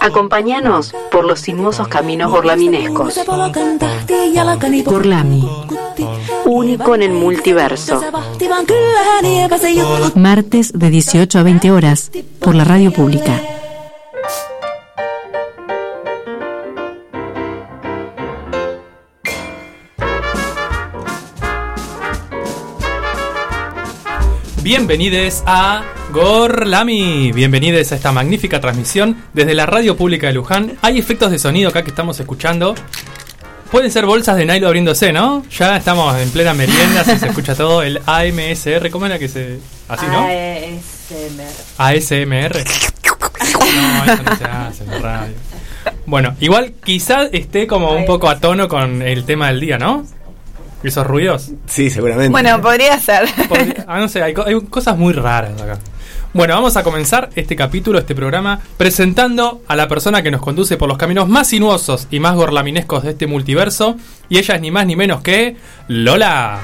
Acompáñanos por los sinuosos caminos gorlaminescos. Gorlami, único en el multiverso. Martes de 18 a 20 horas por la radio pública. Bienvenidos a Gorlami. Bienvenidos a esta magnífica transmisión desde la radio pública de Luján. Hay efectos de sonido acá que estamos escuchando. Pueden ser bolsas de nylon abriéndose, ¿no? Ya estamos en plena merienda, se escucha todo. El AMSR, ¿cómo era que se.? Así, ¿no? ASMR. No, eso no se hace en la radio. Bueno, igual quizás esté como un poco a tono con el tema del día, ¿no? Esos ruidos. Sí, seguramente. Bueno, podría ser. Podría- ah, no sé, hay, co- hay cosas muy raras acá. Bueno, vamos a comenzar este capítulo, este programa, presentando a la persona que nos conduce por los caminos más sinuosos y más gorlaminescos de este multiverso. Y ella es ni más ni menos que Lola.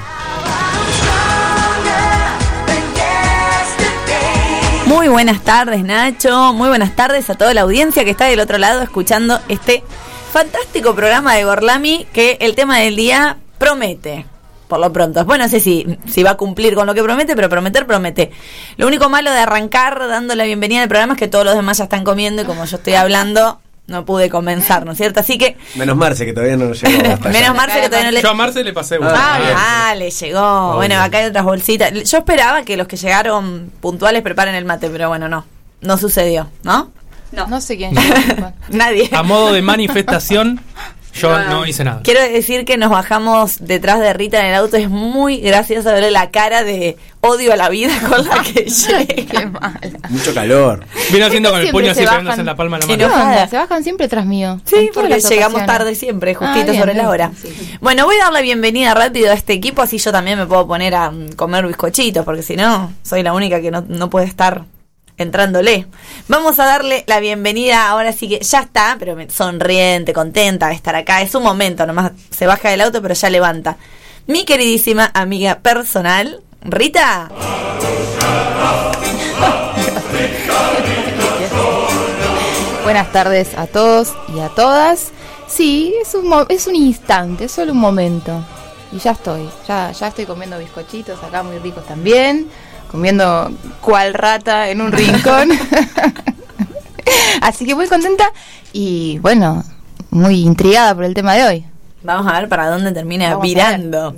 Muy buenas tardes, Nacho. Muy buenas tardes a toda la audiencia que está del otro lado escuchando este fantástico programa de Gorlami que el tema del día promete. Por lo pronto. Bueno, no sé si, si va a cumplir con lo que promete, pero prometer promete. Lo único malo de arrancar dando la bienvenida al programa es que todos los demás ya están comiendo y como yo estoy hablando, no pude comenzar, ¿no es cierto? Así que, Menos Marce, que todavía no nos llegó hasta allá. menos Marce que todavía no le... Yo a Marce le pasé una. Ah, ah, le llegó. Bueno, acá hay otras bolsitas. Yo esperaba que los que llegaron puntuales preparen el mate, pero bueno, no. No sucedió, ¿no? No sé quién llegó. Nadie. A modo de manifestación, yo no hice nada. Quiero decir que nos bajamos detrás de Rita en el auto. Es muy gracioso ver la cara de odio a la vida con la que Qué llega. mala. Mucho calor. Vino haciendo con el puño así se pegándose bajan en la palma de la mano. no- ¿Qué. Se bajan siempre tras mío. Sí, porque llegamos tarde siempre, Ah, justito bien, sobre la hora. Bueno, voy a dar la bienvenida rápido a este equipo, así yo también me puedo poner a mm, comer bizcochitos, porque si no, soy la única que no, no puede estar entrándole. Vamos a darle la bienvenida, ahora sí que ya está, pero sonriente, contenta de estar acá. Es un momento, nomás se baja del auto, pero ya levanta. Mi queridísima amiga personal, Rita. Buenas tardes a todos y a todas. Sí, es un, es un instante, es solo un momento. Y ya estoy, ya, ya estoy comiendo bizcochitos acá muy ricos también. Comiendo cual rata en un rincón. Así que muy contenta y bueno, muy intrigada por el tema de hoy. Vamos a ver para dónde termina Vamos virando.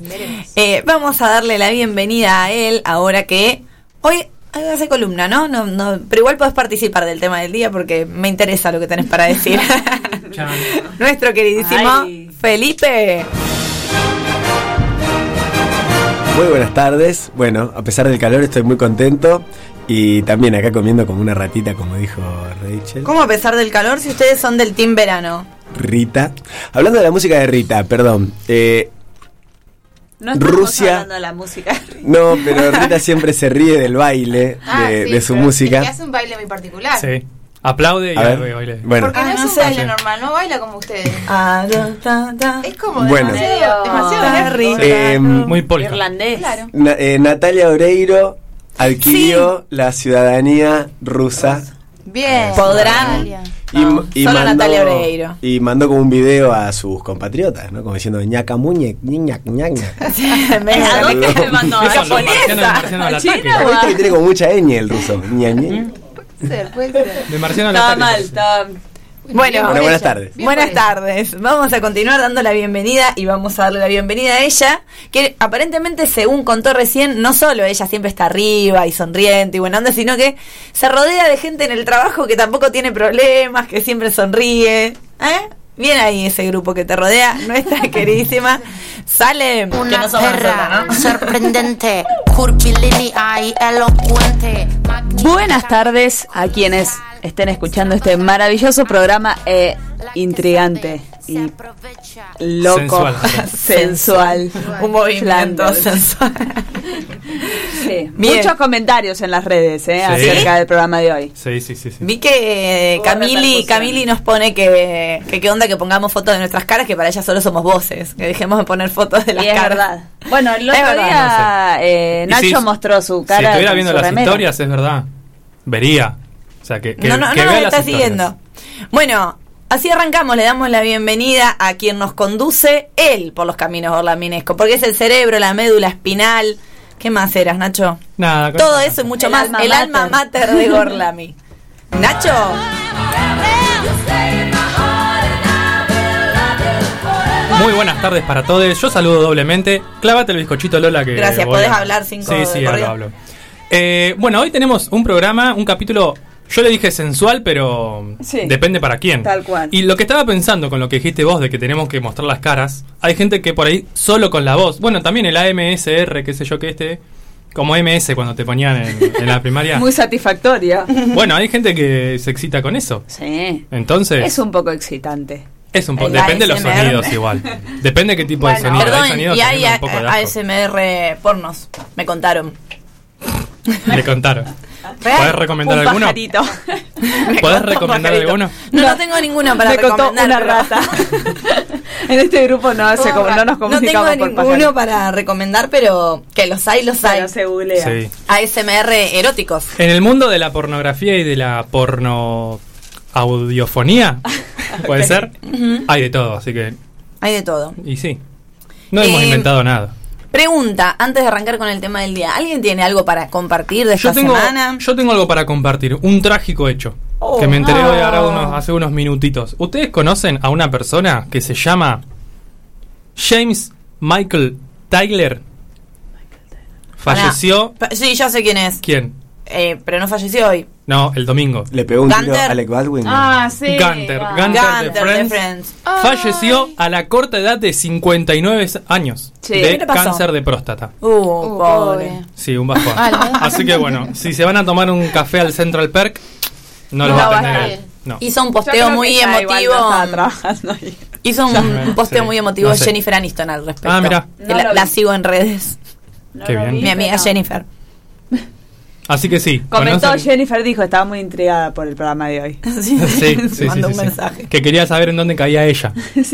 Eh, vamos a darle la bienvenida a él ahora que hoy hace columna, ¿no? ¿no? no Pero igual podés participar del tema del día porque me interesa lo que tenés para decir. Nuestro queridísimo Ay. Felipe. Muy buenas tardes. Bueno, a pesar del calor estoy muy contento. Y también acá comiendo como una ratita, como dijo Rachel. ¿Cómo a pesar del calor si ustedes son del team verano? Rita. Hablando de la música de Rita, perdón. Eh, No Rusia. hablando de la música. no, pero Rita siempre se ríe del baile, de, de su música. hace un baile muy particular. Sí. Aplaude y A ver, baile, bueno, Porque no Ah, es no un sé. baile normal, no baila como ustedes. Ah, da, da, da. Es como Bueno. demasiado, demasiado. Rita. Eh, Muy polka. Irlandés. Claro. Na- eh, Natalia Oreiro adquirió la ciudadanía rusa. Bien. Podrán. Y, y solo Natalia Oreiro. Y mandó como un video a sus compatriotas, ¿no? Como diciendo ñaca muñe, ñac, ñac, ñac. ¿A dónde me mandó? ¿A que tiene como mucha ñ el ruso. Ña, ña. Puede ser, puede ser. De marciano Estaba mal, estaba... Bueno, Bueno, buenas tardes. Bien Buenas tardes. Vamos a continuar dando la bienvenida y vamos a darle la bienvenida a ella, que aparentemente, según contó recién, no solo ella siempre está arriba y sonriente y buena onda, sino que se rodea de gente en el trabajo que tampoco tiene problemas, que siempre sonríe. ¿Eh? Bien ahí ese grupo que te rodea, nuestra queridísima Salem. que no somos nosotras, ¿no? sorprendente, curvilínea y elocuente. Buenas tardes a quienes estén escuchando este maravilloso programa eh, intrigante y loco, Sensual. Sensual. Un movimiento sensual. Sí. Muchos comentarios en las redes eh, Sí. acerca del programa de hoy. Sí, sí, sí. sí. Vi que eh, Camili, Camili nos pone que, que qué onda que pongamos fotos de nuestras caras, que para ella solo somos voces. Que dejemos de poner fotos de las Y es caras. verdad. Bueno, el otro verdad, día eh, Nacho si- mostró su Si cara. estuviera con viendo las remera. historias, es verdad. Vería. O sea, que, que, no, no, que no nos vea las está historias. siguiendo. Bueno, así arrancamos, le damos la bienvenida a quien nos conduce él por los caminos orlaminesco, porque es el cerebro, la médula espinal. ¿Qué más eras, Nacho? Nada, Todo eso y mucho El más. alma el alma mater. de Gorlami. Nacho, Muy buenas tardes para todos. Yo saludo doblemente. Clávate el bizcochito Lola que. Gracias, podés a- hablar cinco Sí, sí, hablo, hablo. Eh, bueno, hoy tenemos un programa, un capítulo. Yo le dije sensual, pero Sí. depende para quién. Tal cual. Y lo que estaba pensando con lo que dijiste vos de que tenemos que mostrar las caras, hay gente que por ahí solo con la voz. Bueno, también el AMSR, qué sé yo que este, como MS cuando te ponían en, en la primaria. Muy satisfactoria. Bueno, hay gente que se excita con eso. Sí. Entonces, Es un poco excitante. es un poco. Depende de los sonidos igual. Depende qué tipo de sonido. perdón, hay sonidos y hay un poco de. ASMR pornos, me contaron. Le contaron. ¿Podés recomendar un alguno? pajarito. ¿Podés recomendar alguno? No, no tengo ninguno para Me contó recomendar. una rata. en este grupo no, se, como, no nos No comunicamos tengo por ninguno pajarito. para recomendar, pero que los hay, los hay. Pero se googlea. Sí. ASMR eróticos. En el mundo de la pornografía y de la porno audiofonía, puede ser, hay de todo, así que, Hay de todo. y sí. No hemos Eh, inventado nada. Pregunta, antes de arrancar con el tema del día, ¿alguien tiene algo para compartir de Yo esta tengo, semana? yo tengo algo para compartir, un trágico hecho. Oh. que me enteré ahora unos, hace unos minutitos. ¿Ustedes conocen a una persona que se llama James Michael Tyler? Falleció. Pará. Pa- Sí, ya sé quién es. ¿Quién? Eh, pero no falleció hoy. No, el domingo. Le pegó un tiro a Alec Baldwin. Ah, sí. Gunter. Gunter. Gunter de de Friends. Falleció a la corta edad de 59 años Sí. de cáncer de próstata. Uh, Uh, pobre. pobre. Sí, un bajón. Así que bueno, si se van a tomar un café al Central Perk, no lo No va a va a tener. No. Hizo un posteo muy emotivo. no. Hizo un, posteo sí, muy emotivo no de sé. Jennifer Aniston al respecto. Ah, No la, la sigo en redes. No Qué bien. vi, Mi amiga Jennifer. Así que sí. Comentó conocen- Jennifer, dijo, estaba muy intrigada por el programa de hoy. Sí, Sí, sí, mandó sí, un sí. mensaje. Que quería saber en dónde caía ella.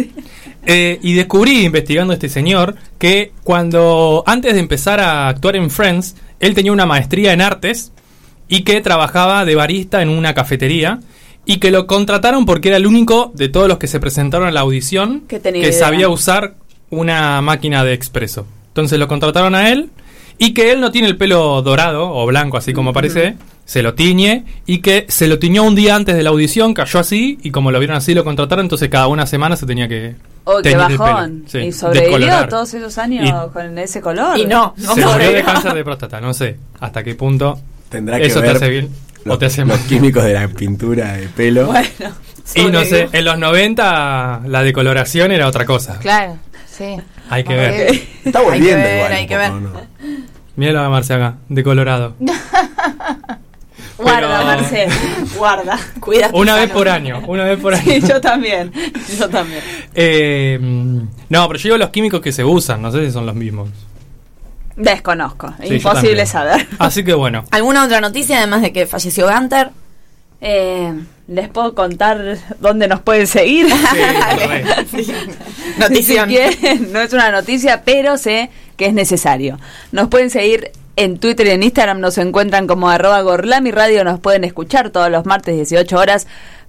Eh, y descubrí, investigando a este señor, que cuando, antes de empezar a actuar en Friends, él tenía una maestría en artes y que trabajaba de barista en una cafetería y que lo contrataron porque era el único de todos los que se presentaron a la audición Que idea. sabía usar una máquina de expreso. Entonces lo contrataron a él y que él no tiene el pelo dorado o blanco así como parece, se lo tiñe y que se lo tiñó un día antes de la audición, cayó así y como lo vieron así lo contrataron, entonces cada una semana se tenía que Oh, qué bajón. Sí, y sobrevivió descolorar. todos esos años Y- con ese color. Y no, no se murió de sobrevivió. cáncer de próstata, no sé hasta qué punto Tendrá que eso ver te hace bien o los, te hace los mal. químicos de la pintura de pelo. Bueno, Y no sé, en los 90 la decoloración era otra cosa. Claro, sí. Hay que ver. Está Hay que volviendo ver, igual. hay que poco, ver. ¿no? Míralo a Marce acá, decolorado. guarda, Pero- Marcel, guarda. Cuídate. Una vez por año, una vez por año. Sí, yo también. Yo también. Eh, no, pero yo digo los químicos que se usan, no sé si son los mismos. Desconozco. Sí, Imposible saber. Así que bueno. ¿Alguna otra noticia además de que falleció Gunter? Eh, ¿Les puedo contar dónde nos pueden seguir? re. Notición. Si quieren, no es una noticia, pero sé que es necesario. Nos pueden seguir en Twitter y en Instagram, nos encuentran como arroba Gorlami Radio, nos pueden escuchar todos los martes 18 horas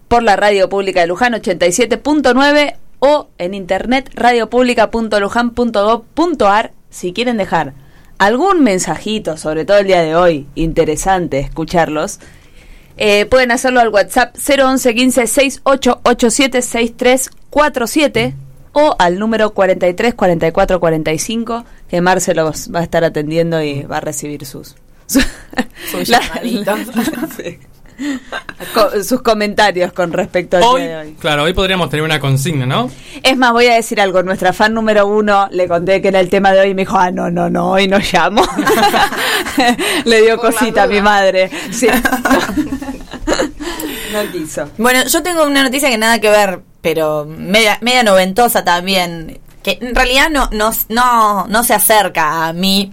por la radio pública de Luján 87.9 o en internet radiopublica.luján.gov.ar si quieren dejar algún mensajito, sobre todo el día de hoy, interesante escucharlos. Eh, pueden hacerlo al WhatsApp 011 15 6887 6347 o al número 43 44 45 que Marcelo va a estar atendiendo y va a recibir sus sus, Sus la- llamaditos. Sí. Co- sus comentarios con respecto al Hoy, día de hoy. claro, hoy podríamos tener una consigna, ¿no? Es más, voy a decir algo. Nuestra fan número uno le conté que era el tema de hoy y me dijo, ah, no, no, no, hoy no llamo. le dio Por cosita a mi madre. Sí. no quiso. Bueno, yo tengo una noticia que nada que ver, pero media, media noventosa también. Que en realidad no, no, no, no se acerca a mi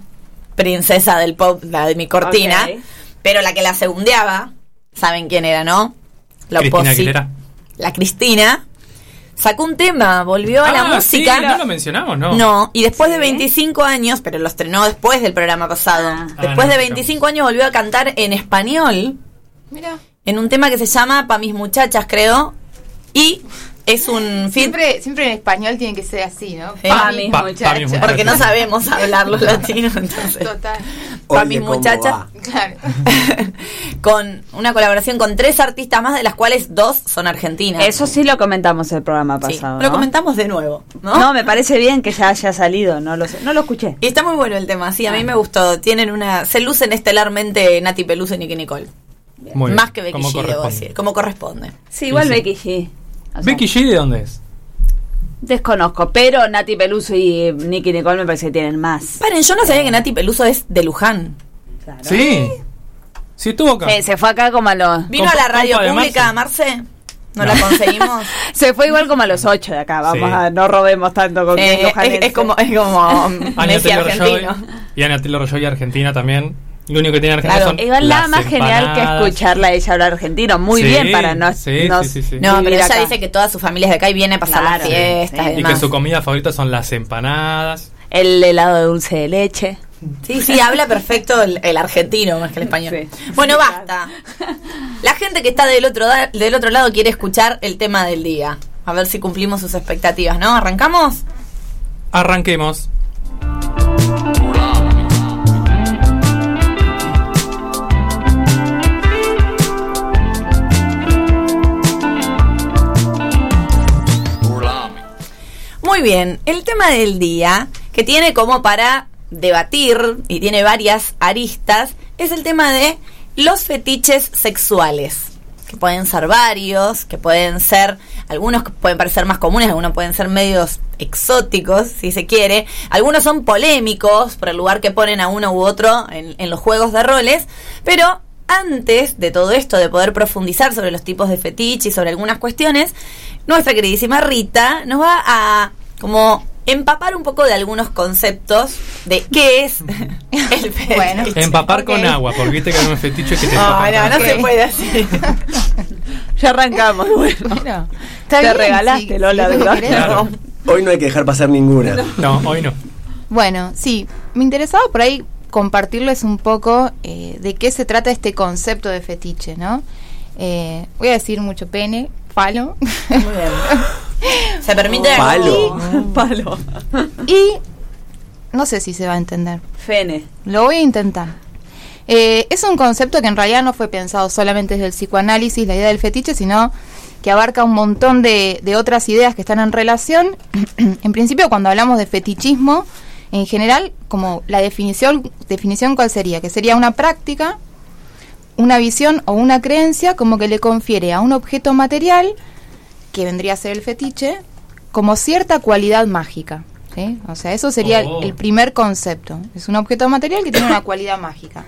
princesa del pop, la de mi cortina, pero la que la segundeaba, ¿saben quién era, no? La Cristina Aguilera. La Cristina. Sacó un tema, volvió a la Ah, música. sí, no lo mencionamos, ¿no? No, y después de Sí. 25 años, pero lo estrenó después del programa pasado. Ah. Después Ah, no, de no. 25 años volvió a cantar en español Mira. En un tema que se llama Pa' mis muchachas, creo. Y es un Siempre, siempre en español tiene que ser así, ¿no? Eh, Pa' mi mis pa- pa' muchachas. mis muchachas. porque no sabemos hablar los latinos, entonces. Total. Pa' Oye, mis ¿cómo muchachas. Claro. con una colaboración con tres artistas más, de las cuales dos son argentinas. Eso sí lo comentamos el programa Sí, pasado. Lo ¿no? comentamos de nuevo, ¿no? ¿no? me parece bien que ya haya salido, no lo sé. No lo escuché. Y está muy bueno el tema, sí, a Ah. mí me gustó. Tienen una. Se lucen estelarmente Nati Peluso y Nicky Nicole. Más que Becky G, debo corresponde. decir. Como corresponde. Sí, igual Sí. Becky G. O sea, ¿Becky G de dónde es? Desconozco, pero Nati Peluso y Nicky Nicole me parece que tienen más. Paren, yo no sabía que Nati Peluso es de Luján. Claro. Sí. Sí, estuvo acá. Sí, se fue acá como a los... ¿Vino a la radio pública, Marce? ¿No, la conseguimos? Se fue igual como a los ocho de acá. Vamos Sí. a... No robemos tanto con Eh, que es, es como, es como Messi argentino. y Anya Taylor-Joy Argentina también. Lo único que tiene Argentina Claro. son Igual nada más genial que escucharla a ella hablar argentino. Muy Sí, bien para no, sí, no sí, sí, sí. No, pero ella acá. dice que toda su familia es de acá y viene a pasar Claro, las fiestas sí. y Y que su comida favorita son las empanadas. El helado de dulce de leche. Sí, sí, habla perfecto el, el argentino más que el español. Sí. Bueno, basta. La gente que está del otro, del otro lado quiere escuchar el tema del día. A ver si cumplimos sus expectativas, ¿no? ¿Arrancamos? Arranquemos. Muy bien, el tema del día, que tiene como para debatir y tiene varias aristas, es el tema de los fetiches sexuales. Que pueden ser varios, que pueden ser, algunos pueden parecer más comunes, algunos pueden ser medios exóticos, si se quiere. Algunos son polémicos por el lugar que ponen a uno u otro en, en los juegos de roles, pero antes de todo esto, de poder profundizar sobre los tipos de fetiche y sobre algunas cuestiones, nuestra queridísima Rita nos va a como empapar un poco de algunos conceptos de qué es el fetiche. Bueno. Empapar con agua, porque viste que hay un fetiche que te No, empapan no, no se puede así. Ya arrancamos. Bueno. Bueno, Te regalaste, Lola, vos ¿verdad? Claro. Hoy no hay que dejar pasar ninguna. No, hoy no. Bueno, sí, me interesaba por ahí compartirles un poco eh, de qué se trata este concepto de fetiche, ¿no? Eh, voy a decir mucho pene, palo, Muy bien. Se permite Palo. Palo. y no sé si se va a entender. Fene. Lo voy a intentar. Eh, es un concepto que en realidad no fue pensado solamente desde el psicoanálisis, la idea del fetiche, sino que abarca un montón de, de otras ideas que están en relación. en principio, cuando hablamos de fetichismo, en general, como la definición, definición cuál sería, que sería una práctica, una visión o una creencia como que le confiere a un objeto material, que vendría a ser el fetiche, como cierta cualidad mágica. ¿sí? O sea, eso sería el- Oh. el primer concepto. Es un objeto material que tiene una cualidad mágica.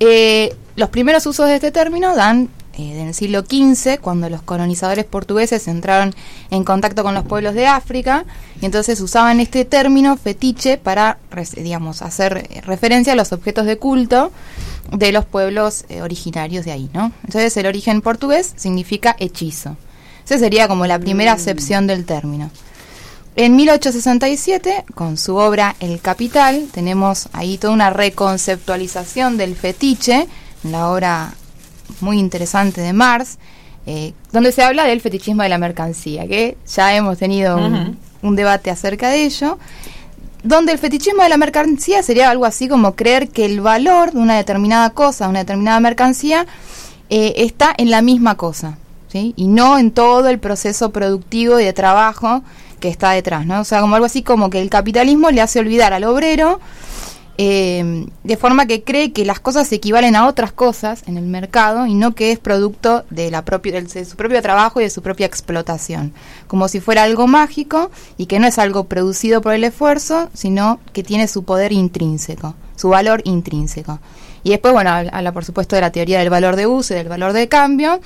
Eh, los primeros usos de este término dan eh, en el siglo XV, cuando los colonizadores portugueses entraron en contacto con los pueblos de África, y entonces usaban este término fetiche para, digamos, hacer eh, referencia a los objetos de culto de los pueblos eh, originarios de ahí, ¿no? Entonces el origen portugués significa hechizo. Esa sería como la primera acepción del término. En 1867, con su obra El Capital, tenemos ahí toda una reconceptualización del fetiche, la obra muy interesante de Mars, eh, donde se habla del fetichismo de la mercancía, que ya hemos tenido un, debate acerca de ello, donde el fetichismo de la mercancía sería algo así como creer que el valor de una determinada cosa, de una determinada mercancía, eh, está en la misma cosa, Y no en todo el proceso productivo y de trabajo que está detrás, ¿no? O sea, como algo así como que el capitalismo le hace olvidar al obrero, eh, de forma que cree que las cosas se equivalen a otras cosas en el mercado y no que es producto de, la propia, del- de su propio trabajo y de su propia explotación, como si fuera algo mágico y que no es algo producido por el esfuerzo, sino que tiene su poder intrínseco, su valor intrínseco. Y después, bueno, habla, por supuesto de la teoría del valor de uso y del valor de cambio,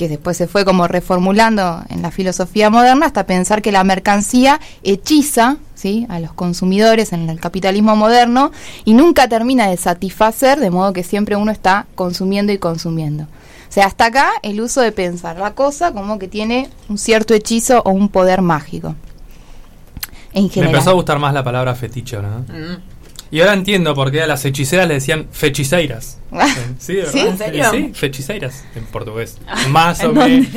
que después se fue como reformulando en la filosofía moderna hasta pensar que la mercancía hechiza ¿sí? a los consumidores en el capitalismo moderno y nunca termina de satisfacer, de modo que siempre uno está consumiendo y consumiendo. O sea, hasta acá el uso de pensar la cosa como que tiene un cierto hechizo o un poder mágico. En Me empezó a gustar más la palabra fetiche, ¿no? Mm. Y ahora entiendo por qué a las hechiceras le decían fechiceiras. ¿Sí, ¿verdad? ¿Sí? ¿En serio? Sí, fechiceiras en portugués. Más o, me-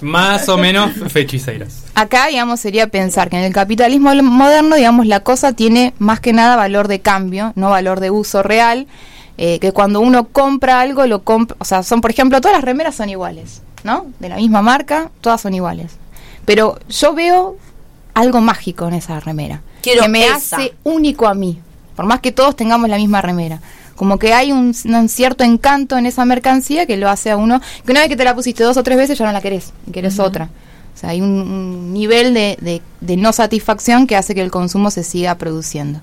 más o menos fechiceiras. Acá, digamos, sería pensar que en el capitalismo moderno, digamos, la cosa tiene más que nada valor de cambio, no valor de uso real. eh, que cuando uno compra algo, lo compra. O sea, son, por ejemplo, todas las remeras son iguales, ¿no? De la misma marca, todas son iguales. Pero yo veo algo mágico en esa remera. Quiero que me esa. hace único a mí. Por más que todos tengamos la misma remera. Como que hay un, un cierto encanto en esa mercancía que lo hace a uno. Que una vez que te la pusiste dos o tres veces ya no la querés. y Querés otra. O sea, hay un, un nivel de, de- de no satisfacción que hace que el consumo se siga produciendo.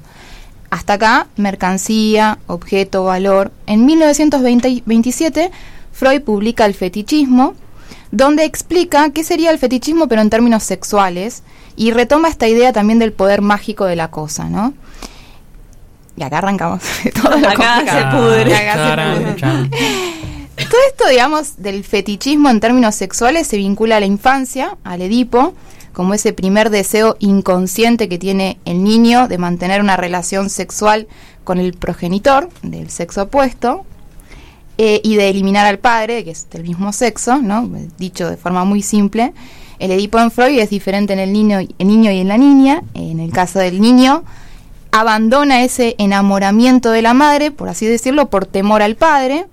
Hasta acá, mercancía, objeto, valor. En 1927, Freud publica El fetichismo, donde explica qué sería el fetichismo pero en términos sexuales y retoma esta idea también del poder mágico de la cosa, ¿no? Y acá arrancamos todo lo Acá se pudre. Acá se pudre. Todo esto, digamos, del fetichismo en términos sexuales se vincula a la infancia, al Edipo, como ese primer deseo inconsciente que tiene el niño de mantener una relación sexual con el progenitor del sexo opuesto eh, y de eliminar al padre, que es del mismo sexo, ¿no? dicho de forma muy simple. El Edipo en Freud es diferente en el niño, el niño y en la niña. En el caso del niño, abandona ese enamoramiento de la madre, por así decirlo, por temor al padre,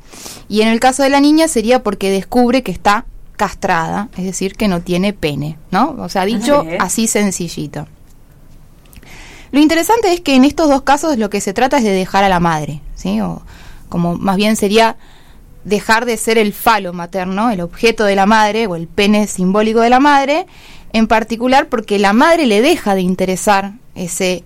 y en el caso de la niña sería porque descubre que está castrada, es decir, que no tiene pene, ¿no? O sea, dicho Sí. así sencillito. Lo interesante es que en estos dos casos lo que se trata es de dejar a la madre, ¿sí? O como más bien sería dejar de ser el falo materno, el objeto de la madre o el pene simbólico de la madre, en particular porque la madre le deja de interesar ese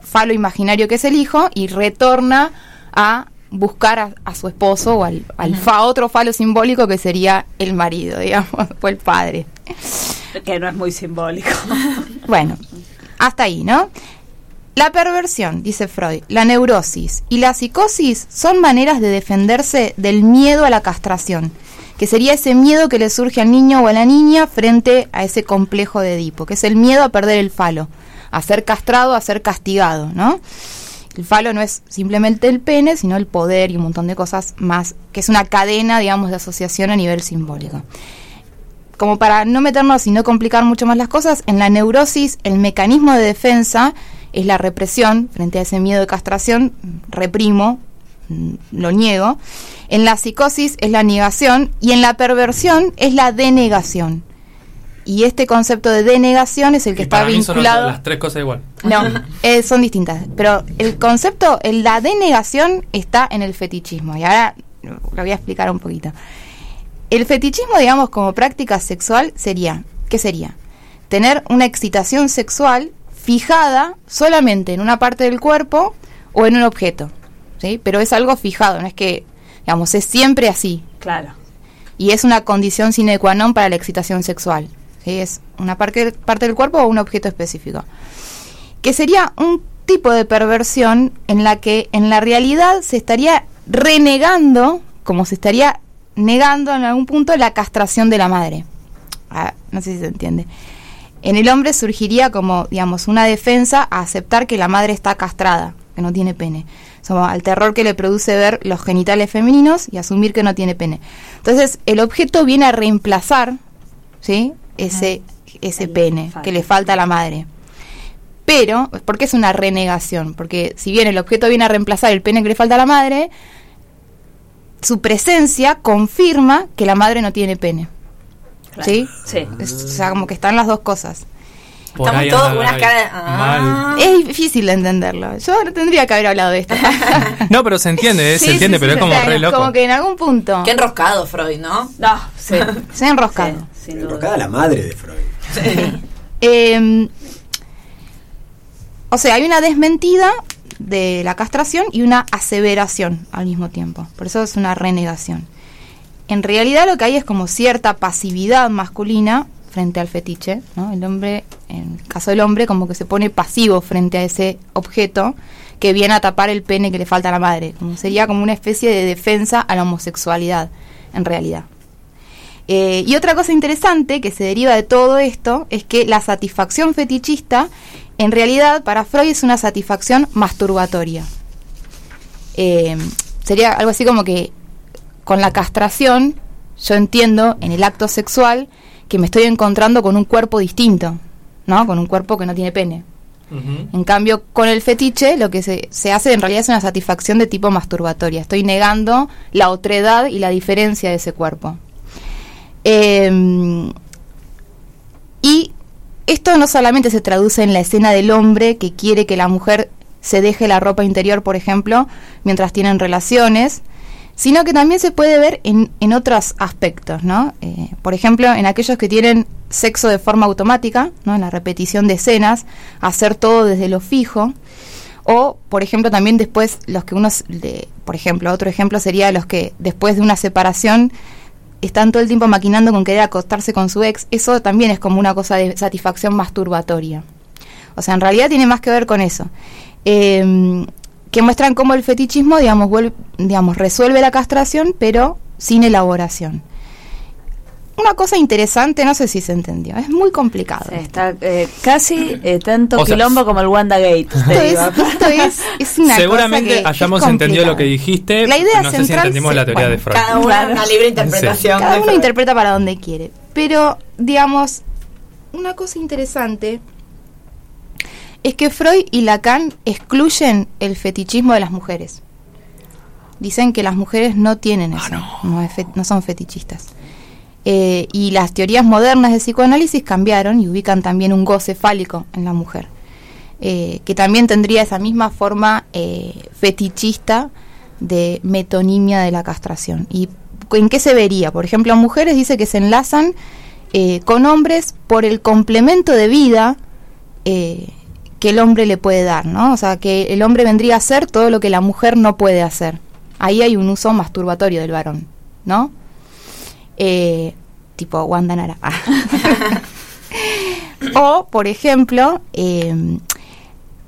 falo imaginario que es el hijo y retorna a buscar a, a su esposo o al, al fa, otro falo simbólico que sería el marido, digamos, o el padre. Que no es muy simbólico. Bueno, hasta ahí, ¿no? La perversión, dice Freud, la neurosis y la psicosis son maneras de defenderse del miedo a la castración, que sería ese miedo que le surge al niño o a la niña frente a ese complejo de Edipo, que es el miedo a perder el falo, a ser castrado, a ser castigado, ¿no? El falo no es simplemente el pene, sino el poder y un montón de cosas más, que es una cadena, digamos, de asociación a nivel simbólico como para no meternos y no complicar mucho más las cosas, en la neurosis el mecanismo de defensa es la represión frente a ese miedo de castración, reprimo, mm, lo niego. En la psicosis es la negación y en la perversión es la denegación. Y este concepto de denegación es el que Y está para mí son vinculado. las tres cosas igual. No, eh, son distintas. Pero el concepto, el- la denegación está en el fetichismo. Y ahora lo voy a explicar un poquito. El fetichismo, digamos, como práctica sexual sería, ¿qué sería? Tener una excitación sexual fijada solamente en una parte del cuerpo o en un objeto. ¿sí? Pero es algo fijado, no es que, digamos, es siempre así Claro. y es una condición sine qua non para la excitación sexual. Es una parte, parte del cuerpo o un objeto específico. Que sería un tipo de perversión en la que en la realidad se estaría renegando, como se estaría negando en algún punto la castración de la madre. Ah, no sé si se entiende. En el hombre surgiría como, digamos, una defensa a aceptar que la madre está castrada, que no tiene pene. Como al terror que le produce ver los genitales femeninos y asumir que no tiene pene. Entonces, el objeto viene a reemplazar, ¿sí? Ese, ese El pene falta. que le falta a la madre. Pero, ¿por qué es una renegación? Porque si bien el objeto viene a reemplazar el pene que le falta a la madre, su presencia confirma que la madre no tiene pene. claro. ¿Sí? Sí. Es- o sea, como que están las dos cosas. Por Estamos todos con unas caras. Ah. Es difícil de entenderlo. Yo no tendría que haber hablado de esto. No, pero se entiende, ¿eh? Sí, se entiende, sí, pero sí, es como re loco. Como que en algún punto Qué enroscado Freud, ¿no? No, sí. se ha enroscado. Sin duda. La madre de Freud. Eh, o sea, hay una desmentida de la castración y una aseveración al mismo tiempo. Por eso es una renegación. En realidad lo que hay es como cierta pasividad masculina frente al fetiche. ¿no? El hombre, en el caso del hombre, como que se pone pasivo frente a ese objeto que viene a tapar el pene que le falta a la madre. Como sería como una especie de defensa a la homosexualidad, en realidad. Eh, y otra cosa interesante que se deriva de todo esto es que la satisfacción fetichista, en realidad, para Freud es una satisfacción masturbatoria. eh, sería algo así como que con la castración yo entiendo en el acto sexual que me estoy encontrando con un cuerpo distinto, ¿no? Con un cuerpo que no tiene pene. En cambio, con el fetiche lo que se, se hace en realidad es una satisfacción de tipo masturbatoria. Estoy negando la otredad y la diferencia de ese cuerpo. Eh, y esto no solamente se traduce en la escena del hombre que quiere que la mujer se deje la ropa interior, por ejemplo, mientras tienen relaciones, sino que también se puede ver en, en otros aspectos, ¿no? Eh, por ejemplo, en aquellos que tienen sexo de forma automática, ¿no? En la repetición de escenas, hacer todo desde lo fijo. O, por ejemplo, también después los que unos, de, por ejemplo, otro ejemplo sería los que después de una separación están todo el tiempo maquinando con querer acostarse con su ex. Eso también es como una cosa de satisfacción masturbatoria. O sea, en realidad tiene más que ver con eso. Eh, que muestran cómo el fetichismo, digamos, vuelve, digamos, resuelve la castración, pero sin elaboración. Una cosa interesante, no sé si se entendió, es muy complicado. Está eh, casi eh, tanto O sea, quilombo como el WandaGate. Esto es, esto es, es una Seguramente cosa que hayamos es entendido lo que dijiste. La idea no sé si central entendimos la teoría bueno, de Freud. Cada uno una libre interpretación. Cada uno interpreta para donde quiere. Pero, digamos, una cosa interesante es que Freud y Lacan excluyen el fetichismo de las mujeres. Dicen que las mujeres no tienen eso, no. es fe- no son fetichistas. Eh, y las teorías modernas de psicoanálisis cambiaron y ubican también un goce fálico en la mujer, eh, que también tendría esa misma forma eh, fetichista de metonimia de la castración. ¿Y en qué se vería? Por ejemplo, mujeres dice que se enlazan con hombres por el complemento de vida que el hombre le puede dar, ¿no? O sea, que el hombre vendría a hacer todo lo que la mujer no puede hacer. Ahí hay un uso masturbatorio del varón, ¿no? Eh, tipo Wanda Nara. o, por ejemplo, eh,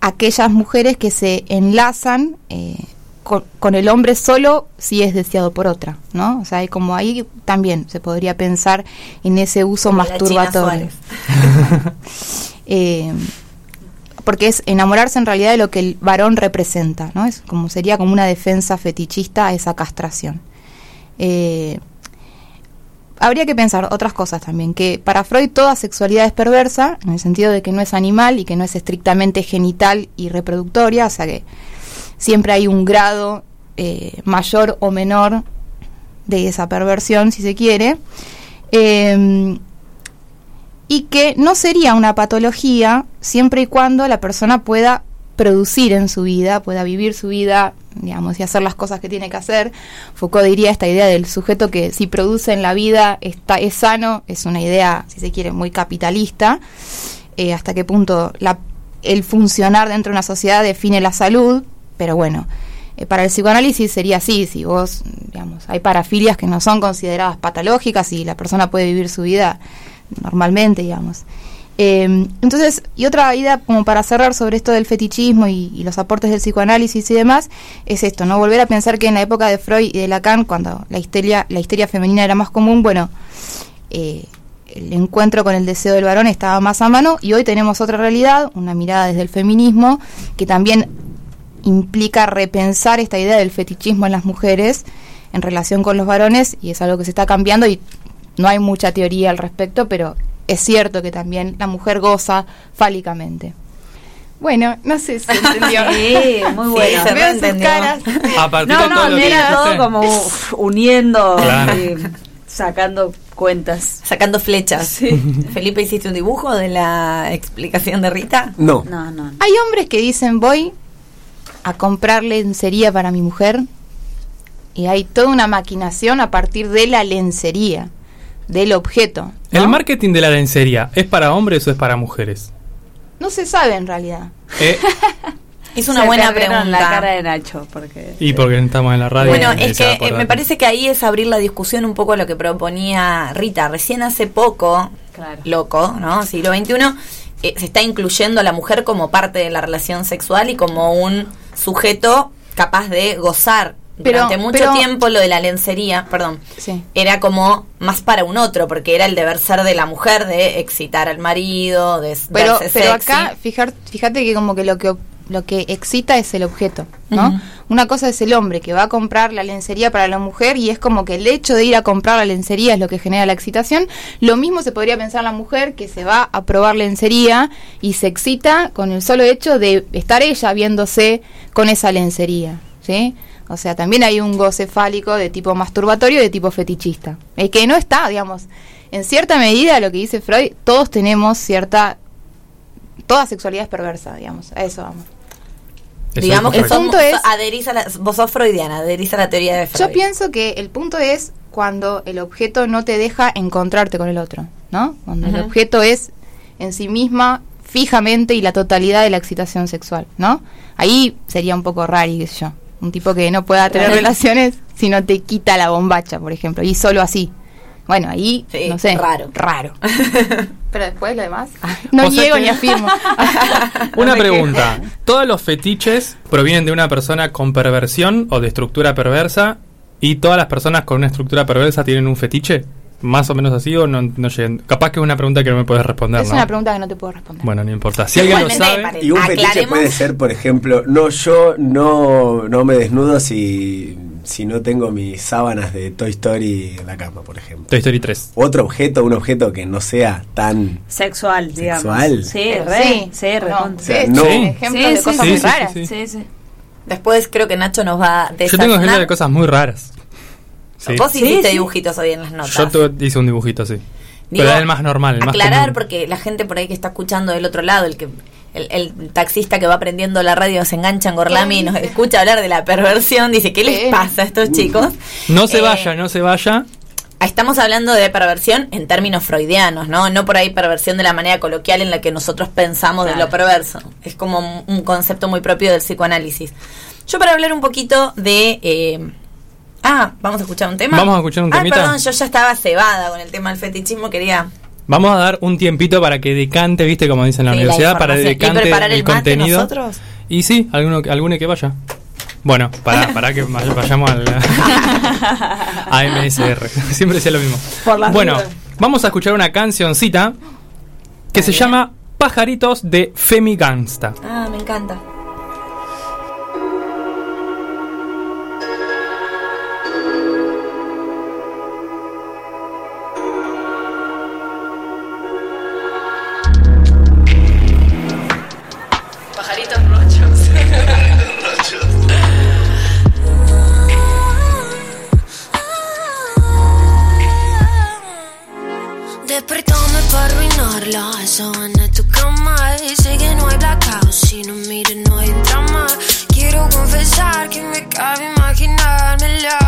aquellas mujeres que se enlazan eh, con, con el hombre solo si es deseado por otra, ¿no? O sea, hay como ahí también se podría pensar en ese uso Como masturbatorio. Eh, porque es enamorarse en realidad de lo que el varón representa, ¿no? Es como sería como una defensa fetichista a esa castración. Eh, habría que pensar otras cosas también, que para Freud toda sexualidad es perversa, en el sentido de que no es animal y que no es estrictamente genital y reproductoria, o sea que siempre hay un grado eh, mayor o menor de esa perversión, si se quiere. Eh, y que no sería una patología siempre y cuando la persona pueda producir en su vida, pueda vivir su vida, digamos, y hacer las cosas que tiene que hacer. Foucault diría esta idea del sujeto que si produce en la vida está, es sano, es una idea, si se quiere, muy capitalista. Eh, hasta qué punto la, el funcionar dentro de una sociedad define la salud, pero bueno, eh, para el psicoanálisis sería así, si vos, digamos, hay parafilias que no son consideradas patológicas y la persona puede vivir su vida normalmente, digamos. Eh, entonces, y otra idea como para cerrar sobre esto del fetichismo y, los aportes del psicoanálisis y demás, es esto, ¿no? Volver a pensar que en la época de Freud y de Lacan, cuando la histeria, la histeria femenina era más común, bueno, eh, el encuentro con el deseo del varón estaba más a mano y hoy tenemos otra realidad, una mirada desde el feminismo, que también implica repensar esta idea del fetichismo en las mujeres en relación con los varones y es algo que se está cambiando y no hay mucha teoría al respecto, pero es cierto que también la mujer goza fálicamente. Bueno, no sé si se entendió. Sí, muy bueno. se Veo sus reentendió. caras. A partir No, de todo no, lo que era todo como uf, uniendo, Claro. eh, sacando cuentas. Sacando flechas. Felipe, ¿hiciste un dibujo de la explicación de Rita? No. No, no. no. Hay hombres que dicen voy a comprar lencería para mi mujer y hay toda una maquinación a partir de la lencería, del objeto. ¿no? ¿El marketing de la lencería es para hombres o es para mujeres? No se sabe en realidad. Eh, Es una Se buena pregunta. la cara de Nacho, porque... y porque estamos en la radio. Bueno, es que eh, me parece que ahí es abrir la discusión un poco a lo que proponía Rita. Recién hace poco, Claro. loco, ¿no? Siglo XXI, eh, se está incluyendo a la mujer como parte de la relación sexual y como un sujeto capaz de gozar. Pero- Durante mucho pero- tiempo lo de la lencería, perdón, Sí. era como más para un otro, porque era el deber ser de la mujer de excitar al marido, de Pero, verse pero sexy. acá, fijar, fíjate que como que lo que lo que excita es el objeto, ¿no? Una cosa es el hombre que va a comprar la lencería para la mujer y es como que el hecho de ir a comprar la lencería es lo que genera la excitación. Lo mismo se podría pensar la mujer que se va a probar lencería y se excita con el solo hecho de estar ella viéndose con esa lencería, ¿sí? O sea, también hay un goce fálico de tipo masturbatorio y de tipo fetichista. El que no está, digamos, en cierta medida lo que dice Freud, todos tenemos cierta toda sexualidad es perversa, digamos. A eso vamos. Eso Digamos es que correcto. punto es- adherís a la, vos sos freudiana, adherís a la teoría de Freud. Yo pienso que el punto es cuando el objeto no te deja encontrarte con el otro, ¿no? Cuando el objeto es en sí misma fijamente y la totalidad de la excitación sexual, ¿no? Ahí sería un poco raro, qué sé yo. Un tipo que no pueda tener relaciones si no te quita la bombacha, por ejemplo, y solo así. Bueno, ahí, Sí, no sé. raro. Raro. Pero después lo demás, no O sea niego que- ni afirmo. Una No pregunta. ¿Todos los fetiches provienen de una persona con perversión o de estructura perversa? ¿Y todas las personas con una estructura perversa tienen un fetiche? ¿Más o menos así o no, no llegan? Capaz que es una pregunta que no me puedes responder, Es ¿no? una pregunta que no te puedo responder. Bueno, no importa. Si alguien lo sabe... Y un fetiche Aclaremos. puede ser, por ejemplo, no, yo no, no me desnudo si, si no tengo mis sábanas de Toy Story en la cama, por ejemplo. Toy Story 3. Otro objeto, un objeto que no sea tan... Sexual, digamos. Sexual. Sí, re, sí, sí. Sí, no. sí, ejemplos Sí, de cosas sí, muy sí, raras. sí, Sí, sí. Después creo que Nacho nos va a Yo tengo ejemplos de cosas muy raras. Sí. Vos Sí, hiciste sí. dibujitos hoy en las notas. Yo tuve- hice un dibujito así. Digo, Pero es el más normal, el más aclarar común. porque la gente por ahí que está escuchando del otro lado, el que el, el taxista que va aprendiendo la radio se engancha en Gorlami y nos escucha hablar de la perversión, dice, ¿qué les Sí. pasa a estos chicos? No se Eh, vaya, no se vaya. Estamos hablando de perversión en términos freudianos, ¿no? No por ahí perversión de la manera coloquial en la que nosotros pensamos de lo perverso. Es como un- un concepto muy propio del psicoanálisis. Yo para hablar un poquito de... eh, ah, vamos a escuchar un tema. Vamos a escuchar un ah, temita. perdón, yo ya estaba cebada con el tema del fetichismo, quería... Vamos a dar un tiempito para que decante, viste, como dicen en la Sí, la universidad, para que información. ¿Y decante preparar el, el mate contenido. nosotros? Y sí, alguno, alguno que vaya. Bueno, para, para que vay- vayamos al a MSR. Siempre decía lo mismo. Bueno, dudas. vamos a escuchar una cancioncita que se llama Pajaritos de Femi Gangsta. Ah, me encanta. Si no mires no hay drama. Quiero confesar que me cabe imaginármela.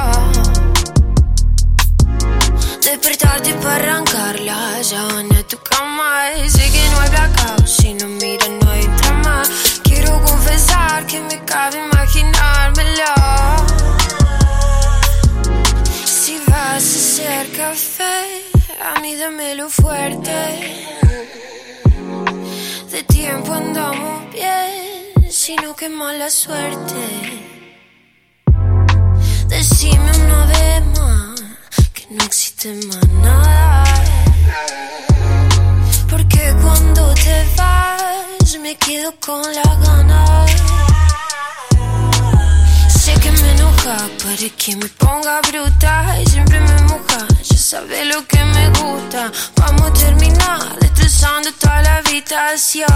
Despertarte para arrancarla, esa vaina en tu cama y sé que no hay blackout, si no mires no hay drama. Quiero confesar que me cabe imaginármela. Si vas a hacer café, a mí dámelo fuerte. De tiempo andamos bien, sino que mala suerte. Decime una vez más que no existe más nada. Porque cuando te vas, me quedo con la gana. Sé que me enoja, para que me ponga bruta y siempre me moja. Ya sabes lo que me gusta. Vamos a terminar destrozando toda la habitación.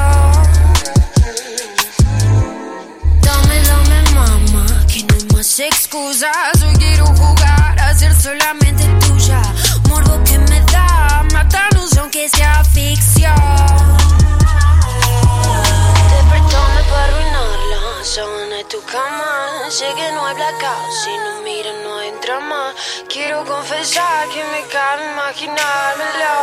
Dame, dame, mamá, que no más excusas. Hoy quiero jugar a ser solamente tuya. Morbo que me da, matarnos aunque sea ficción. Tu cama. Sé que no hay blackout, si no miras no hay drama. Quiero confesar que me cabe imaginármelo.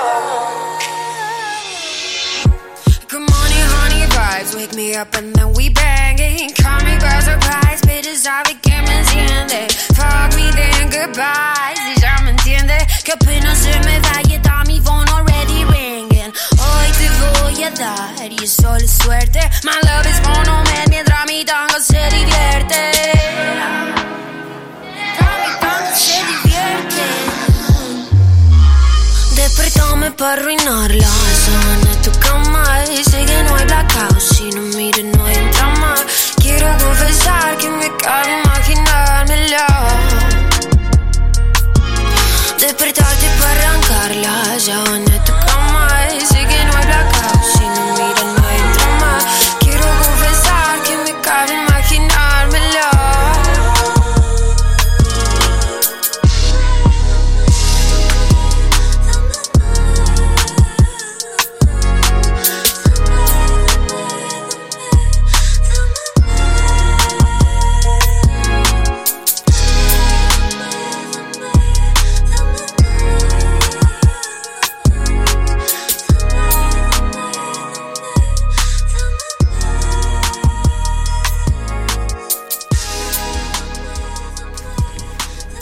Good morning, honey vibes, wake me up and then we banging. Call me by surprise, bitches sabe que me enciende. Fuck me then goodbye, si ya me entiende. Que apenas se me va dar y solo suerte. My love is monument mientras mi tango se divierte. Mi tango se divierte. Despertame para arruinarla, sábana en tu cama sé que no hay blackout, si no mires no hay drama. confesar que me cabe imaginármelo. Despertarte para arrancar la llana de tu cama sé que no hay blackout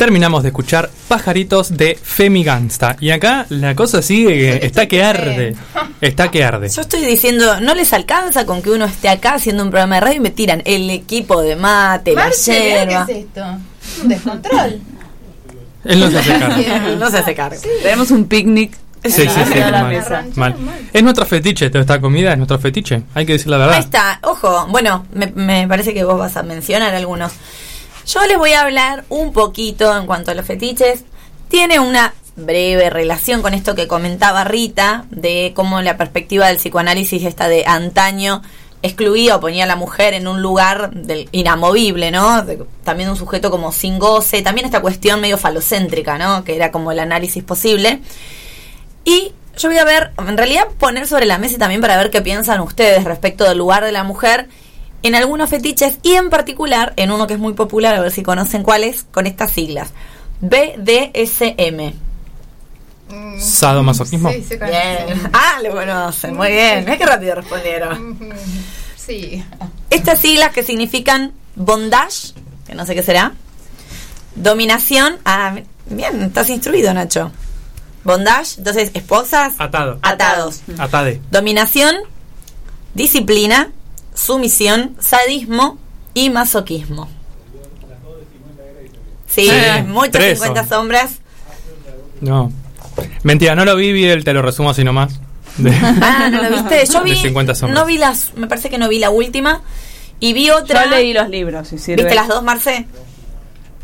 Terminamos de escuchar Pajaritos de Femi Gangsta. Y acá la cosa sigue, que está que arde. Está que arde. Yo estoy diciendo, no les alcanza con que uno esté acá haciendo un programa de radio y me tiran el equipo de mate, Marce, yerba. ¿qué es esto? Un descontrol. Él no se hace cargo. no se hace cargo. Tenemos un picnic. Sí, sí, sí, en la mal. Es nuestro fetiche, toda esta comida es nuestro fetiche. Hay que decir la Ahí verdad. está, ojo, bueno, me, me parece que vos vas a mencionar algunos. Yo les voy a hablar un poquito en cuanto a los fetiches. Tiene una breve relación con esto que comentaba Rita, de cómo la perspectiva del psicoanálisis esta de antaño excluía o ponía a la mujer en un lugar del inamovible, ¿no? De- también un sujeto como sin goce, también esta cuestión medio falocéntrica, ¿no? Que era como el análisis posible. Y yo voy a ver, en realidad poner sobre la mesa también para ver qué piensan ustedes respecto del lugar de la mujer en algunos fetiches y en particular en uno que es muy popular, a ver si conocen cuál es, con estas siglas. BDSM. Sadomasoquismo. Sí, se conoce. Bien. Ah, lo conocen, muy bien. Mira qué rápido respondieron. Sí. Estas siglas que significan bondage, que no sé qué será, dominación, ah, bien, estás instruido, Nacho. Bondage, entonces esposas, Atado. atados. Atade. Dominación, disciplina, sumisión, sadismo y masoquismo. Sí, Sí, muchas tres 50 son. sombras. No. Mentira, no lo vi, vi el, te lo resumo así nomás. De- Ah, ¿no lo viste? Yo vi, De 50 sombras. no vi las, me parece que no vi la última. Y vi otra. Yo leí los libros, si sirve. ¿Viste las dos, Marce?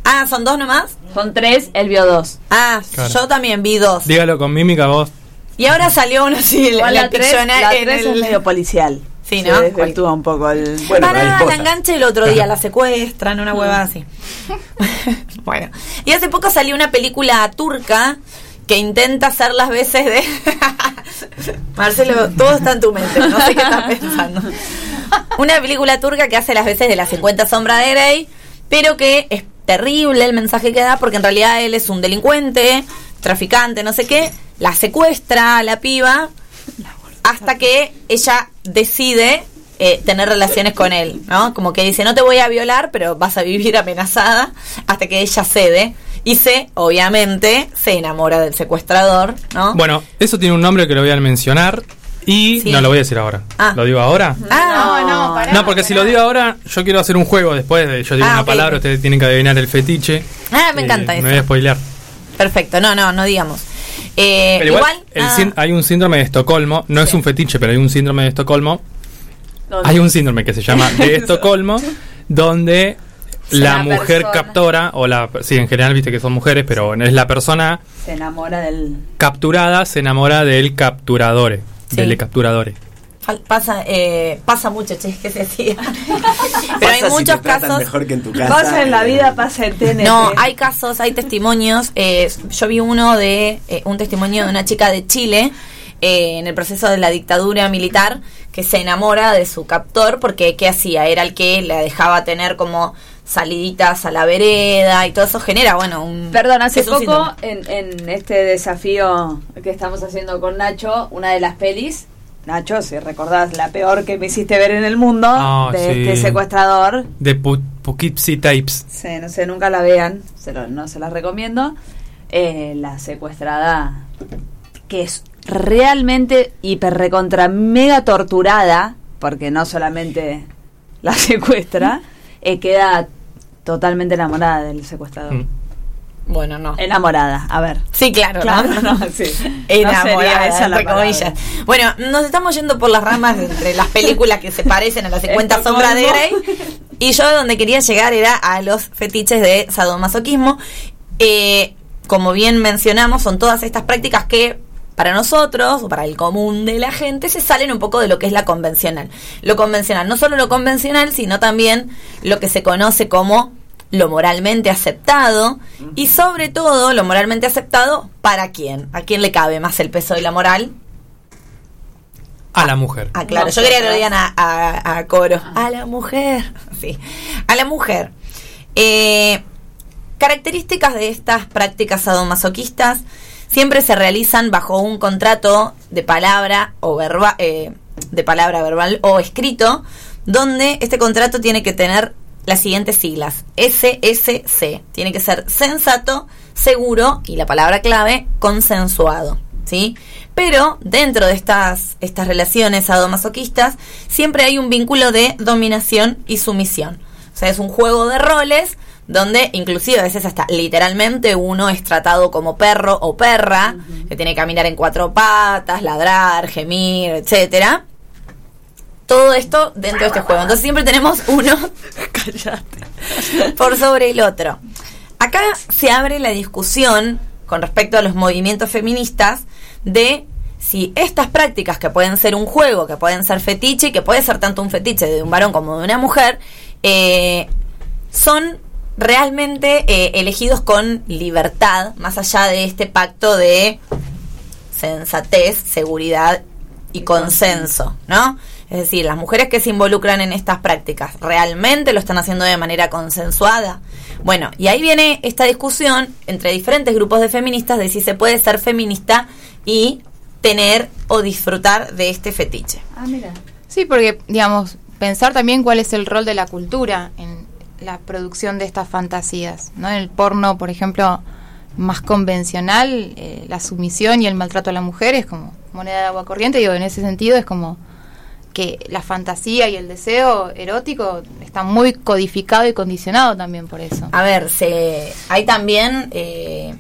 Ah, ¿son dos nomás? Son tres, él vio dos. Ah, Claro. yo también vi dos. Dígalo con mímica vos. Y ahora salió uno así, la, la tres, la en tres el- es medio policial. Sí, ¿no? desvirtúa un poco el... Bueno, Pará, la enganche el otro día, la secuestran, una hueva así. bueno, y hace poco salió una película turca que intenta hacer las veces de... Marcelo, todo está en tu mente, no sé qué estás pensando. Una película turca que hace las veces de las 50 sombras de Grey, pero que es terrible el mensaje que da porque en realidad él es un delincuente, traficante, no sé qué, la secuestra a la piba hasta que ella decide eh, tener relaciones con él, ¿no? Como que dice, no te voy a violar, pero vas a vivir amenazada, hasta que ella cede y se, obviamente, se enamora del secuestrador, ¿no? Bueno, eso tiene un nombre que lo voy a mencionar y Sí. no lo voy a decir ahora. Ah. ¿Lo digo ahora? ah, No, no, pará. No, porque si lo digo ahora, yo quiero hacer un juego después. De, yo digo Ah, una palabra, ustedes tienen que adivinar el fetiche. Ah, me Eh, encanta Me eso. voy a spoilear. Perfecto, no, no, no digamos. Eh, Pero igual, igual, el ah, hay un síndrome de Estocolmo. No es un fetiche, pero hay un síndrome de Estocolmo. ¿Dónde? Hay un síndrome que se llama de Estocolmo, donde la La mujer persona. captora, o la. Sí, en general viste que son mujeres, pero es la persona Se enamora del... capturada, se enamora del capturadore. Sí. Del capturadore. Pasa, eh, pasa mucho, che, que se decía. Pero hay si muchos casos. mejor que en tu casa. Pasa en la vida, pasa en TNT. No, hay casos, hay testimonios. eh, yo vi uno de eh, un testimonio de una chica de Chile eh, en el proceso de la dictadura militar que se enamora de su captor porque ¿qué hacía? Era el que la dejaba tener como saliditas a la vereda y todo eso genera, bueno, un... Perdón, hace poco en, en este desafío que estamos haciendo con Nacho, una de las pelis, Nacho, si recordás la peor que me hiciste ver en el mundo, Ah, de sí. este secuestrador, De Poughkeepsie Tapes. Sí, no sé, nunca la vean, se lo- no se las recomiendo. Eh, la secuestrada, que es realmente hiper recontra mega torturada, porque no solamente la secuestra, eh, queda totalmente enamorada del secuestrador. Mm. Bueno, no. Enamorada, a ver. Sí, claro, Claro, ¿no? no, sí. Enamorada, No sería esa la entre palabra. comillas. Bueno, nos estamos yendo por las ramas entre las películas que se parecen a las 50 Estocolmo. sombras de Grey. Y yo donde quería llegar era a los fetiches de sadomasoquismo. Eh, como bien mencionamos, son todas estas prácticas que para nosotros o para el común de la gente se salen un poco de lo que es la convencional. Lo convencional, no solo lo convencional, sino también lo que se conoce como lo moralmente aceptado y sobre todo lo moralmente aceptado para quién, a quién le cabe más el peso de la moral. A la mujer. Ah, claro, yo quería que lo digan a, a- a coro. A la mujer, sí, a la mujer. Eh, características de estas prácticas sadomasoquistas siempre se realizan bajo un contrato de palabra o verba, eh, de palabra verbal o escrito, donde este contrato tiene que tener las siguientes siglas: SSC. Tiene que ser sensato, seguro y la palabra clave consensuado. ¿Sí? Pero dentro de estas, estas relaciones sadomasoquistas siempre hay un vínculo de dominación y sumisión. O sea, es un juego de roles donde inclusive a veces hasta literalmente uno es tratado como perro o perra, que tiene que caminar en cuatro patas, ladrar, gemir, etcétera. Todo esto dentro de este juego. Entonces siempre tenemos uno cállate, por sobre el otro. Acá se abre la discusión con respecto a los movimientos feministas de si estas prácticas que pueden ser un juego, que pueden ser fetiche, que puede ser tanto un fetiche de un varón como de una mujer, eh, son realmente eh, elegidos con libertad, más allá de este pacto de sensatez, seguridad y consenso, ¿no? Es decir, las mujeres que se involucran en estas prácticas, ¿realmente lo están haciendo de manera consensuada? Bueno, y ahí viene esta discusión entre diferentes grupos de feministas de si se puede ser feminista y tener o disfrutar de este fetiche. Ah, mira. Sí, porque, digamos, pensar también cuál es el rol de la cultura en la producción de estas fantasías, ¿no? En el porno, por ejemplo, más convencional, eh, la sumisión y el maltrato a la mujer es como moneda de agua corriente, digo, en ese sentido es como que la fantasía y el deseo erótico está muy codificado y condicionado también por eso. A ver, se, hay también eh,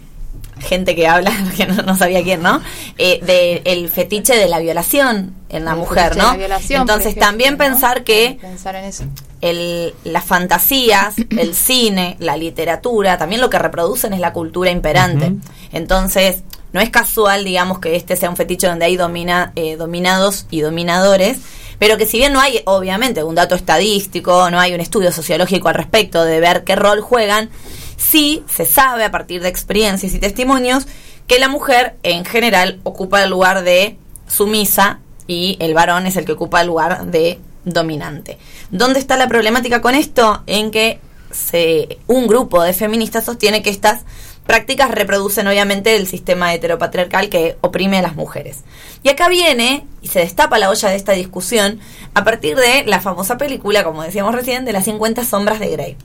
gente que habla, que no, no sabía quién, ¿no? Eh, de el fetiche de la violación en la El mujer, ¿no? la Entonces ejemplo, también ¿no? pensar que Pensar en eso. el, las fantasías, el cine, la literatura, también lo que reproducen es la cultura imperante. Entonces, no es casual, digamos, que este sea un fetiche donde hay domina, eh, dominados y dominadores, pero que si bien no hay, obviamente, un dato estadístico, no hay un estudio sociológico al respecto de ver qué rol juegan, sí se sabe a partir de experiencias y testimonios que la mujer en general ocupa el lugar de sumisa y el varón es el que ocupa el lugar de dominante. ¿Dónde está la problemática con esto? En que se, un grupo de feministas sostiene que estas prácticas reproducen obviamente el sistema heteropatriarcal que oprime a las mujeres. Y acá viene y se destapa la olla de esta discusión a partir de la famosa película, como decíamos recién, de las 50 sombras de Grey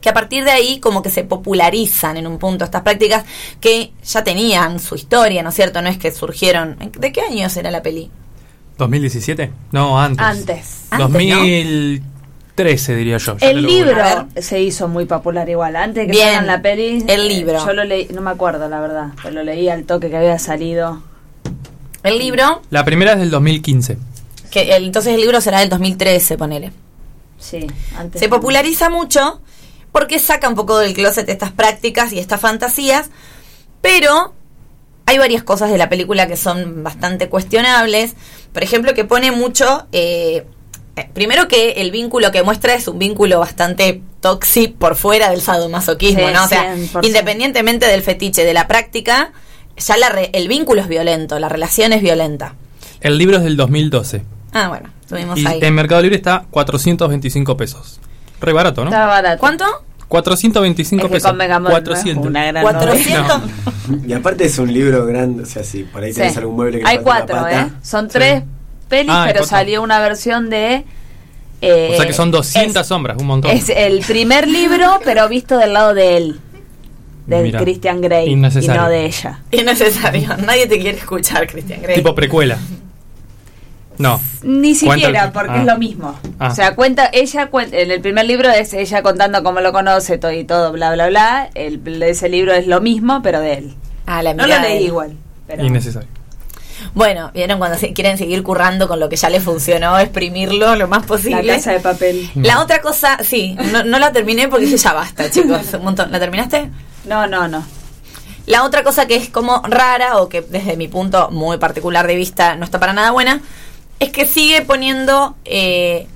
que a partir de ahí como que se popularizan en un punto estas prácticas que ya tenían su historia, ¿no es cierto? No es que surgieron. ¿De qué años era la peli? 2017? No, antes. Antes. 2000, 13, diría yo. el libro se hizo muy popular igual. Antes de que Bien, la peli. El eh, libro. Yo lo leí, no me acuerdo la verdad, pero lo leí al toque que había salido. El libro. La primera es del 2015. Entonces el libro será del 2013, ponele. Sí, antes. Se populariza mucho porque saca un poco del closet estas prácticas y estas fantasías, pero hay varias cosas de la película que son bastante cuestionables. Por ejemplo, que pone mucho eh, primero que el vínculo que muestra es un vínculo bastante tóxico por fuera del sadomasoquismo, Sí, ¿no? O sea, 100%. independientemente del fetiche, de la práctica, ya la re- el vínculo es violento, la relación es violenta. El libro es del 2012. Ah, bueno, estuvimos Y ahí. en Mercado Libre está 425 pesos. Re barato, ¿no? Estaba barato. ¿Cuánto? 425 Es que pesos. con Megamall no es 400. una gran 400. Y aparte es un libro grande, o sea, si por ahí Sí. tenés algún mueble que le Hay cuatro, pata. ¿eh? Son tres pelis, Ah, pero salió una versión de. eh, O sea que son 200 es- sombras, un montón. Es el primer libro, pero visto del lado de él. Del Mira, Christian Grey. Y no de ella. Innecesario. Nadie te quiere escuchar, Cristian Grey. Tipo precuela. No. Ni siquiera, el- porque ah. es lo mismo. Ah. O sea, cuenta, ella cuenta, en el primer libro es ella contando cómo lo conoce todo y todo, bla, bla, bla. El, ese libro es lo mismo, pero de él. Ah, la No lo de leí igual. Pero Innecesario. Bueno, vieron cuando se quieren seguir currando con lo que ya les funcionó, exprimirlo lo más posible. La casa de papel. La otra cosa, sí, no, no la terminé porque dije ya basta, chicos, un montón. ¿La terminaste? No, no, no. La otra cosa que es como rara o que desde mi punto muy particular de vista no está para nada buena, es que sigue poniendo eh,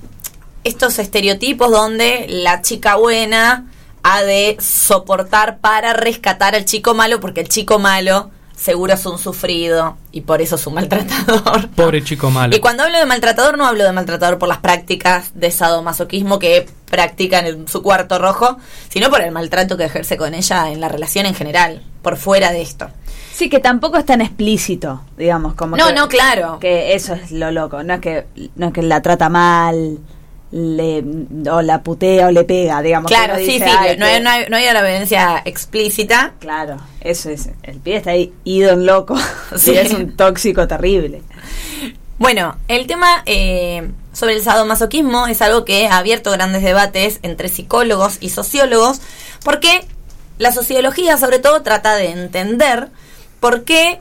estos estereotipos donde la chica buena ha de soportar para rescatar al chico malo porque el chico malo seguro es un sufrido y por eso es un maltratador. Pobre chico malo. Y cuando hablo de maltratador, no hablo de maltratador por las prácticas de sadomasoquismo que practican en su cuarto rojo, sino por el maltrato que ejerce con ella en la relación en general, por fuera de esto. Sí, que tampoco es tan explícito, digamos, como No, que- no, claro. Que eso es lo loco, no es que no es que la trata mal, le o la putea o le pega, digamos. que Claro, sí, dice, sí, "Ay, no hay, que-". no, hay, no hay una violencia explícita. Claro, eso es, el pie está ahí ido en loco, Sí. sí. es un tóxico terrible. Bueno, el tema eh, sobre el sadomasoquismo es algo que ha abierto grandes debates entre psicólogos y sociólogos, porque la sociología sobre todo trata de entender por qué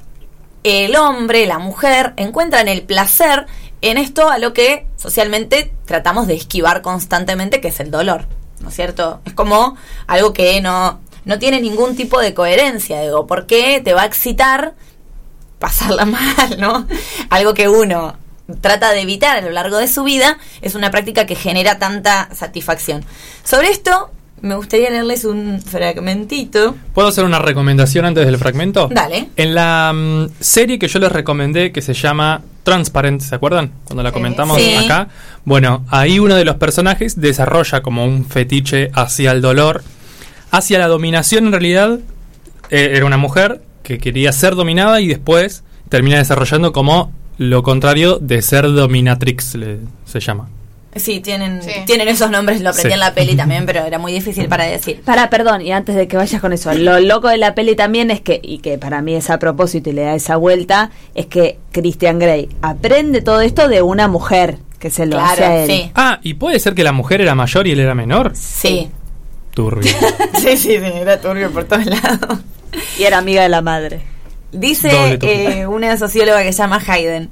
el hombre, la mujer, encuentran el placer en esto a lo que socialmente tratamos de esquivar constantemente, que es el dolor, ¿no es cierto? Es como algo que no, no tiene ningún tipo de coherencia, digo, ¿por qué te va a excitar pasarla mal, ¿no? Algo que uno trata de evitar a lo largo de su vida es una práctica que genera tanta satisfacción. Sobre esto, me gustaría leerles un fragmentito. ¿Puedo hacer una recomendación antes del fragmento? Dale. En la mm, serie que yo les recomendé, que se llama Transparent, ¿se acuerdan? Cuando la comentamos Sí. acá. Bueno, ahí uno de los personajes desarrolla como un fetiche hacia el dolor, hacia la dominación en realidad. eh, era una mujer que quería ser dominada y después termina desarrollando como lo contrario de ser dominatrix, le- se llama. Sí, tienen, Sí. tienen esos nombres, lo aprendí Sí. en la peli también, pero era muy difícil para decir. Para, perdón, y antes de que vayas con eso, lo loco de la peli también es que, y que para mí es a propósito y le da esa vuelta, es que Christian Grey aprende todo esto de una mujer que se lo hace a él. sí. Ah, y puede ser que la mujer era mayor y él era menor. Sí. Turbio. sí, sí, sí, era turbio por todos lados. Y era amiga de la madre. Dice eh, una socióloga que se llama Hayden.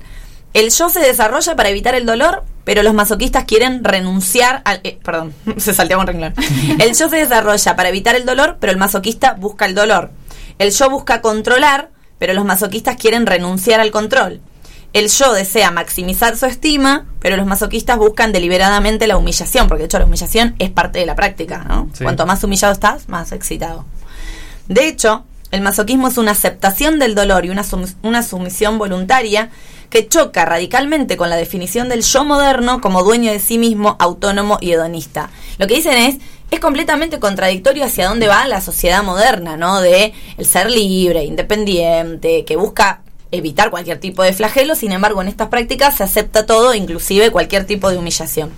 El yo se desarrolla para evitar el dolor, pero los masoquistas quieren renunciar al... eh, perdón, se salteaba un renglón. El yo se desarrolla para evitar el dolor, pero el masoquista busca el dolor. El yo busca controlar, pero los masoquistas quieren renunciar al control. El yo desea maximizar su estima, pero los masoquistas buscan deliberadamente la humillación, porque de hecho la humillación es parte de la práctica, ¿no? Sí. Cuanto más humillado estás, más excitado. De hecho, el masoquismo es una aceptación del dolor y una, una sumisión voluntaria que choca radicalmente con la definición del yo moderno como dueño de sí mismo, autónomo y hedonista. Lo que dicen es, es completamente contradictorio hacia dónde va la sociedad moderna, ¿no? De el ser libre, independiente, que busca evitar cualquier tipo de flagelo, sin embargo en estas prácticas se acepta todo, inclusive cualquier tipo de humillación.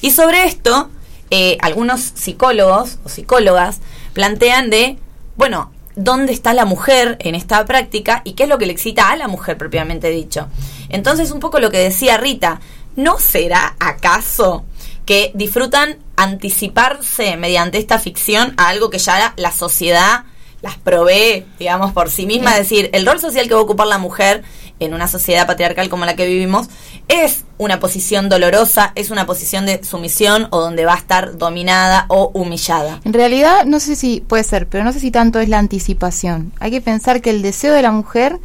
Y sobre esto, eh, algunos psicólogos o psicólogas plantean de, bueno, ¿dónde está la mujer en esta práctica y qué es lo que le excita a la mujer propiamente dicho? Entonces, un poco lo que decía Rita, ¿no será acaso que disfrutan anticiparse mediante esta ficción a algo que ya la, sociedad las provee, digamos, por sí misma? Es decir, el rol social que va a ocupar la mujer en una sociedad patriarcal como la que vivimos es una posición dolorosa, es una posición de sumisión o donde va a estar dominada o humillada. En realidad, no sé si puede ser, pero no sé si tanto es la anticipación. Hay que pensar que el deseo de la mujer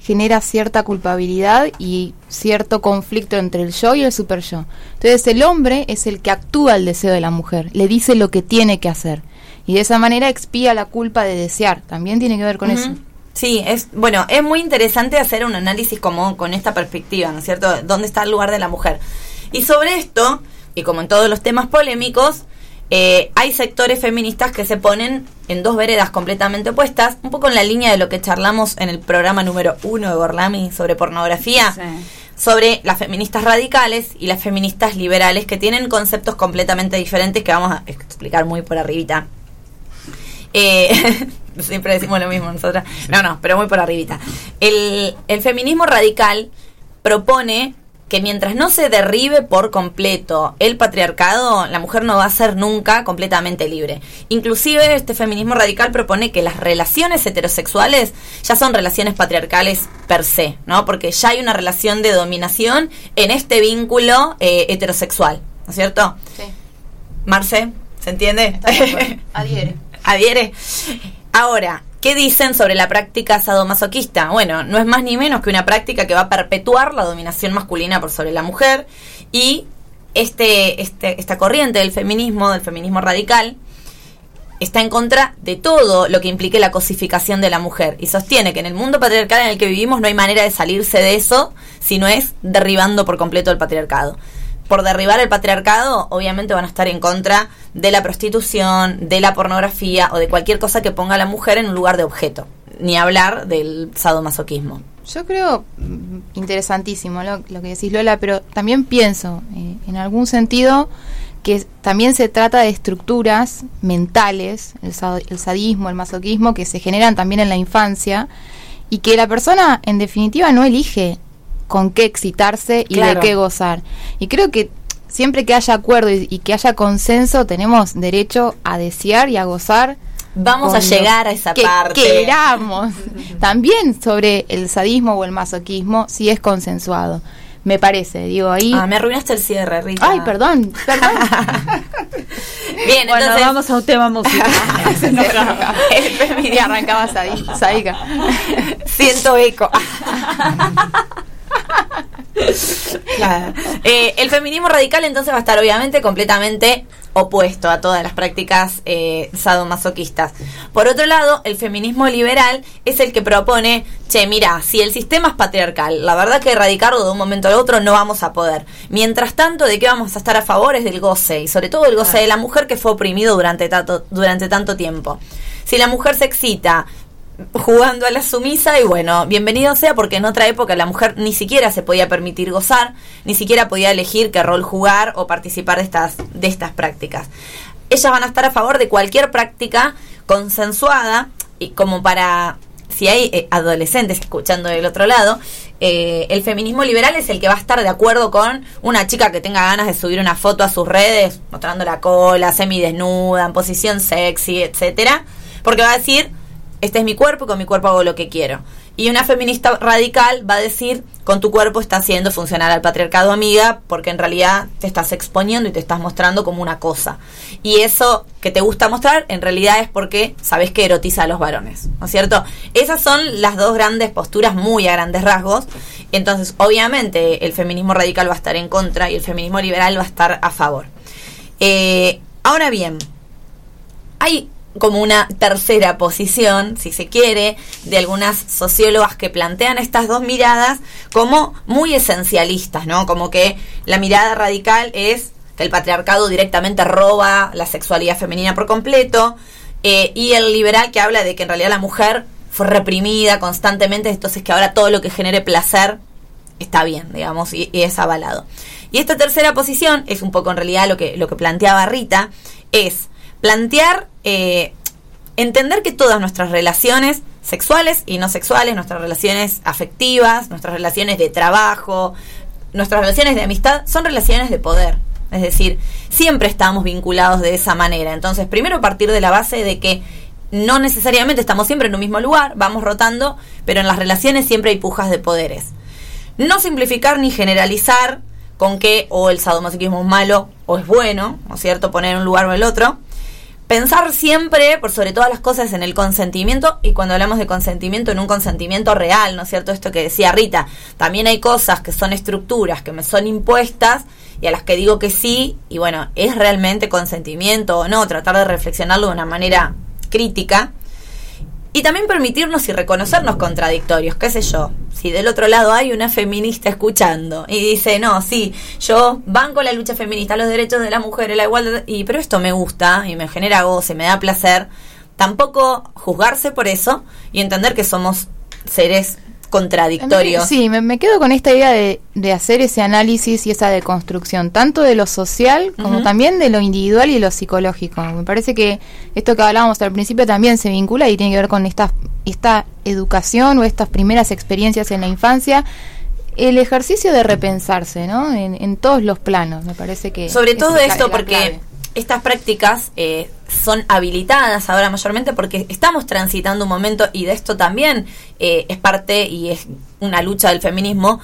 genera cierta culpabilidad y cierto conflicto entre el yo y el super yo. Entonces el hombre es el que actúa el deseo de la mujer, le dice lo que tiene que hacer y de esa manera expía la culpa de desear. También tiene que ver con eso. Sí, es bueno, es muy interesante hacer un análisis como con esta perspectiva, ¿no es cierto? ¿Dónde está el lugar de la mujer? Y sobre esto, y como en todos los temas polémicos, eh, hay sectores feministas que se ponen en dos veredas completamente opuestas, un poco en la línea de lo que charlamos en el programa número uno de Gorlami sobre pornografía, sobre las feministas radicales y las feministas liberales que tienen conceptos completamente diferentes que vamos a explicar muy por arribita. Eh, siempre decimos lo mismo nosotras. No, no, pero muy por arribita. El, el feminismo radical propone que mientras no se derribe por completo el patriarcado, la mujer no va a ser nunca completamente libre. Inclusive este feminismo radical propone que las relaciones heterosexuales ya son relaciones patriarcales per se, ¿no? Porque ya hay una relación de dominación en este vínculo eh, heterosexual, ¿no es cierto? Sí. Marce, ¿se entiende? Adhiere. Adhiere. Ahora, ¿qué dicen sobre la práctica sadomasoquista? Bueno, no es más ni menos que una práctica que va a perpetuar la dominación masculina por sobre la mujer y este, este, esta corriente del feminismo, del feminismo radical, está en contra de todo lo que implique la cosificación de la mujer y sostiene que en el mundo patriarcal en el que vivimos no hay manera de salirse de eso si no es derribando por completo el patriarcado. Por derribar el patriarcado, obviamente van a estar en contra de la prostitución, de la pornografía o de cualquier cosa que ponga a la mujer en un lugar de objeto. Ni hablar del sadomasoquismo. Yo creo mm, interesantísimo lo, lo que decís Lola, pero también pienso eh, en algún sentido que también se trata de estructuras mentales, el, sadismo, el masoquismo, que se generan también en la infancia y que la persona en definitiva no elige con qué excitarse y Claro. de qué gozar. Y creo que siempre que haya acuerdo y, y que haya consenso tenemos derecho a desear y a gozar Vamos a llegar a esa que parte. queramos. También sobre el sadismo o el masoquismo, si es consensuado. Me parece, digo ahí. Ah, me arruinaste el cierre, Rita. Ay, perdón, perdón. Bien, Bueno, entonces vamos a un tema musical. el feminismo- y arrancaba sadi- sádica. Siento eco. Claro. Eh, el feminismo radical entonces va a estar obviamente completamente opuesto a todas las prácticas eh, sadomasoquistas. Por otro lado, el feminismo liberal es el que propone, che, mira, si el sistema es patriarcal, la verdad que erradicarlo de un momento al otro no vamos a poder. Mientras tanto, ¿de qué vamos a estar a favor? Es del goce, y sobre todo el goce de la mujer que fue oprimido durante tanto, durante tanto tiempo. Si la mujer se excita jugando a la sumisa y bueno, bienvenido sea porque en otra época la mujer ni siquiera se podía permitir gozar, ni siquiera podía elegir qué rol jugar o participar de estas, de estas prácticas. Ellas van a estar a favor de cualquier práctica consensuada y como para si hay eh, adolescentes escuchando del otro lado, eh, el feminismo liberal es el que va a estar de acuerdo con una chica que tenga ganas de subir una foto a sus redes mostrando la cola, semidesnuda, en posición sexy, etcétera, porque va a decir este es mi cuerpo y con mi cuerpo hago lo que quiero. Y una feminista radical va a decir, con tu cuerpo está haciendo funcionar al patriarcado, amiga, porque en realidad te estás exponiendo y te estás mostrando como una cosa. Y eso que te gusta mostrar, en realidad es porque sabes que erotiza a los varones, ¿no es cierto? Esas son las dos grandes posturas muy a grandes rasgos. Entonces, obviamente, el feminismo radical va a estar en contra y el feminismo liberal va a estar a favor. Eh, ahora bien, hay como una tercera posición, si se quiere, de algunas sociólogas que plantean estas dos miradas como muy esencialistas, ¿no? Como que la mirada radical es que el patriarcado directamente roba la sexualidad femenina por completo, eh, y el liberal que habla de que en realidad la mujer fue reprimida constantemente, entonces que ahora todo lo que genere placer está bien, digamos, y, y es avalado. Y esta tercera posición es un poco en realidad lo que, lo que planteaba Rita, es plantear, eh, entender que todas nuestras relaciones sexuales y no sexuales, nuestras relaciones afectivas, nuestras relaciones de trabajo, nuestras relaciones de amistad, son relaciones de poder. Es decir, siempre estamos vinculados de esa manera. Entonces, primero partir de la base de que no necesariamente estamos siempre en un mismo lugar, vamos rotando, pero en las relaciones siempre hay pujas de poderes. No simplificar ni generalizar con que o el sadomasoquismo es malo o es bueno, ¿no es cierto? Poner un lugar o el otro. Pensar siempre, por sobre todas las cosas, en el consentimiento y cuando hablamos de consentimiento, en un consentimiento real, ¿no es cierto? Esto que decía Rita, también hay cosas que son estructuras que me son impuestas y a las que digo que sí, y bueno, ¿es realmente consentimiento o no? Tratar de reflexionarlo de una manera crítica. Y también permitirnos y reconocernos contradictorios, qué sé yo. Si del otro lado hay una feminista escuchando y dice, no, sí, yo banco la lucha feminista, los derechos de la mujer, la igualdad, y, pero esto me gusta y me genera goce, me da placer, tampoco juzgarse por eso y entender que somos seres contradictorios. Sí, me, me quedo con esta idea de, de hacer ese análisis y esa deconstrucción, tanto de lo social como también de lo individual y lo psicológico. Me parece que esto que hablábamos al principio también se vincula y tiene que ver con esta, esta educación o estas primeras experiencias en la infancia el ejercicio de repensarse, ¿no? En, en todos los planos, me parece que... Sobre todo esto porque clave. Estas prácticas eh, son habilitadas ahora mayormente porque estamos transitando un momento y de esto también eh, es parte y es una lucha del feminismo.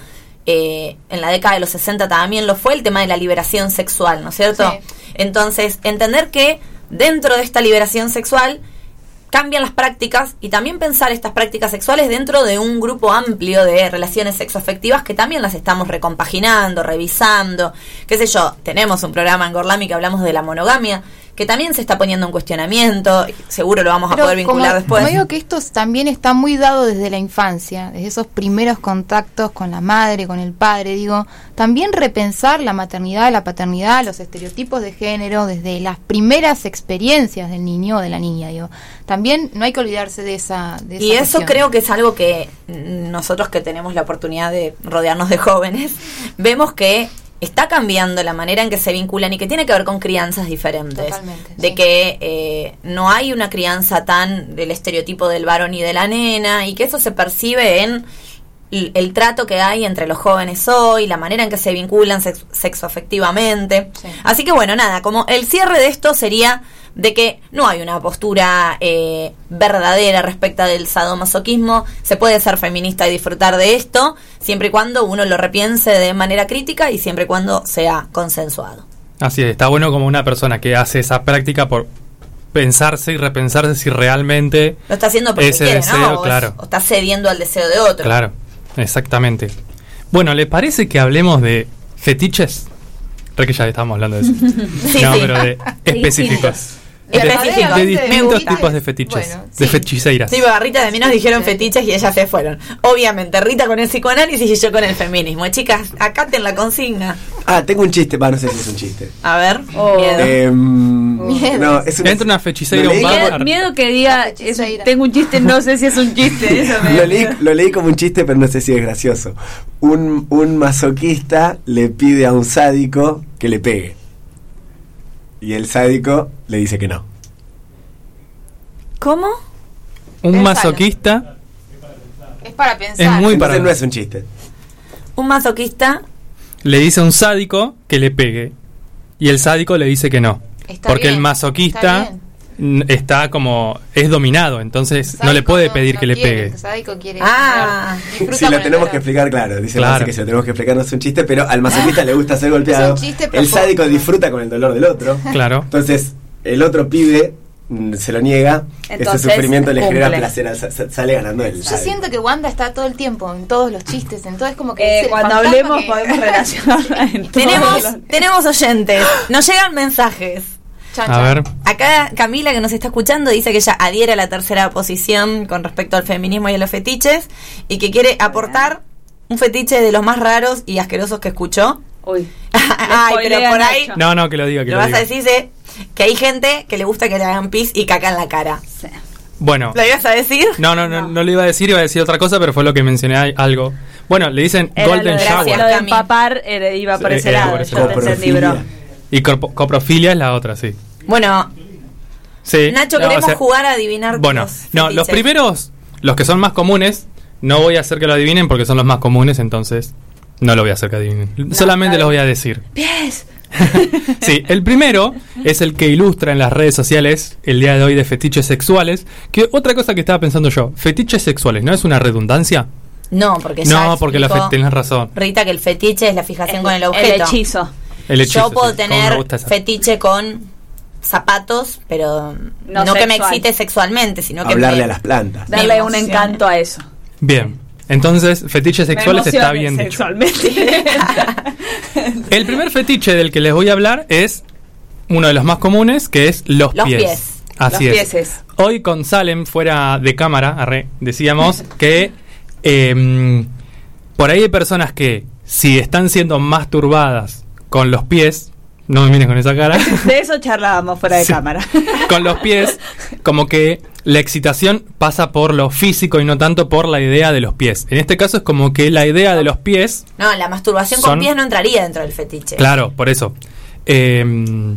eh, en la década de los 60 también lo fue el tema de la liberación sexual, ¿no es cierto? Sí. Entonces, entender que dentro de esta liberación sexual cambian las prácticas y también pensar estas prácticas sexuales dentro de un grupo amplio de relaciones sexoafectivas que también las estamos recompaginando, revisando, qué sé yo, tenemos un programa en Gorlami que hablamos de la monogamia, que también se está poniendo en cuestionamiento, seguro lo vamos a poder vincular como, después. como digo que esto también está muy dado desde la infancia, desde esos primeros contactos con la madre, con el padre, digo, también repensar la maternidad, la paternidad, los estereotipos de género, desde las primeras experiencias del niño o de la niña, digo. También no hay que olvidarse de esa... De Y esa eso cuestión. creo que es algo que mm, nosotros que tenemos la oportunidad de rodearnos de jóvenes, vemos que está cambiando la manera en que se vinculan y que tiene que ver con crianzas diferentes. Totalmente, de sí. que eh, no hay una crianza tan del estereotipo del varón y de la nena y que eso se percibe en el trato que hay entre los jóvenes hoy, la manera en que se vinculan sex- sexoafectivamente. Sí. Así que bueno, nada, como el cierre de esto sería de que no hay una postura eh, verdadera respecto del sadomasoquismo, se puede ser feminista y disfrutar de esto, siempre y cuando uno lo repiense de manera crítica y siempre y cuando sea consensuado. Así es, está bueno como una persona que hace esa práctica por pensarse y repensarse si realmente... Lo está haciendo porque Ese quiere, deseo, ¿no? O, claro. o está cediendo al deseo de otro. Claro, exactamente. Bueno, ¿le parece que hablemos de fetiches? Re que ya estamos hablando de eso. Sí, no, sí. pero de específicos. De, distintos tipos de fetiches. Bueno, De sí. fechiceiras. Sí, porque Rita de mí nos dijeron fetiches y ellas se fueron. Obviamente, Rita con el psicoanálisis y yo con el feminismo. Chicas, acaten la consigna. Ah, tengo un chiste, va, no sé si es un chiste. A ver, Oh. miedo. Em, Miedo. no, es una, Entra una fechiceira un bar. miedo que diga, es- tengo un chiste, no sé si es un chiste. Eso me- Lo leí, lo leí como un chiste, pero no sé si es gracioso. Un, un masoquista le pide a un sádico que le pegue. Y el sádico le dice que no. ¿Cómo? Un Pensalo. masoquista Es para pensar. Es muy para- no es un chiste. Un masoquista. le dice a un sádico que le pegue. Y el sádico le dice que no. Está porque bien, el masoquista está como. es dominado, entonces no le puede pedir no que le quiere, pegue. el sádico quiere Ah. Si lo tenemos que explicar, claro. Dice Claro. Que si lo tenemos que explicar no es un chiste, pero al masoquista le gusta ser golpeado. Es un chiste el sádico disfruta con el dolor del otro. Claro. Entonces, el otro pibe mm, se lo niega. Entonces, ese sufrimiento le genera placer. al sa- sa- Sale ganando el Yo sádico. siento que Wanda está todo el tiempo en todos los chistes, en todo es como que Eh, cuando hablemos que- podemos relacionarla en todos Tenemos, los- tenemos oyentes. Nos llegan mensajes. Chan, A chan. ver. Acá Camila, que nos está escuchando, dice que ella adhiere a la tercera posición con respecto al feminismo y a los fetiches y que quiere aportar un fetiche de los más raros y asquerosos que escuchó. Uy. Ay, pero por ahí. No, no, que lo diga, que lo lo, vas diga. a decir ¿sí? que hay gente que le gusta que le hagan pis y caca en la cara. Bueno. ¿Lo ibas a decir? No, no, no, no, lo iba a decir, iba a decir otra cosa, pero fue lo que mencioné ahí, algo. Bueno, le dicen Era Golden lo de, Shower. Lo de empapar era- iba por Sí, ese lado, por ese yo lado. te entendí, bro. Y coprofilia es la otra, sí. Bueno, Sí. Nacho, No, o queremos sea, jugar a adivinar Bueno, los no, los primeros, los que son más comunes, no voy a hacer que lo adivinen porque son los más comunes, entonces no lo voy a hacer que adivinen. Solamente los voy a decir. Pies. Sí, el primero es el que ilustra en las redes sociales el día de hoy de fetiches sexuales. Que otra cosa que estaba pensando yo, fetiches sexuales, ¿no es una redundancia? No, porque ya No, porque la fe- tenés razón. Rita que el fetiche es la fijación con el El objeto. hechizo. El hechizo, Yo puedo sí, tener fetiche con zapatos, pero no, No que me excite sexualmente, sino que Hablarle me- a las plantas. Darle un encanto a eso. Bien, entonces fetiches sexuales está bien dicho. Sexualmente. El primer fetiche del que les voy a hablar es uno de los más comunes, que es los, Los pies. pies. Así Los es. pieses. Hoy con Salem, fuera de cámara, arre, decíamos que em, por ahí hay personas que si están siendo masturbadas con los pies, no me mires con esa cara, De eso charlábamos fuera de Sí. cámara. con los pies, como que la excitación pasa por lo físico y no tanto por la idea de los pies. En este caso es como que la idea de los pies No, la masturbación Son- con pies no entraría dentro del fetiche. Claro, por eso. Em,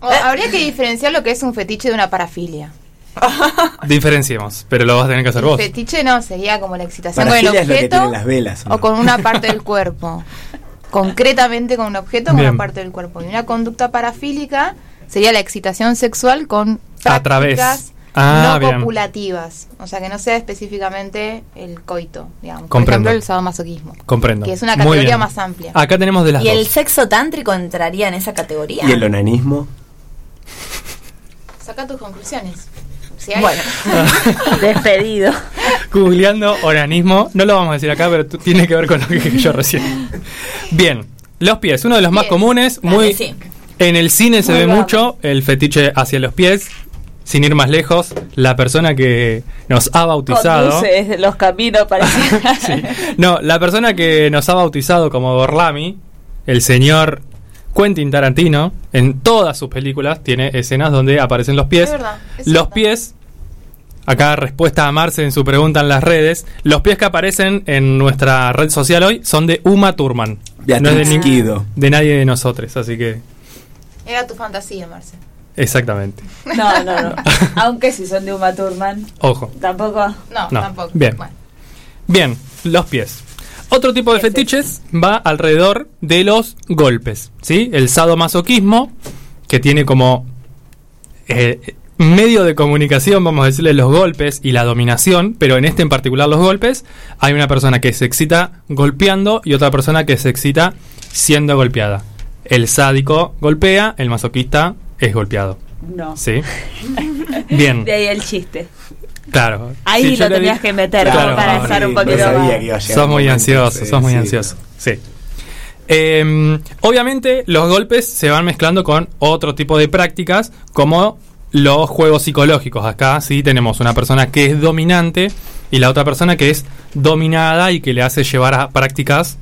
O- habría que diferenciar lo que es un fetiche de una parafilia. Diferenciemos, pero lo vas a tener que hacer El vos. fetiche no, sería como la excitación con el Gilia es lo que objeto tienen las velas. ¿o con una parte del cuerpo. Concretamente con un objeto con una parte del cuerpo. Y una conducta parafílica sería la excitación sexual con A través. prácticas Ah, no bien. copulativas. O sea, que no sea específicamente el coito, digamos. Por ejemplo, el sadomasoquismo. Comprendo. Que es una categoría más amplia. Acá tenemos de las ¿Y el sexo tántrico entraría en esa categoría? ¿Y el onanismo? Saca tus conclusiones. Si hay- Bueno, Despedido. Googleando organismo, no lo vamos a decir acá, pero tiene que ver con lo que dije yo recién. Bien, los pies, uno de los más comunes, muy sí. en el cine se Muy ve mucho el fetiche hacia los pies. Sin ir más lejos, la persona que nos ha bautizado. Conduce los caminos para Sí. No, la persona que nos ha bautizado como Gorlami, el señor Quentin Tarantino, en todas sus películas tiene escenas donde aparecen los pies. Es verdad, es los pies, acá respuesta a Marce en su pregunta en las redes, los pies que aparecen en nuestra red social hoy son de Uma Thurman. Beatriz no es de, ni- Guido. de nadie de nosotros, así que Era tu fantasía, Marce. exactamente. No, no, no. Aunque si son de Uma Thurman, Ojo. tampoco. No, No, tampoco. bien. Bueno. Bien, los pies. Otro tipo de fetiches va alrededor de los golpes, ¿sí? El sadomasoquismo, que tiene como eh, medio de comunicación, vamos a decirle, los golpes y la dominación, pero en este en particular los golpes, hay una persona que se excita golpeando y otra persona que se excita siendo golpeada. El sádico golpea, el masoquista es golpeado, No. ¿sí? Bien, De ahí el chiste. claro. Ahí lo tenías que meter Claro, para no, estar un poquito más. Sos muy ansioso, sos muy ansioso. Sí. Eh, obviamente, los golpes se van mezclando con otro tipo de prácticas, como los juegos psicológicos. Acá sí tenemos una persona que es dominante y la otra persona que es dominada y que le hace llevar a prácticas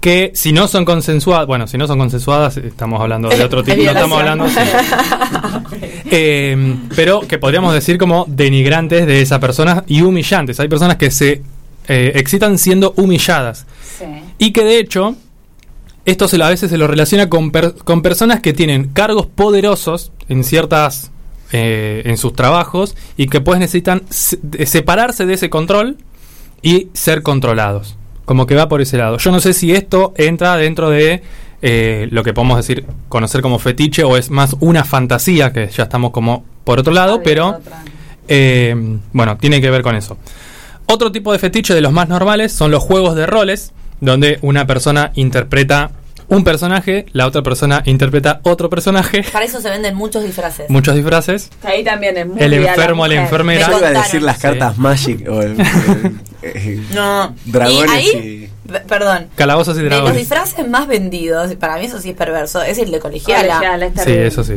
que si no son consensuadas, bueno, si no son consensuadas, estamos hablando de otro tipo, no estamos hablando sí. Eh, pero que podríamos decir como denigrantes de esa persona y humillantes. Hay personas que se eh, excitan siendo humilladas Sí. y que de hecho esto se lo- a veces se lo relaciona con, per- con personas que tienen cargos poderosos en ciertas eh, en sus trabajos y que pues necesitan separarse de ese control y ser controlados. Como que va por ese lado. Yo no sé si esto entra dentro de eh, lo que podemos decir conocer como fetiche o es más una fantasía que ya estamos como por otro lado pero eh, bueno, tiene que ver con eso. Otro tipo de fetiche de los más normales son los juegos de roles, donde una persona interpreta un personaje, la otra persona interpreta otro personaje, para eso se venden muchos disfraces. muchos disfraces. Ahí también es muy El a la enfermo, la mujer. enfermera. Yo iba a decir las Sí. cartas Magic o el, el- el- No. dragones y ahí, y... perdón, Calabozos y de los dragones. disfraces más vendidos, para mí eso sí es perverso, es el de colegiala. Colegiala, está Sí, bien. eso sí.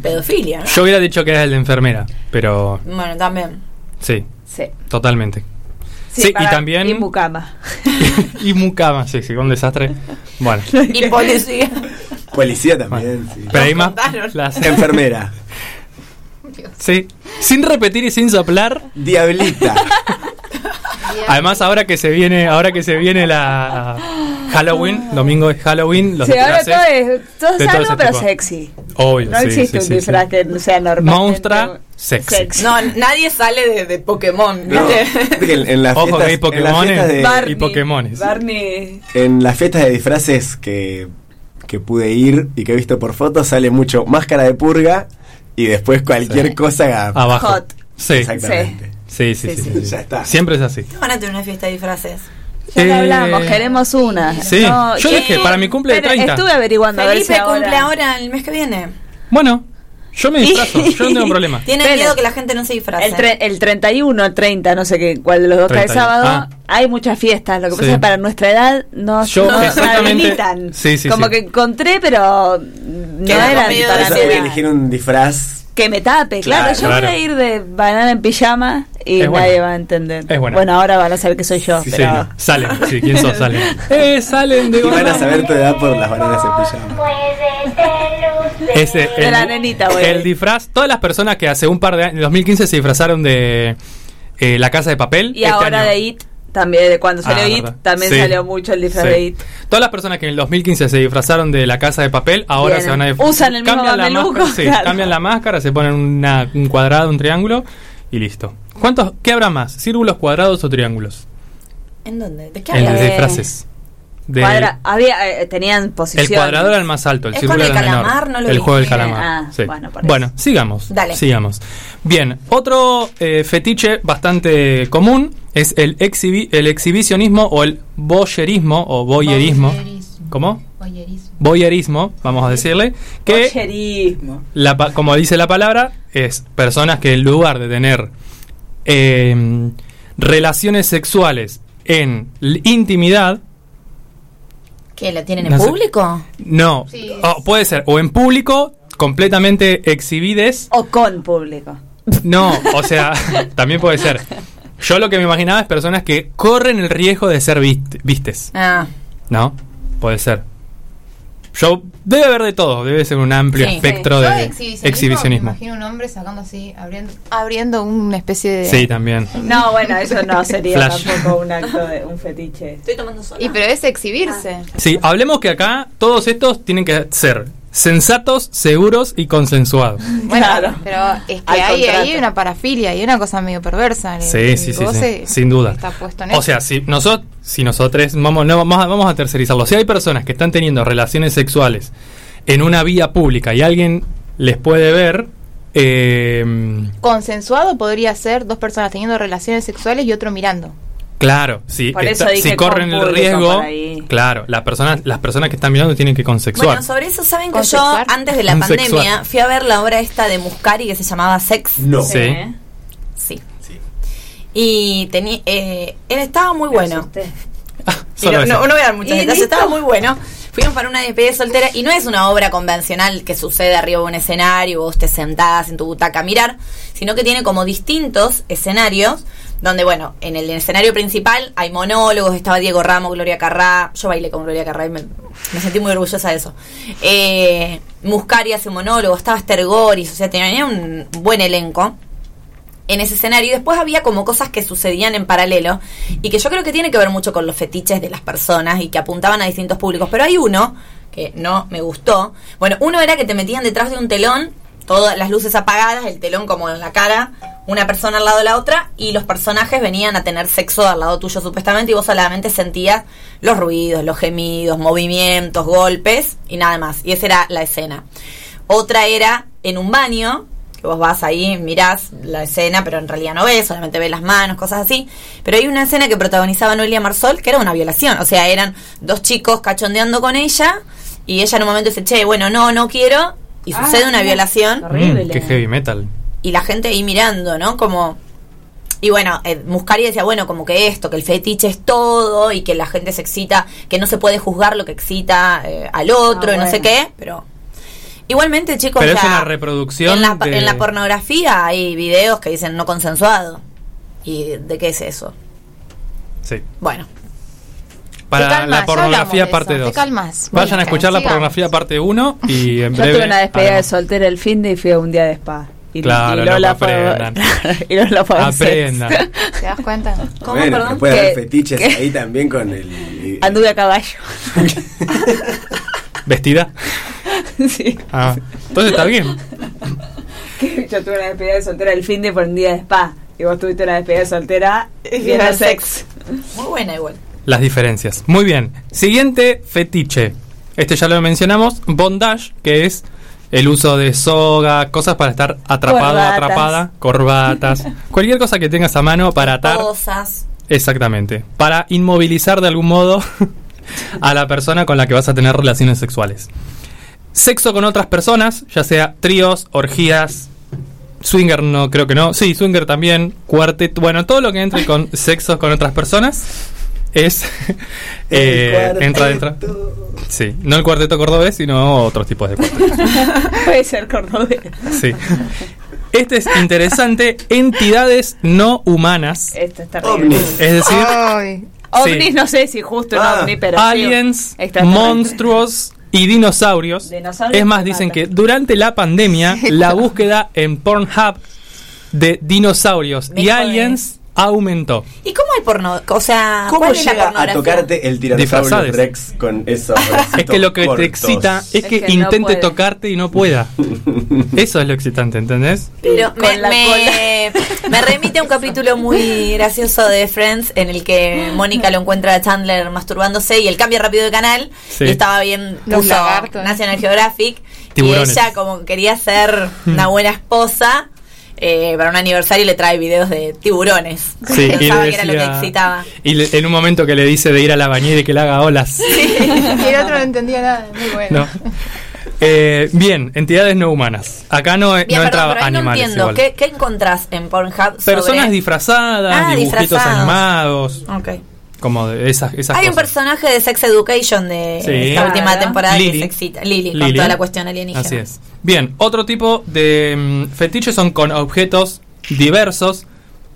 Pedofilia, ¿no? Yo hubiera dicho que era el de enfermera, pero Bueno, también. sí, Sí. totalmente. Sí, y para- también- Y mucama. y mucama, sí, sí, un desastre. Bueno, Y policía. Policía también, sí. pero hay más. las- Enfermera. sí, sin repetir y sin soplar. Diablita. Además, ahora que se viene, ahora que se viene la Halloween, domingo es Halloween, los Sí, ahora todo es, todo de es algo, pero tipo. sexy. obvio, No sí, existe sí, un sí, disfraz sí. que sea normal. Monstra, sexy. No, nadie sale de, de Pokémon, No, ¿viste? que en, en las Ojo fiestas, que hay Barney, y Pokémones. Barney. en las fiestas de disfraces que, que pude ir y que he visto por fotos sale mucho máscara de purga y después cualquier Sí. cosa Abajo. Hot. Sí. Exactamente. Sí, sí, sí, Sí, sí, sí. sí. Ya está. Siempre es así. Van a tener una fiesta de disfraces. Ya lo Eh, hablamos, queremos una. sí. Yo ¿qué? dije, para mi cumple de Pero 30. Estuve averiguando a ver si Felipe ahora... cumple ahora el mes que viene. Bueno, yo me disfrazo, yo no tengo problema. Tiene miedo que la gente no se disfrace. El, tre- el 31, el 30, no sé qué, cuál de los dos cae 31. sábado. Ah. Hay muchas fiestas. Lo que Sí. pasa es que para nuestra edad no, Yo no habilitan. Sí, sí, Como sí. que encontré, pero no medio para de- elegir un disfraz. Que me tape, claro. Claro, yo claro. voy a ir de banana en pijama y Es buena. nadie va a entender. Es buena. ahora van a saber que soy yo, Sí, pero... salen, sí, ¿quién sos? Salen. Eh, salen de Y van a saber tu edad por las bananas en pijama. Ese, De la nenita, güey. El disfraz, todas las personas que hace un par de años, en 2015 se disfrazaron de eh, La Casa de Papel. Y este ahora año- de IT También, de cuando salió Ah, It, verdad. también Sí. salió mucho el disfraz Sí. de It. Todas las personas que en el 2015 se disfrazaron de la casa de papel, ahora se van a Usan el mismo cambian la máscara, sí, claro. cambian la máscara, se ponen una- un cuadrado, un triángulo y listo. ¿Cuántos qué habrá más? ¿Círculos, cuadrados o triángulos? ¿En dónde? ¿De qué En los disfraces. De- Cuadra- había, eh, tenían el posiciones. cuadrado era el más alto, el Es círculo con el era el menor. calamar, no lo el vi. juego del calamar. ah, sí. bueno, por eso. Bueno, sigamos. Dale. Sigamos. Bien, otro eh, fetiche bastante común es el, exhibi- el exhibicionismo o el voyerismo o voyerismo. ¿Cómo? Voyerismo, vamos a decirle. Que Boyerismo. la pa- como dice la palabra, es personas que en lugar de tener eh, relaciones sexuales en intimidad, ¿Qué? ¿La tienen No en sé. público? no, Sí. o puede ser o en público, completamente exhibides, O con público. no, o sea, también puede ser. Yo lo que me imaginaba es personas que corren el riesgo de ser vist- vistes, Ah, ¿no? Puede ser. Yo debe haber de todo, debe ser un amplio Sí. espectro Yo de exhibicionismo, exhibicionismo. Me imagino un hombre sacando así, abriendo, abriendo una especie de. Sí, también. No, bueno, eso no sería Flash. tampoco un acto de un fetiche. estoy tomando sola. Y pero es exhibirse. Sí, hablemos que acá todos estos tienen que ser sensatos, seguros y consensuados. Bueno, Claro. pero es que hay ahí una parafilia y una cosa medio perversa. El- Sí, el sí, sí, sí, sin duda. Está puesto en O eso. sea, si nosotros, si nosotros vamos, no, vamos, a, vamos a tercerizarlo. Si hay personas que están teniendo relaciones sexuales en una vía pública y alguien les puede ver, eh, Consensuado podría ser dos personas teniendo relaciones sexuales y otro mirando. claro, si, Por eso está- dije si corren el riesgo, claro, las personas, las personas que están mirando tienen que consexuar. Bueno, sobre eso saben que yo antes de la Consexuar. pandemia fui a ver la obra esta de Muscari que se llamaba Sex. No. Sí. Sí. Y tenía, eh, él estaba muy bueno. Solo Y no, eso. no, no voy a dar muchos detalles, estaba muy bueno. Fuimos para una despedida soltera y no es una obra convencional que sucede arriba de un escenario, vos te sentás en tu butaca a mirar, sino que tiene como distintos escenarios donde, bueno, en el escenario principal hay monólogos, estaba Diego Ramos, Gloria Carrá, yo bailé con Gloria Carrá y me, sentí muy orgullosa de eso. Eh, Muscari hace monólogo, estaba Esther Goris, o sea, tenía un buen elenco en ese escenario y después había como cosas que sucedían en paralelo y que yo creo que tiene que ver mucho con los fetiches de las personas y que apuntaban a distintos públicos. Pero hay uno que no me gustó. Bueno, uno era que te metían detrás de un telón, todas las luces apagadas, el telón como en la cara, una persona al lado de la otra y los personajes venían a tener sexo al lado tuyo supuestamente y vos solamente sentías los ruidos, los gemidos, movimientos, golpes y nada más. Y esa era la escena. Otra era en un baño, que vos vas ahí, mirás la escena, pero en realidad no ves, solamente ves las manos, cosas así. Pero hay una escena que protagonizaba Noelia Marsol, que era una violación. O sea, eran dos chicos cachondeando con ella, y ella en un momento dice, che, bueno, no, no quiero, y Ah, sucede una violación, Horrible. Mm, qué heavy metal. y la gente ahí mirando, ¿no? Como... Y bueno, eh, Muscari decía, bueno, como que esto, que el fetiche es todo y que la gente se excita, que no se puede juzgar lo que excita eh, al otro Ah, y no sé qué, pero... Igualmente, chicos, Pero o es sea, una reproducción en la, de- en la pornografía hay videos que dicen no consensuado. ¿Y de qué es eso? Sí. Bueno, Para calmas, la pornografía de parte eso, 2. te calmas. Vayan a escuchar la sigamos. pornografía parte 1 y en Yo breve. tuve una despedida de haremos. soltera el fin de y fui a un día de spa. Y, Claro, y Lola loco, fue- aprendan. y Lola fue. Aprendan. ¿Te das cuenta? ¿cómo, bueno, perdón? que puede haber fetiches que- ahí también con el. Anduve a caballo. ¿Vestida? sí. Ah, entonces está bien. Yo tuve una despedida de soltera el fin de por un día de spa. Y vos tuviste una despedida de soltera Viendo sex. Muy buena igual. Las diferencias. Muy bien. Siguiente fetiche. Este ya lo mencionamos. Bondage, que es el uso de soga, cosas para estar atrapado, Corbatas. atrapada, corbatas, cualquier cosa que tengas a mano para atar. Cosas. Exactamente. Para inmovilizar de algún modo a la persona con la que vas a tener relaciones sexuales. Sexo con otras personas, ya sea tríos, orgías, swinger no, creo que no. Sí, swinger también, cuarteto, bueno, todo lo que entre con sexos con otras personas es eh, entra dentro. Sí, no el cuarteto cordobés, sino otros tipos de cuartetos. Puede ser cordobés. Sí. Este es interesante, entidades no humanas, Esto es terrible. Ovnis. es decir, Ay, Ovnis Sí. no sé si justo Ah. ovni, pero aliens, monstruos y dinosaurios. Dinosaurios Es más, dicen que durante la pandemia la búsqueda en Pornhub de dinosaurios Me y aliens aumentó. ¿Y cómo hay porno? O sea, ¿Cómo ¿cuál es la llega a tocarte el Disfrazades. Rex con esos Es que lo que cortos? te excita es Es que, que intente tocarte y no pueda. Eso es lo excitante, ¿entendés? Pero me, me, me remite a un capítulo muy gracioso de Friends en el que Mónica lo encuentra a Chandler masturbándose y él cambia rápido de canal Sí. y estaba bien puso. National Geographic Tiburones. y ella como quería ser una buena esposa eh, para un aniversario le trae videos de tiburones. Sí, y le Pensaba que era lo que decía- excitaba. Y le- en un momento que le dice de ir a la bañera y que le haga olas. y el otro no entendía nada. Muy bueno. No. Eh, bien, entidades no humanas. Acá no, Bien, no entraba pero ahí no animales. entiendo. igual. ¿Qué, ¿Qué encontrás en Pornhub sobre... Personas disfrazadas, Ah, dibujitos disfrazados. animados, Ok. Como de esas, esas Hay un personaje de Sex Education de Sí. esta última temporada Lily. que se excita. Lily, con toda la cuestión alienígena. Así es. Bien, otro tipo de mm, fetiches son con objetos diversos,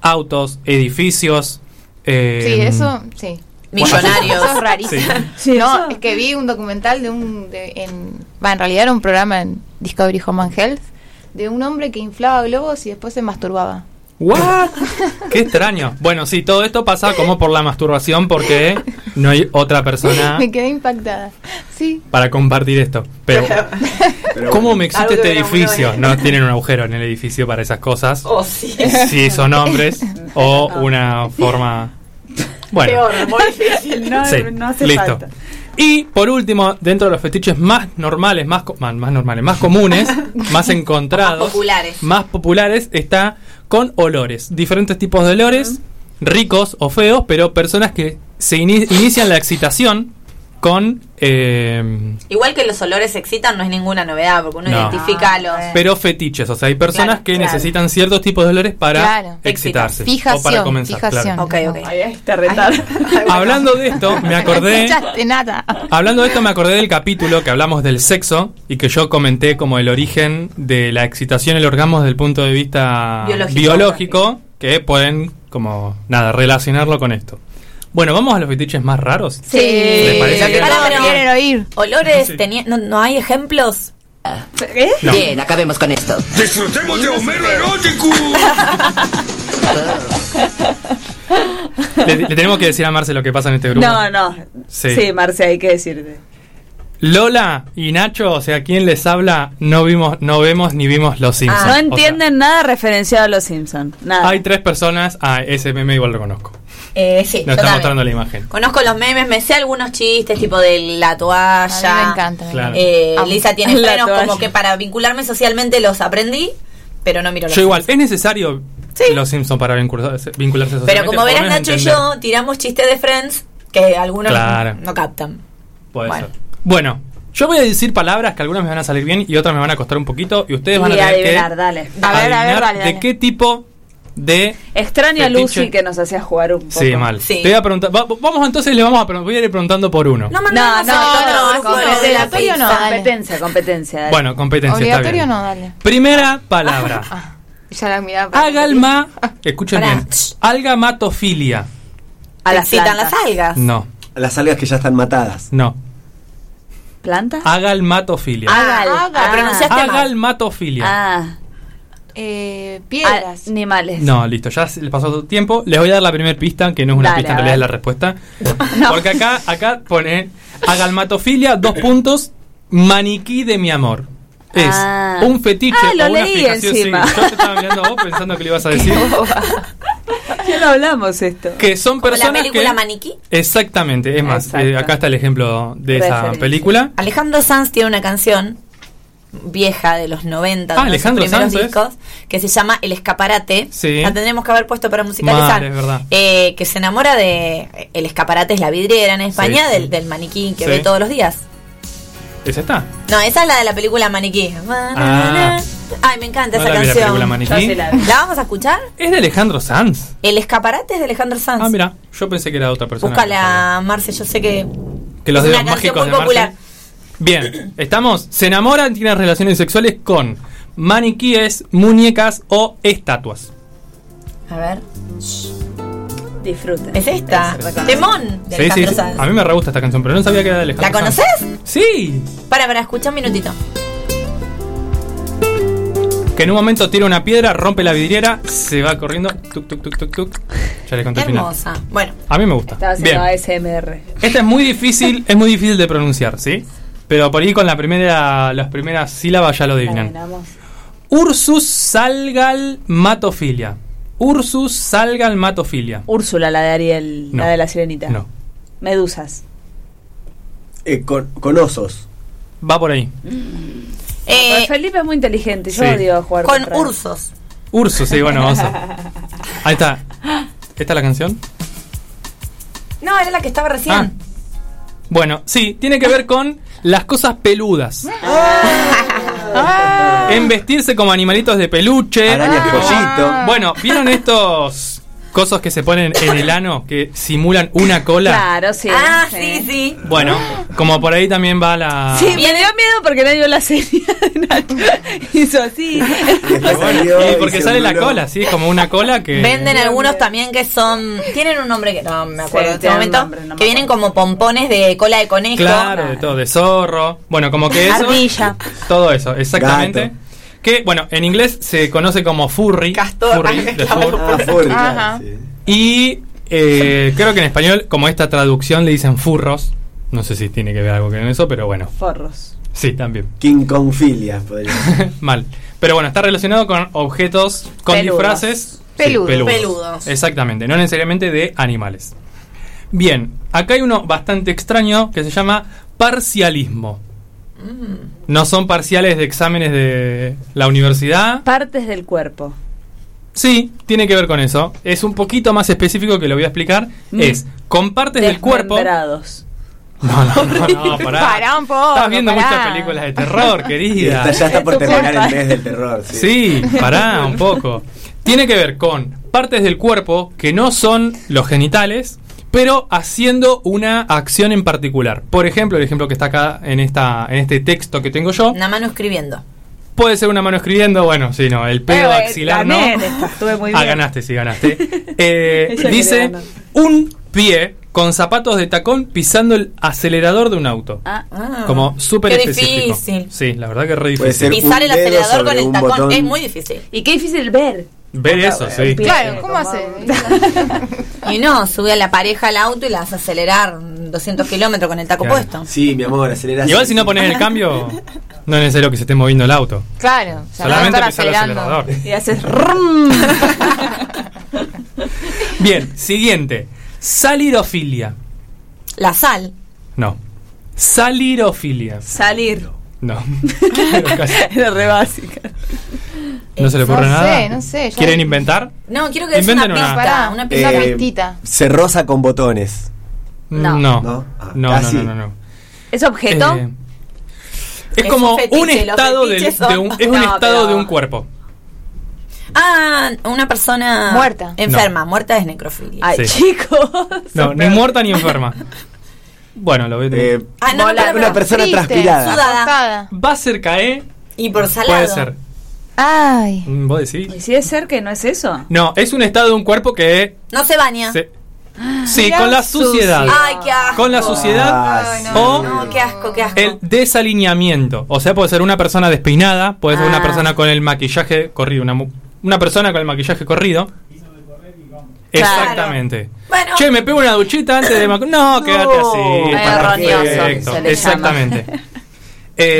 autos, edificios. eh, Sí, eso, sí. Millonarios. Eso es rarísimo. Sí. Sí, no, eso- es que vi un documental de un. De, en, va, en realidad era un programa en Discovery Home and Health de un hombre que inflaba globos y después se masturbaba. ¿What? Qué extraño. Bueno, sí, todo esto pasa como por la masturbación porque no hay otra persona Me quedé impactada. Sí. para compartir esto. Pero, Pero ¿cómo bueno. me Algo este edificio? No tienen un agujero en el edificio para esas cosas. Oh, sí. Si son hombres o una forma... Bueno. Peor, muy difícil, no, Sí, no hace listo. falta. Y por último, dentro de los fetiches más normales, más, más, más normales, más comunes, más encontrados, Más populares. más populares, está con olores. Diferentes tipos de olores, ricos o feos, pero personas que se ini- inician la excitación con... eh, Igual que los olores excitan, no es ninguna novedad, porque uno No. identifica a los. pero fetiches, o sea, hay personas Claro, que claro. necesitan ciertos tipos de olores para Claro. excitarse. Fijación, o para comenzar. fijación. claro. Ok, ok. Ay, ay. Hablando de esto, me No acordé... escuchaste nada. Hablando de esto, me acordé del capítulo que hablamos del sexo y que yo comenté como el origen de la excitación el orgasmo desde el punto de vista Biológico. biológico, que pueden, como, nada, relacionarlo con esto. Bueno, vamos a los fetiches más raros. Sí. ¿Les parece que Ahora, quieren oír. Olores, Sí. tenía, no, no hay ejemplos. ¿Eh? No. Bien, acabemos con esto. ¡Disfrutemos de Homero erótico! Le, le tenemos que decir a Marce lo que pasa en este grupo. No, no. Sí. Sí, Marce, hay que decirte. Lola y Nacho, o sea, ¿quién les habla? No vimos, no vemos ni vimos los Simpsons. Ah, no O sea, entienden nada referenciado a los Simpsons. Nada. hay tres personas. Ah, ese meme igual lo conozco. Eh, sí, Nos yo está también. mostrando la imagen. Conozco los memes, me sé algunos chistes, tipo de la toalla. A mí me encanta. Claro. Eh. Lisa tiene frenos, como que para vincularme socialmente los aprendí, pero no miro los Yo igual, Simpsons. ¿es necesario Sí. los Simpsons para vincularse, vincularse socialmente? Pero como verás, Nacho y yo tiramos chistes de Friends que algunos Claro. no captan. Puede Bueno. ser. Bueno, yo voy a decir palabras que algunas me van a salir bien y otras me van a costar un poquito y ustedes van a Y tener adivinar, que dale. A ver, a ver, dale, de qué tipo de Extraño a Fetiche. Lucy que nos hacía jugar un poco. Sí, mal. Sí. Te voy a preguntar, va- vamos entonces le vamos a voy a ir preguntando por uno. No No, mandamos no, no, no, obligatorio no, competencia, competencia. dale. Bueno, competencia Obligatorio está bien. no, dale. Primera palabra. Ah, ya la miraba. Agalma, escuchen Pará. bien. Algamatofilia. a ¿Te las excitan plantas. las algas? No, Las algas que ya están matadas. no. ¿Planta? Agalmatofilia. Agal. Ah, la pronunciaste mal. Agalmatofilia. Ah, Eh, ah, piedras. animales. No, listo, ya se le pasó todo tiempo. Les voy a dar la primera pista, que no es una Dale, pista, en realidad es la respuesta. Porque acá, acá pone agalmatofilia, dos puntos, maniquí de mi amor. Es Ah. un fetiche Ah, lo o una leí fijación. sí. encima. yo te estaba mirando a vos pensando que le ibas a decir. Ya no hablamos esto. que son Como la personas película que. Maniquí. Exactamente, es más, eh, acá está el ejemplo de esa película. Alejandro Sanz tiene una canción vieja de los 90, de Ah, de Alejandro primeros discos, que se llama El Escaparate. Sí. La tendremos que haber puesto para musicalizar. Verdad. Eh, que se enamora de. El escaparate es la vidriera en España, Sí. del, del maniquí que Sí. ve todos los días. ¿Esa está? No, esa es la de la película Maniquí. Ah. Ay, me encanta No esa la vi la canción. Maniquí. La vi. ¿La vamos a escuchar? Es de Alejandro Sanz. El escaparate es de Alejandro Sanz. Ah, mira, yo pensé que era otra persona. Búscala, Marce, yo sé que. Que los es dedos una canción mágicos muy de popular. Marce. Bien, estamos. Se enamoran, tienen relaciones sexuales con maniquíes, muñecas o estatuas. A ver. Disfruten. Es esta. Temón de Sí, sí, Alejandro sí. Sanz. A mí me re gusta esta canción, pero no sabía que era de Alejandro ¿La Sanz. conoces? Sí. Para, para, escucha un minutito. Que en un momento tira una piedra, rompe la vidriera, se va corriendo. Tuc, tuc, tuc, tuc, tuc. Ya le conté el final. Hermosa. Bueno, A mí me gusta. Estaba haciendo Bien. ASMR. Esta es muy difícil, es muy difícil de pronunciar, ¿sí? Pero por ahí con la primera, las primeras sílabas ya lo adivinan. Ursus salgalmatofilia. Ursus salgalmatofilia. Úrsula, la de Ariel, No. la de la sirenita. No. Medusas. Eh, con, con osos. Va por ahí. eh, Pero Felipe es muy inteligente. Yo Sí. odio jugar con contra ursos. Ursus, sí, bueno, oso. Ahí está. ¿Esta es la canción? No, era la que estaba recién. Ah. Bueno, sí, tiene que ver con las cosas peludas. En vestirse como animalitos de peluche. Arañas pollito. Bueno, ¿vieron estos cosos que se ponen en el ano que simulan una cola? Claro, sí. Ah, sí, sí. Bueno, como por ahí también va la... Sí, me dio miedo porque nadie vio la serie. Hizo así. Y porque sale la cola, sí, es como una cola que... Venden algunos también que son. Tienen un nombre que no me acuerdo Sí, en este momento. nombre, no me que vienen como pompones de cola de conejo. Claro, de todo, de zorro. Bueno, como que eso... Ardilla. Todo eso, exactamente. Gato. Que, bueno, en inglés se conoce como furry. Castor. Furry, de fur. Ah, furry, Ajá. claro, sí. Y eh, creo que en español, como esta traducción le dicen furros. No sé si tiene que ver algo con eso, pero bueno. Forros. Sí, también. King Kong filia, podría ser. Mal. Pero bueno, está relacionado con objetos, con Peludos. disfraces. sí, Peludos. Peludos. Exactamente, no necesariamente de animales. Bien, acá hay uno bastante extraño que se llama parcialismo. No son parciales de exámenes de la universidad. Partes del cuerpo. Sí, tiene que ver con eso. Es un poquito más específico que lo voy a explicar. Mm. Es con partes del cuerpo. Desmembrados. No, no, no, no, pará. Pará un poco, Estás viendo pará. muchas películas de terror, querida. ya está por terminar culpa. el mes del terror. Sí. Sí, pará un poco. Tiene que ver con partes del cuerpo que no son los genitales, pero haciendo una acción en particular. Por ejemplo, el ejemplo que está acá en esta en este texto que tengo yo, Una mano escribiendo. puede ser una mano escribiendo, bueno, sí, no, el pedo Eh, axilar no. gané estuve muy Ah, bien. ganaste, sí, ganaste. Eh, dice un pie con zapatos de tacón pisando el acelerador de un auto. Ah, Ah, Como súper qué específico. difícil. Sí, la verdad que es re difícil. Pisar el acelerador con el tacón botón. es muy difícil. y qué difícil ver. Ver eso, sí. Claro, ¿cómo hace? Y no, sube a la pareja al auto y la hace acelerar 200 kilómetros con el taco Claro. puesto. Sí, mi amor, aceleración. Igual si no pones el cambio, no es necesario que se esté moviendo el auto. Claro, o sea, no Solamente pisar el acelerador. Y haces. Bien, siguiente. Salirofilia. La sal. No. Salirofilia. Salir. No. Era re básica. ¿No se le ocurre No nada? sé, no sé, ¿Quieren inventar? No, quiero que des Inventen una pista. Pará, Una pista. Eh. Se rosa con botones. No. No. ¿No? Ah, No, no, casi. no, no, no. ¿Es objeto? Eh, es Es como un fetiche, un los estado del- fetiches de, son- un, es un No, estado pero- de un cuerpo. Ah, una persona Muerta. Enferma, muerta es necrofilia. Ay, Sí. chicos. No, ni muerta ni enferma. Bueno, lo voy a tener. Eh, Ah, no, pero- una persona Triste, transpirada. Sudada. Va cerca, ¿eh? Y por salado. Puede ser. Ay. Mm, ¿Vos decís? ¿Y si es ser que no es eso? No, es un estado de un cuerpo que. No se baña. se- sí, Mirá, con la suciedad. sucio. Ay, qué asco. Con la suciedad Ah, Ay, o No, qué asco, qué asco. el desalineamiento. O sea, puede ser una persona despeinada, puede ser Ah. una persona con el maquillaje corrido, una, mu- una persona con el maquillaje corrido. Exactamente. Bueno. Che, me pego una duchita antes de... No, quédate así. Perfecto. se le Exactamente.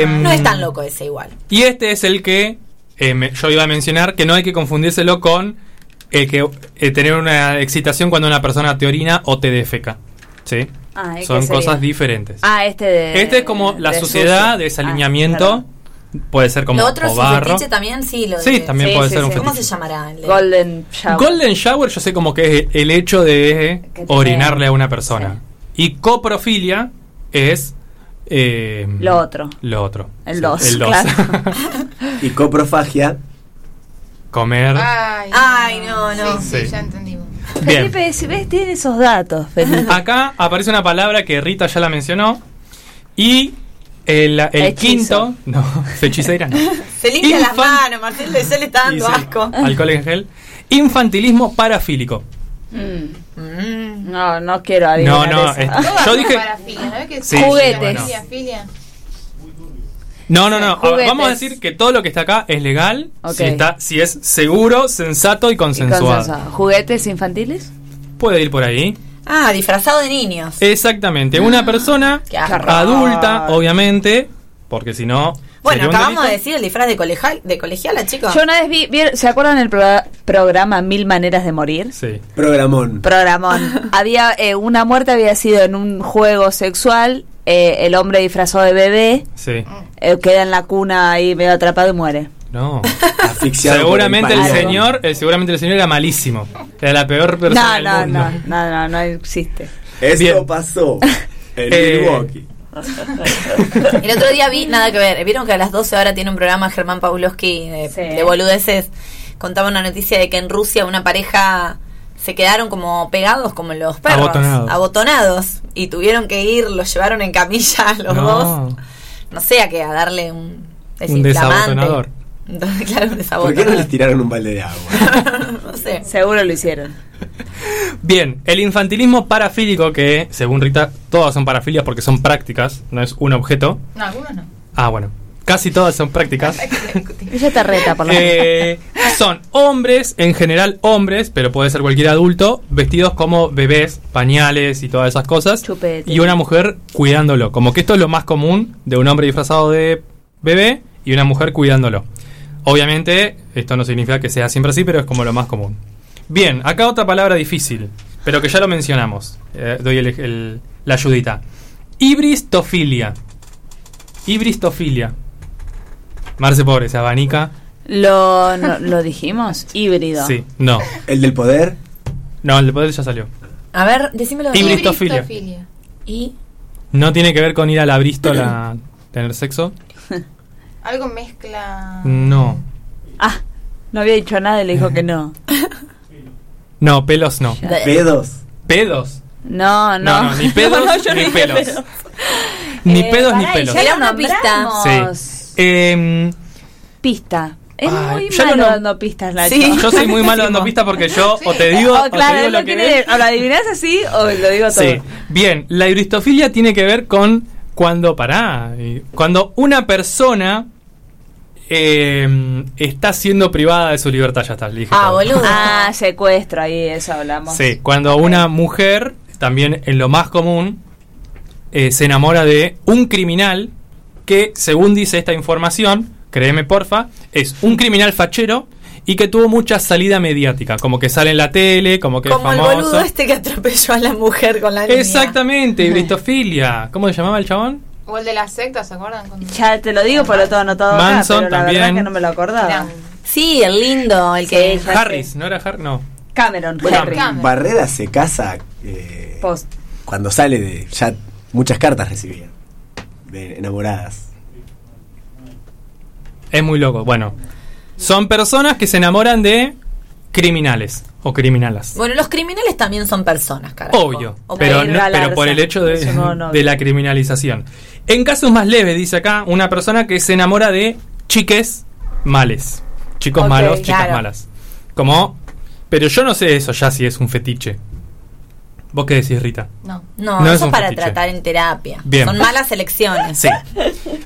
No es tan loco ese igual. Y este es el que eh, me- yo iba a mencionar, que no hay que confundírselo con el que eh, tener una excitación cuando una persona te orina o te defeca. ¿Sí? Ah, ¿y qué Son cosas diferentes. Ah, este de. este es como la de suciedad, sucio. desalineamiento. Ah, puede ser como Lo otro o es barro. un fetiche también, sí. Lo Sí, de- también Sí, puede sí, ser un. ¿Cómo se llamará? El de- Golden Shower. Golden Shower yo sé como que es el hecho de Que orinarle a una persona. Y coprofilia es... eh, Lo otro. Lo otro. El Sí, dos, El dos. claro. Y coprofagia. Comer. Ay, Ay, no, no. Sí, sí, Sí. ya entendimos. Bien. Felipe, si ves, tiene esos datos, Felipe. Acá aparece una palabra que Rita ya la mencionó. Y el, el quinto. No, fechiceira no. Se limpia las manos, Martín, le- está Y dando sí, asco. Alcohol en gel. Infantilismo parafílico. Mm. Mm. No, no quiero No, adivinar no. eso. es- Todas yo dije. ¿no Sí, Juguetes. No, no, no. Juguetes. Vamos a decir que todo lo que está acá es legal. Si, está, si es seguro, sensato y Y consensuado. consensuado. ¿Juguetes infantiles? Puede ir por ahí. Ah, disfrazado de niños. Exactamente, una persona Qué asco. adulta, obviamente, porque si no... Bueno, acabamos de decir el disfraz de colegial, de colegiala, chicos. Yo una vez vi, vi- ¿se acuerdan el pro- programa Mil Maneras de Morir? Sí. Programón. Programón. había eh, una muerte había sido en un juego sexual. eh, el hombre disfrazado de bebé Sí. eh, queda en la cuna ahí medio atrapado y muere. No. Asfixiado seguramente el el señor, eh, seguramente el señor era malísimo. Era la peor persona No, del no, mundo. no, no, no, no existe. Bien. pasó en Eh, Milwaukee. El otro día vi, nada que ver, vieron que a las 12 ahora tiene un programa Germán Pavlovsky de, Sí. de boludeces. Contaba una noticia de que en Rusia una pareja se quedaron como pegados como los perros. Abotonados. abotonados, Y tuvieron que ir, los llevaron en camilla los No. dos. No sé a qué, a darle un Un desinflamante. desabotonador. Entonces, claro, un ¿Por qué no les tiraron un balde de agua? no sé. Seguro lo hicieron. Bien, el infantilismo parafílico, que según Rita, todas son parafilias porque son prácticas, no es un objeto. No, algunos no. Ah, bueno. Casi todas son prácticas. Ella te reta por la Eh, son hombres, en general hombres, pero puede ser cualquier adulto, vestidos como bebés, pañales y todas esas cosas. Chupete. Y una mujer cuidándolo. Como que esto es lo más común de un hombre disfrazado de bebé y una mujer cuidándolo. Obviamente, esto no significa que sea siempre así, pero es como lo más común. Bien, acá otra palabra difícil, pero que ya lo mencionamos. Eh, doy el- el- la ayudita. Ibristofilia. Ibristofilia. Marce pobre, se abanica. ¿Lo, no- ¿Lo dijimos? Híbrido. Sí, no. ¿El del poder? No, el de poder ya salió. A ver, decímelo. de nuevo. Ibristofilia. Ibristofilia. Y No tiene que ver con ir a la Bristol a tener sexo. Algo mezcla. No. Ah, no había dicho nada y le dijo que no. No, pelos no. ¿Pedos? ¿Pedos? No, no. No, no, ni pedos No, ni pelos. Ni Eh, pedos ni y pelos. ya Era una pista. Sí. Em, Pista. Es Ay, muy malo nom- dando pistas, Nacho. Sí. yo soy muy malo dando pistas porque yo o te digo, Oh, o claro, te digo no lo que tiene- es. o lo adivinás así o lo digo todo. Sí. Bien, la ibristofilia tiene que ver con cuando, pará, y- cuando una persona eh, está siendo privada de su libertad, ya está, le dije Ah, todo. boludo. Ah, secuestro, ahí eso hablamos. Sí, cuando una mujer, también en lo más común, eh, se enamora de un criminal que, según dice esta información, créeme porfa, es un criminal fachero y que tuvo mucha salida mediática, como que sale en la tele, como que Como es el famoso. boludo este que atropelló a la mujer con la niña. Exactamente, ibristofilia. ¿Cómo se llamaba el chabón? O el de la secta, ¿se acuerdan? Cuando- Ya te lo digo, por lo todo anotado acá, Manson pero la también. verdad es que no me lo acordaba. Sí, el lindo, el que... Ya Harris, ¿no era Harris? No. Cameron, Bueno. Cameron. Barrera se casa eh, Post. cuando sale de. Ya muchas cartas recibía. De enamoradas. Es muy loco. Bueno, son personas que se enamoran de criminales o criminalas. Bueno, los criminales también son personas, carajo. Obvio, pero, no- pero por el hecho de, de la criminalización. En casos más leves, dice acá, una persona que se enamora de chiques males. Chicos malos, chicas claro. malas. Como, pero yo no sé eso ya si es un fetiche. ¿Vos qué decís, Rita? No. No, No es eso un es para fetiche. tratar en terapia. Bien. Son malas elecciones. Sí.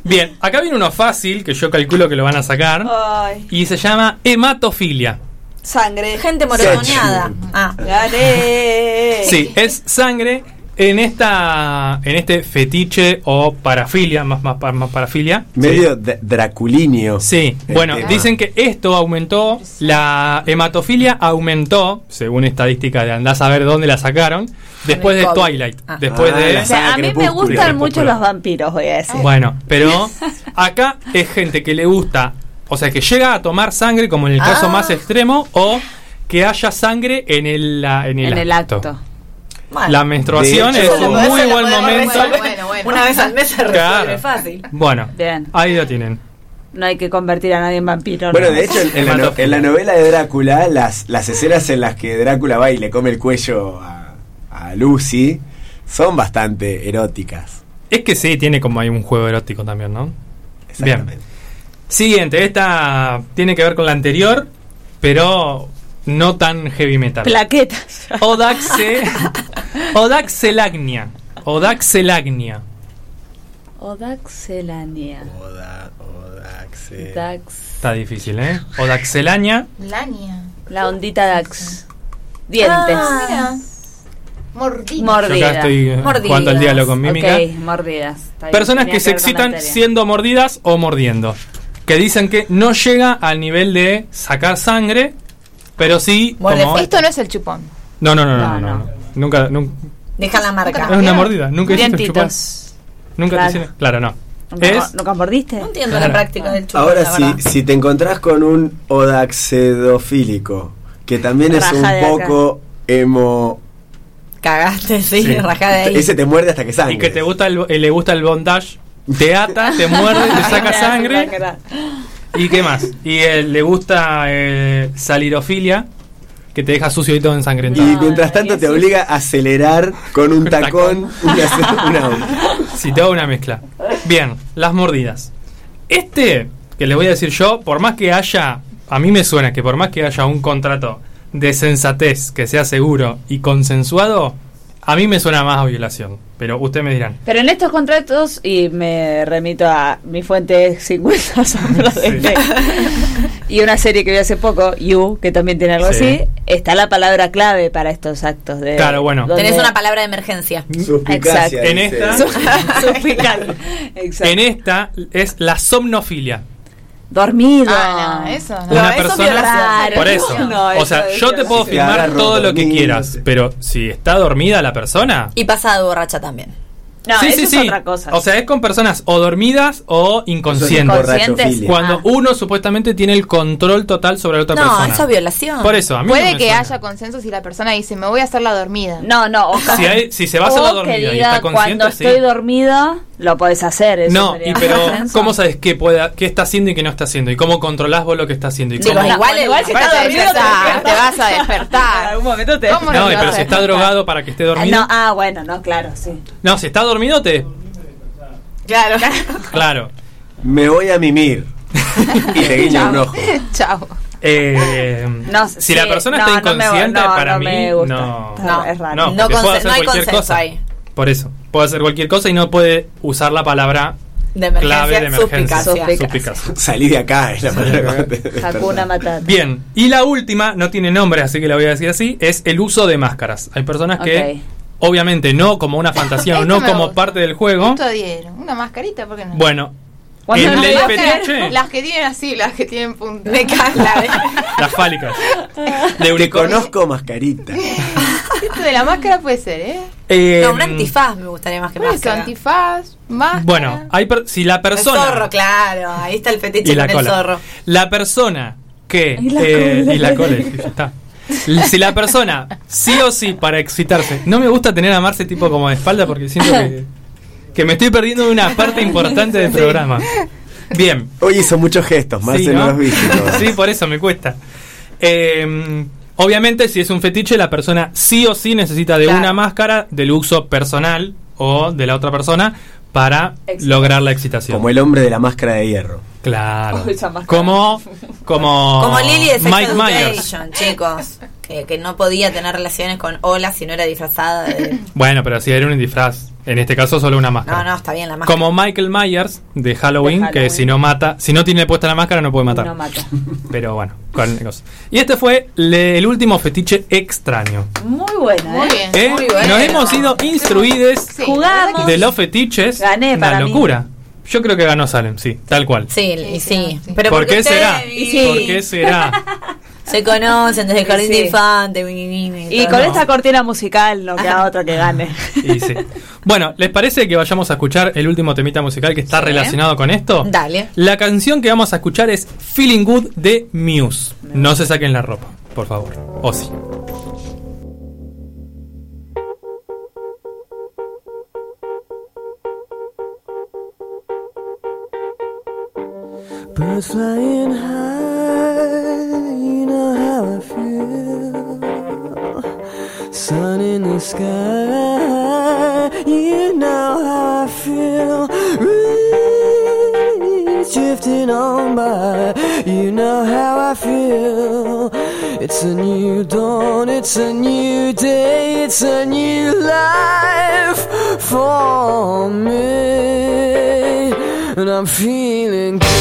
Bien, acá viene uno fácil, que yo calculo que lo van a sacar, Ay, y se llama hematofilia. Sangre. Gente moroneada. Ah, Gané. Sí, es sangre en esta en este fetiche o parafilia, más, más, más parafilia. Medio draculinio. Sí, Este, bueno, ah. dicen que esto aumentó, la hematofilia aumentó, según estadística de andás a ver dónde la sacaron, después de COVID. Twilight, Ah. después Ah, de... la O sea, a mí me gustan mucho los vampiros, voy a decir. Bueno, pero acá es gente que le gusta, o sea, que llega a tomar sangre como en el caso Ah. más extremo o que haya sangre en el, la- en el, en el acto. bueno. La menstruación es un muy buen momento. resolver. Bueno, bueno. Una vez al mes se resuelve Claro. fácil. Bueno, Bien. ahí lo tienen. No hay que convertir a nadie en vampiro. Bueno, ¿no? de hecho, en, en la no- en la novela de Drácula, las, las escenas en las que Drácula va y le come el cuello a, a Lucy son bastante eróticas. Es que sí, tiene como hay un juego erótico también, ¿no? Exactamente. Siguiente, esta tiene que ver con la anterior, pero no tan heavy metal. Plaquetas. Odaxe, Odaxelagnia. Odaxelagnia. Odaxelania. Oda, Odaxe. Dax. Está difícil, ¿eh? Odaxelania. Lania. La ondita Dax. Dientes. Ah, Mordidas. Yo Mordida. acá estoy Mordidas. jugando al diálogo con mímica. Ok, mordidas. Personas que se excitan siendo mordidas o mordiendo. Que dicen que no llega al nivel de sacar sangre, pero sí Muerde como... Esto no es el chupón. No, no, no, no, No, no, no. Nunca, nunca... Deja la marca. Es una mordida. Nunca hiciste un chupón. Nunca Claro. te hicieron... Claro, no. ¿Nunca, Es... ¿Nunca mordiste? No entiendo Claro. la práctica del chupón. Ahora, si, si te encontrás con un odaxedofílico, que también es un de acá. poco emo. Cagaste, sí, Sí. rajá de ahí. Ese te muerde hasta que sangre. Y que te gusta el, le gusta el bondage, te ata, te muerde, te saca sangre. ¿Y qué más? Y eh, le gusta eh, salirofilia, que te deja sucio y todo Y ensangrentado. mientras tanto te obliga a acelerar con un tacón una, te hago una mezcla. Bien, las mordidas. Este, que les voy a decir yo, por más que haya, a mí me suena que por más que haya un contrato de sensatez que sea seguro y consensuado, a mí me suena más a violación. Pero ustedes me dirán. Pero en estos contratos, y me remito a mi fuente 50 sombras Sí. Grey, y una serie que vi hace poco, You, que también tiene algo Sí. así, está la palabra clave para estos actos de... Claro, bueno. Tenés una palabra de emergencia. Suspicacia. En dice. esta-. Exacto. En esta es la somnofilia. Dormido. Ah, no, eso no. Una eso persona. violación. Por eso. No, o eso sea, yo te puedo firmar Agarro todo lo que quieras, pero si está dormida la persona. Y pasada borracha también. No, sí, eso sí, es sí. otra cosa. O sea, es con personas o dormidas o inconscientes. Inconscientes. Cuando Ah. uno supuestamente tiene el control total sobre la otra No, persona. eso es violación. Por eso, a mí no Puede que suena. haya consenso si la persona dice, me voy a hacer la dormida. No, no. O, Si, hay- si se va a hacer la o dormida y está consciente, cuando sí. estoy dormida, lo podés hacer. eso No, y pero. ¿cómo sabes qué, pueda, qué está haciendo y qué no está haciendo? ¿Y cómo controlás vos lo que está haciendo? ¿Y Digo, cómo- igual, igual si está dormido, empezar, te vas a En despertar. algún momento te ¿Cómo No, te pero si está drogado para que esté Ah, dormido. No, ah, bueno, no, claro, sí. No, si está dormido te... Claro. Claro. Me voy a mimir. y te guiña un ojo. Chao. Eh, No, si sí, la persona no, está no me- inconsciente, no, para no mí me gusta. no. No, es raro. No, No puede no hay consenso cosa. ahí. Por eso, puede hacer cualquier cosa y no puede usar la palabra De emergencia, clave de emergencia. suspicacia. Suspicacia. Salí de acá, es la despertás. Hakuna Matata. Bien, y la última, no tiene nombre, así que la voy a decir así, es el uso de máscaras. Hay personas que, obviamente, no como una fantasía o no como gusta. parte del juego. Dieron. Una mascarita, ¿por qué no? Bueno, no fetiche, Las que tienen así, las que tienen punta. La las fálicas. De Te conozco mascarita. Esto de la máscara puede ser, ¿eh? Eh, No, un antifaz me gustaría más que Por eso, máscara. antifaz, máscara. Bueno, hay per- si la El persona... zorro, claro. Ahí está el fetiche y la con el cola. zorro. La persona que Y la eh, cola. y la cola, y ya está. Si la persona sí o sí para excitarse, no me gusta tener a Marce tipo como de espalda porque siento que, que me estoy perdiendo de una parte importante del programa. Bien. Hoy hizo muchos gestos, Marce, Sí, no ¿no? los viste. todos. Sí, por eso me cuesta. Eh, obviamente, si es un fetiche, la persona sí o sí necesita de Claro. una máscara del uso personal o de la otra persona para Excitación. lograr la excitación. Como el hombre de la máscara de hierro. Claro. Como, como, Como Lily de Sex Mike Myers. Chicos. Que, que no podía tener relaciones con Ola si no era disfrazada de... Bueno, pero si era un disfraz. En este caso, solo una máscara. No, no, está bien la máscara. Como Michael Myers de Halloween, De que si no mata, si no tiene puesta la máscara, no puede matar. No mata. Pero bueno, con cosas. Y este fue le- el último fetiche extraño. Muy buena, Muy ¿eh? bien. ¿Eh? Muy bueno. Nos hemos sido instruidos Sí, Jugamos. de los fetiches. Gané Una para mí. locura. Yo creo que ganó Salem, sí, tal cual. Sí, Sí, y sí. Pero ¿Por qué será? Sí. ¿Por qué será? se conocen desde el jardín Sí. de infante. mi, mi, mi, Y con esta cortina musical no queda otro que gane. Y sí. Bueno, ¿les parece que vayamos a escuchar el último temita musical que está Sí. relacionado con esto? Dale. La canción que vamos a escuchar es Feeling Good de Muse. No se saquen la ropa, por favor. O sí. Birds flying high, Sun in the sky, you know how I feel. Drifting on by, you know how I feel. It's a new dawn, it's a new day, it's a new life for me. And I'm feeling good.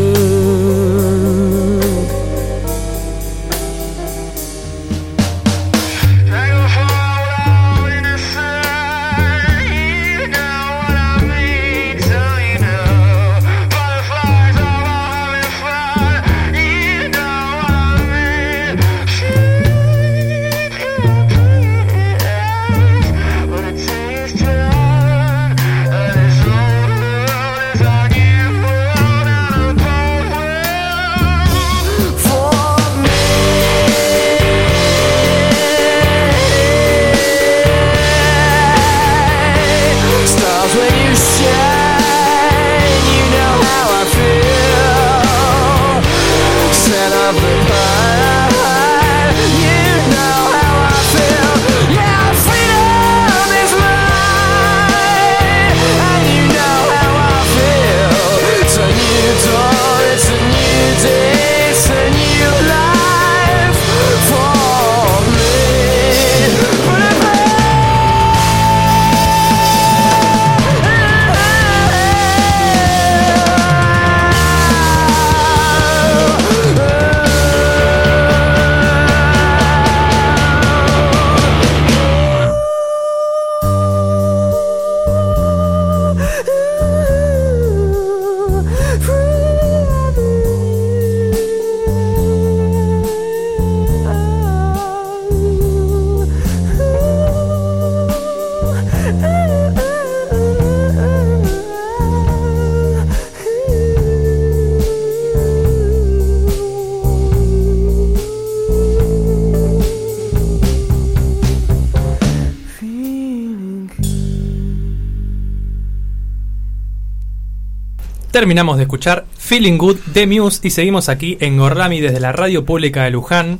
Terminamos de escuchar Feeling Good de Muse y seguimos aquí en Gorlami desde la radio pública de Luján.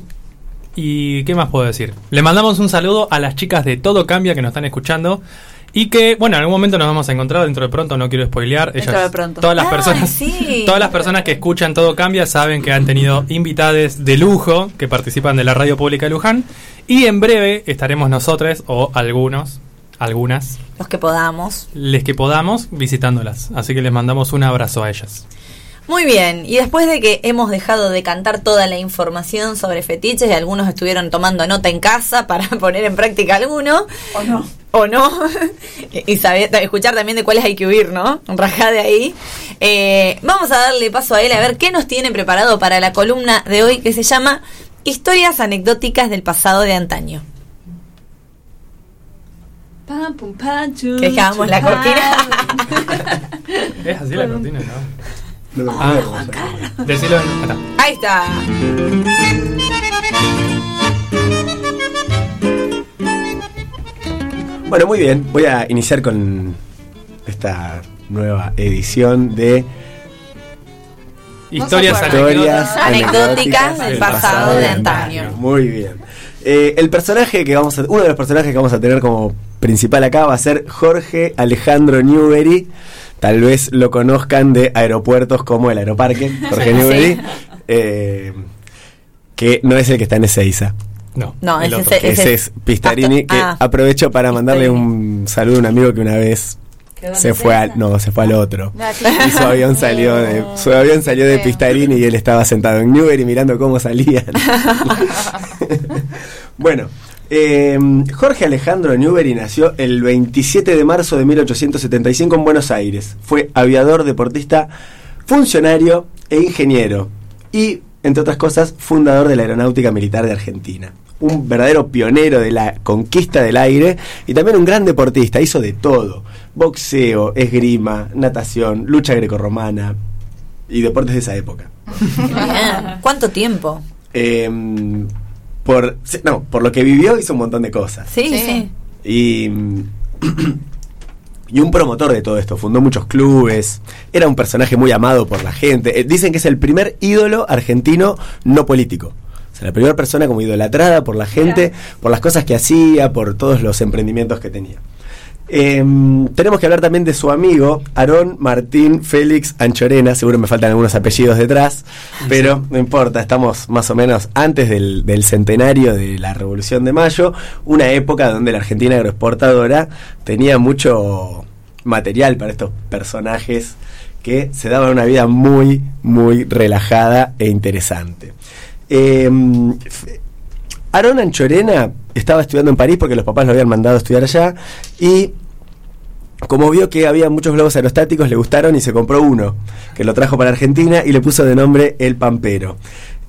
¿Y qué más puedo decir? Le mandamos un saludo a las chicas de Todo Cambia que nos están escuchando y que, bueno, en algún momento nos vamos a encontrar dentro de pronto, no quiero spoilear. Dentro Ellas- de pronto. Todas las Ah, personas, sí. todas las personas que escuchan Todo Cambia saben que han tenido invitades de lujo que participan de la radio pública de Luján y en breve estaremos nosotros o algunos, algunas, Los que podamos. les que podamos visitándolas. Así que les mandamos un abrazo a ellas. Muy bien, y después de que hemos dejado de cantar toda la información sobre fetiches y algunos estuvieron tomando nota en casa para poner en práctica alguno. O no. O no. y saber, escuchar también de cuáles hay que huir, ¿no? Rajá de ahí. Eh, vamos a darle paso a él a ver qué nos tiene preparado para la columna de hoy que se llama Historias anecdóticas del pasado de antaño. Pam, pum, pam, chu, ¿Querés que hagamos la cortina? ¿Es así la cortina? No. No Ah, podemos. decilo en- acá. Ahí está. Bueno, muy bien. Voy a iniciar con esta nueva edición de Historias Historias Anecdóticas del pasado de antaño. Muy bien. Eh, el personaje que vamos a, uno de los personajes que vamos a tener como principal acá va a ser Jorge Alejandro Newbery. Tal vez lo conozcan de aeropuertos como el Aeroparque, Jorge Sí. Newbery, eh, que no es el que está en Ezeiza. No, No, el ese otro. es- Ese es Pistarini, que Ah. aprovecho para mandarle un saludo a un amigo que una vez ¿Quedó en se fue al, no, se fue al otro. No, sí. Y su avión salió de, su avión salió de. Pistarini y él estaba sentado en Newbery mirando cómo salían. bueno, eh, Jorge Alejandro Newbery nació el 27 de marzo de 1875 en Buenos Aires. Fue aviador, deportista, funcionario e ingeniero. Y, entre otras cosas, fundador de la Aeronáutica Militar de Argentina. Un verdadero pionero de la conquista del aire y también un gran deportista. Hizo de todo. Boxeo, esgrima, natación, lucha grecorromana y deportes de esa época. ¿Cuánto tiempo? Eh, por, no, por lo que vivió hizo un montón de cosas. Sí, sí. Sí. Y, y un promotor de todo esto. Fundó muchos clubes. Era un personaje muy amado por la gente. Eh, dicen que es el primer ídolo argentino no político. La primera persona como idolatrada por la gente, por las cosas que hacía, por todos los emprendimientos que tenía. Eh, tenemos que hablar también de su amigo, Aarón Martín Félix Anchorena. Seguro me faltan algunos apellidos detrás, pero no importa, estamos más o menos antes del, del centenario de la Revolución de Mayo, una época donde la Argentina agroexportadora tenía mucho material para estos personajes que se daban una vida muy, muy relajada e interesante. Eh, Aarón Anchorena estaba estudiando en París porque los papás lo habían mandado a estudiar allá y como vio que había muchos globos aerostáticos, le gustaron y se compró uno, que lo trajo para Argentina y le puso de nombre El Pampero.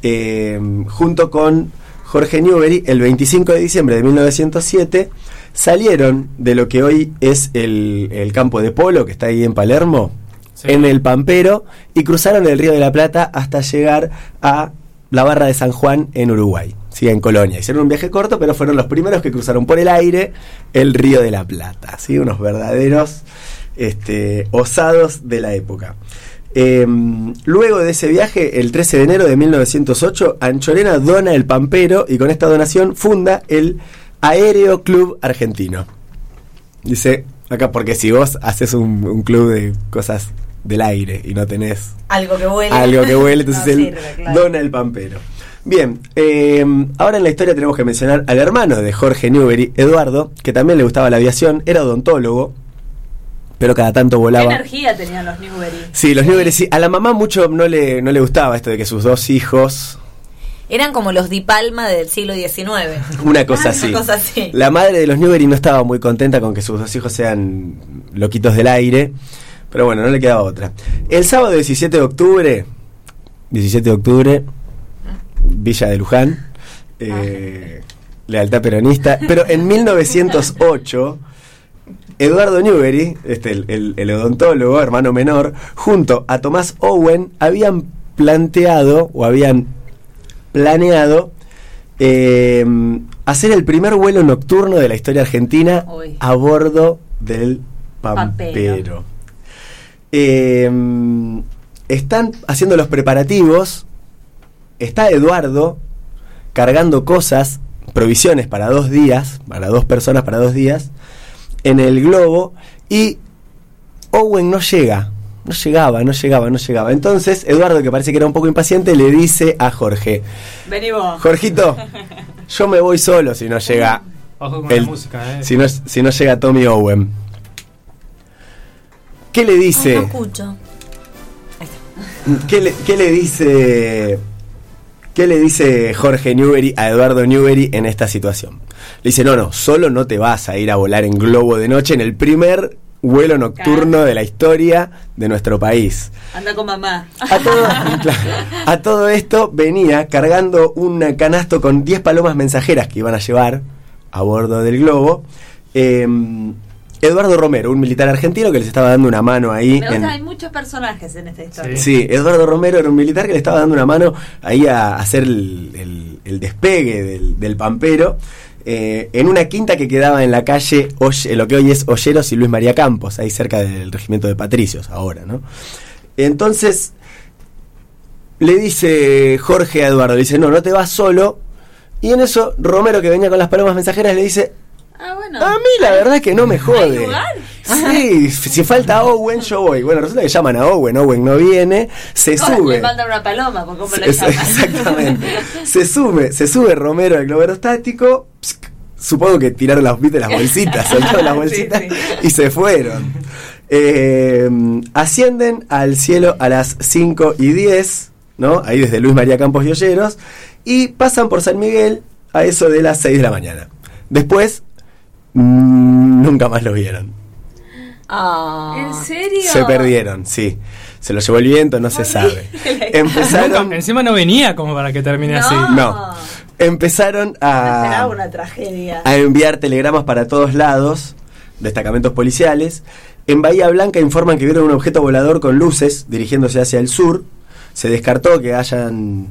Eh, junto con Jorge Newbery, el 25 de diciembre de 1907, salieron de lo que hoy es el, el campo de polo, que está ahí en Palermo, en el Pampero, y cruzaron el Río de la Plata hasta llegar a la Barra de San Juan en Uruguay, ¿sí? en Colonia. Hicieron un viaje corto, pero fueron los primeros que cruzaron por el aire el Río de la Plata, ¿sí? unos verdaderos este, osados de la época. Eh, luego de ese viaje, el 13 de enero de 1908, Anchorena dona el Pampero y con esta donación funda el Aéreo Club Argentino. Dice, acá, porque si vos haces un club de cosas del aire y no tenés Algo que huele. algo que huele, entonces No él sirve, claro. dona el pampero. Bien, eh, ahora en la historia tenemos que mencionar al hermano de Jorge Newbery, Eduardo, que también le gustaba la aviación, era odontólogo, pero cada tanto ¿Qué volaba. energía tenían los Newbery? Sí, los Newbery sí. A la mamá mucho no le, no le gustaba esto de que sus dos hijos, Eran como los Di Palma del siglo XIX. una cosa así. Una cosa así. La madre de los Newbery no estaba muy contenta con que sus dos hijos sean loquitos del aire, pero bueno, no le quedaba otra. El sábado 17 de octubre, 17 de octubre, Villa de Luján, eh, lealtad peronista, pero en 1908, Eduardo Newbery, este, el, el- el odontólogo, hermano menor, junto a Tomás Owen, habían planteado o habían planeado eh, hacer el primer vuelo nocturno de la historia argentina a bordo del Pampero. Pampero. Eh, están haciendo los preparativos. Está Eduardo cargando cosas, provisiones para dos días, para dos personas para dos días, en el globo y Owen no llega. No llegaba, no llegaba, no llegaba. Entonces, Eduardo, que parece que era un poco impaciente, le dice a Jorge, Vení vos. Jorgito, yo me voy solo si no llega Ojo con el- la música, eh. si no, si no llega Tommy Owen. ¿Qué le Ay, dice? no escucho. ¿Qué le, qué le dice qué le dice Jorge Newbery a Eduardo Newbery en esta situación? Le dice, no, no, solo no te vas a ir a volar en globo de noche en el primer vuelo nocturno de la historia de nuestro país. Anda con mamá. A todo, a todo esto venía cargando un canasto con 10 palomas mensajeras que iban a llevar a bordo del globo. eh, Eduardo Romero, un militar argentino que les estaba dando una mano ahí. Me en- gusta, hay muchos personajes en esta historia. Sí, Eduardo Romero era un militar que le estaba dando una mano ahí a hacer el, el- el despegue del, del Pampero eh, en una quinta que quedaba en la calle, Oye- lo que hoy es Olleros y Luis María Campos, ahí cerca del regimiento de Patricios, ahora, ¿no? Entonces, le dice Jorge a Eduardo, le dice, no, no te vas solo. Y en eso, Romero, que venía con las palomas mensajeras, le dice, Ah, bueno. a mí la verdad es que no me jode. lugar? Sí, si falta Owen, yo voy. Bueno, resulta que llaman a Owen, Owen no viene, se sube. Le mandan una paloma, porque cómo le Es- llaman. exactamente. se sube, se sube Romero al globo aerostático. Supongo que tiraron las, bolsitas, soltaron las bolsitas sí. y se fueron. Eh, ascienden al cielo a las 5 y 10, ¿no? Ahí desde Luis María Campos y Olleros. Y pasan por San Miguel a eso de las 6 de la mañana. Después, nunca más lo vieron. Ah. ¿En serio? Se perdieron, sí. Se lo llevó el viento, no se sabe. Empezaron. Nunca- encima no venía como para que termine así. No. Empezaron Esperaba a, una tragedia. a enviar telegramas para todos lados, destacamentos policiales. En Bahía Blanca informan que vieron un objeto volador con luces dirigiéndose hacia el sur. Se descartó que hayan.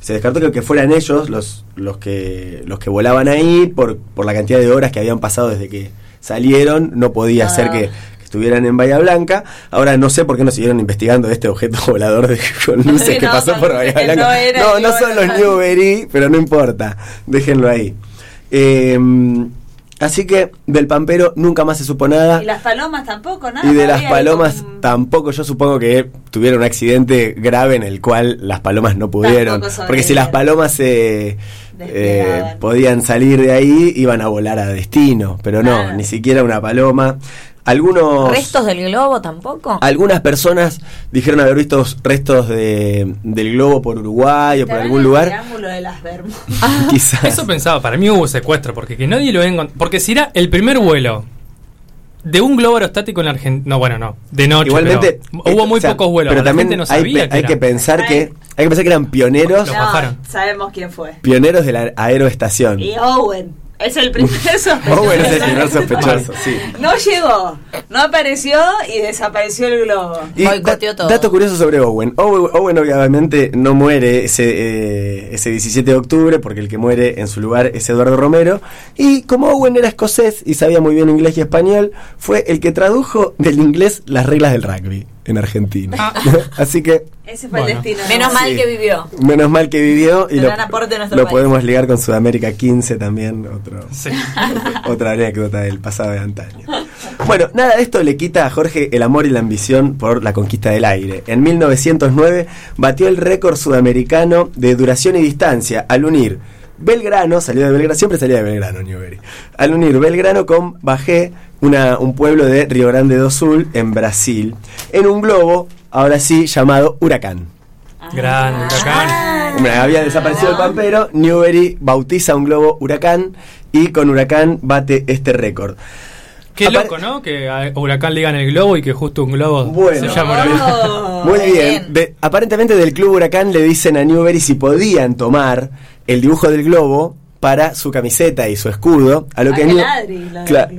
Se descartó que, que fueran ellos los, los, que, los que volaban ahí por, por la cantidad de horas que habían pasado desde que salieron. No podía Ah. ser que, que estuvieran en Bahía Blanca. Ahora no sé por qué no siguieron investigando este objeto volador de, con luces Sí, que pasó por Bahía Blanca. no era no, no son los Newbery, pero no importa. Déjenlo ahí. Eh, así que del Pampero nunca más se supo nada. Y las palomas tampoco, nada. Y de las palomas un- tampoco, yo supongo que tuvieron un accidente grave en el cual las palomas no pudieron. Porque si las palomas se Desplegaban. podían salir de ahí, iban a volar a destino. Pero no, ni siquiera una paloma. Algunos ¿Restos del globo tampoco? Algunas personas dijeron haber visto restos de, del globo por Uruguay o por algún lugar. Triángulo de las Bermudas. Quizás. Eso pensaba, para mí hubo secuestro, porque que nadie lo venga. Porque si era el primer vuelo de un globo aerostático en la Argentina. No, bueno, no. De noche. Igualmente pero hubo eh, muy o sea, pocos vuelos. Pero la también gente no hay, sabía pe- que hay que pensar que hay que pensar que eran pioneros, bajaron. Sabemos quién fue. pioneros de la aeroestación. Y Owen. Es el primer sospechoso. Owen es el primer sospechoso, sí. No llegó, no apareció y desapareció el globo. Y da- dato curioso sobre Owen. Owen. Owen obviamente no muere ese, eh, ese 17 de octubre porque el que muere en su lugar es Eduardo Romero. Y como Owen era escocés y sabía muy bien inglés y español, fue el que tradujo del inglés las reglas del rugby en Argentina. Así que Ese fue Bueno. el destino. Menos mal que vivió. menos mal que vivió y lo, podemos ligar con Sudamérica 15 también, otro, Sí. otra anécdota del pasado de antaño. Bueno, nada de esto le quita a Jorge el amor y la ambición por la conquista del aire. En 1909 batió el récord sudamericano de duración y distancia al unir Belgrano, salió de Belgrano, siempre salía de Belgrano, Newbery. Al unir Belgrano con Bajé, una, un pueblo de Río Grande do Sul, en Brasil, en un globo, ahora sí, llamado Huracán. Gran huracán. Hombre, había desaparecido el pampero, Newbery bautiza un globo Huracán y con Huracán bate este récord. Qué Apare- loco, ¿no? Que a Huracán le digan el globo y que justo un globo Bueno. se llama Huracán. Muy bien. De- aparentemente del Club Huracán le dicen a Newbery si podían tomar el dibujo del globo para su camiseta y su escudo, a lo que New- lo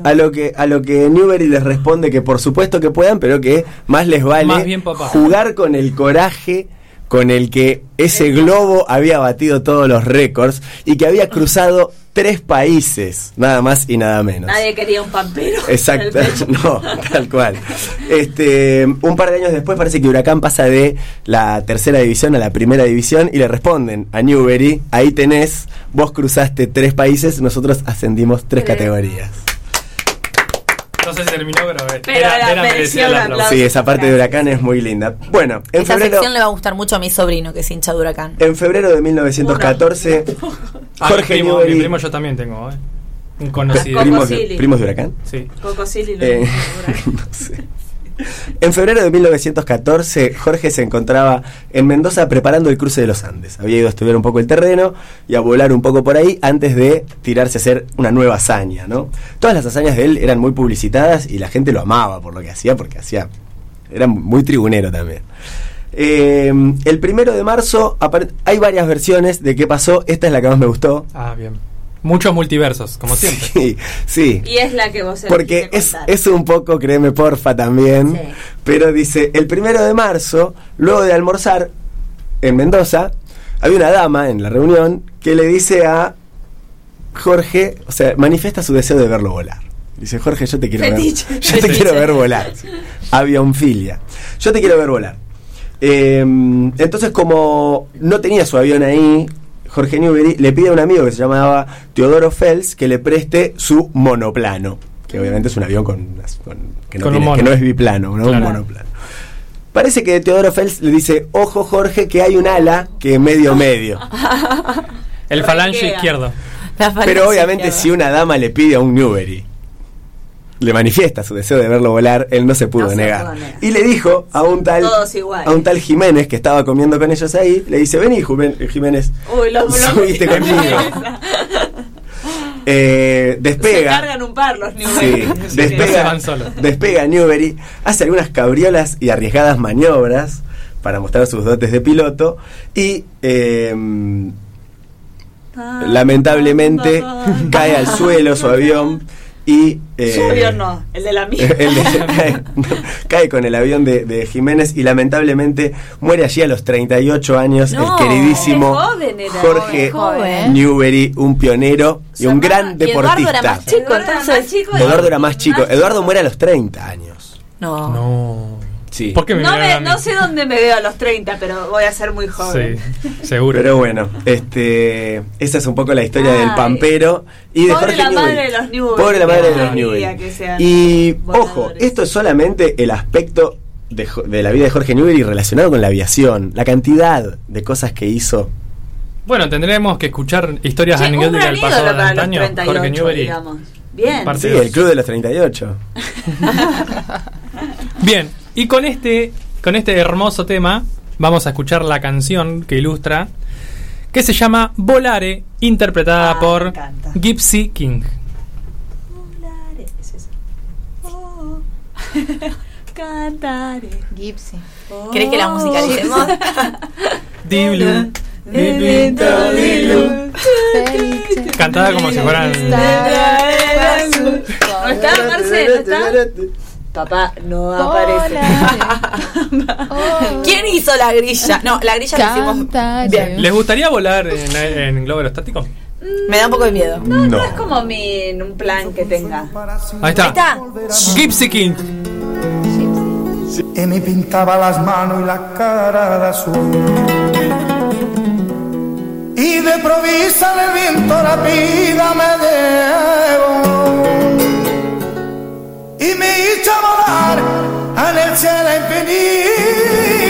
a lo que a lo que Newbery les responde que por supuesto que puedan, pero que más les vale Más bien, papá. jugar con el coraje con el que ese globo había batido todos los récords y que había cruzado tres países, nada más y nada menos. Nadie quería un pampero. Exacto, no, tal cual. Este, un par de años después parece que Huracán pasa de la tercera división a la primera división y le responden a Newbery, ahí tenés, vos cruzaste tres países, nosotros ascendimos tres categorías. No sé si terminó, pero, eh, Pero era, la era el el aplauso. Sí, esa parte de Huracán es muy linda. Bueno, en Esa febrero, sección le va a gustar mucho a mi sobrino, que es hincha de huracán. en febrero de 1914, Ah, Jorge mi primo, Newbery... mi primo yo también tengo, eh. Un conocido. ¿Primos primos de Huracán? Sí. Coco Silly lo Eh, no sé. En febrero de 1914, Jorge se encontraba en Mendoza preparando el cruce de los Andes. Había ido a estudiar un poco el terreno y a volar un poco por ahí antes de tirarse a hacer una nueva hazaña, ¿no? Todas las hazañas de él eran muy publicitadas y la gente lo amaba por lo que hacía, porque hacía. Era muy tribunero también. Eh, el primero de marzo hay varias versiones de qué pasó. Esta es la que más me gustó. Ah, bien. Muchos multiversos, como siempre. Sí, sí. Y es la que vos Porque es, es un poco, créeme porfa también, Sí. pero dice, el primero de marzo, luego de almorzar en Mendoza, había una dama en la reunión que le dice a Jorge, o sea, manifiesta su deseo de verlo volar. Dice, Jorge, yo te quiero Fetiche. ver. Yo te Fetiche. quiero ver volar. Avionfilia. Yo te quiero ver volar. Eh, entonces, como no tenía su avión ahí, Jorge Newbery le pide a un amigo que se llamaba Teodoro Fels que le preste su monoplano. Que obviamente es un avión con, que, no Con un tiene- mono. que no es biplano, ¿no? Claro. un monoplano. Parece que Teodoro Fels le dice, ojo Jorge, que hay un ala que medio medio. El falange izquierdo. Pero obviamente si una dama le pide a un Newbery, le manifiesta su deseo de verlo volar, él no se pudo, No se negar. pudo negar. Y le dijo a un tal a un tal Jiménez que estaba comiendo con ellos ahí, le dice, vení Jiménez, Uy, los subiste conmigo. Eh, Se despega. cargan un par los New Sí, despega, van solos. despega Newbery, hace algunas cabriolas y arriesgadas maniobras para mostrar sus dotes de piloto y eh, lamentablemente cae al suelo su avión y eh, Su avión no, el de la mía. el de- cae, cae con el avión de, de Jiménez y lamentablemente muere allí a los 38 años No, el queridísimo qué joven era. Jorge Joven. Newbery, un pionero y un gran y Eduardo deportista. era más chico, Eduardo era entonces. más chico. Eduardo era más chico. Eduardo muere a los 30 años. No. No. Sí. ¿Por qué me No, me- sé dónde me veo a los 30, pero voy a ser muy joven. Sí, seguro. Pero bueno, este, esa es un poco la historia del. Pampero y de Pobre Jorge la madre de los Newbery. Pobre la madre de los sean Y ojo, esto es solamente el aspecto de, la vida de Jorge Newbery relacionado con la aviación, la cantidad de cosas que hizo. Bueno, tendremos que escuchar historias un anecdóticas del pasado de antaño. 38, Jorge Newbery. digamos. Bien. Sí, el club de los 38. Bien, y con este, con este hermoso tema vamos a escuchar la canción que ilustra, que se llama Volare, interpretada Ah, por. Gypsy King. Cantaré. Gypsy. ¿Querés que la musicalicemos? Felice. Cantada como si fueran... ¿No está, Marce? ¿No está? Papá, no aparece. ¿Quién hizo la grilla? No, la grilla la hicimos bien. ¿Les gustaría volar en, en globo aerostático? Me da un poco de miedo. No, no es como mi, un plan que tenga. Ahí está. Ahí está. Gypsy King. y me pintaba las manos y la cara de azul. Y de provisa el viento la vida me llevó y me hizo volar en el cielo infinito.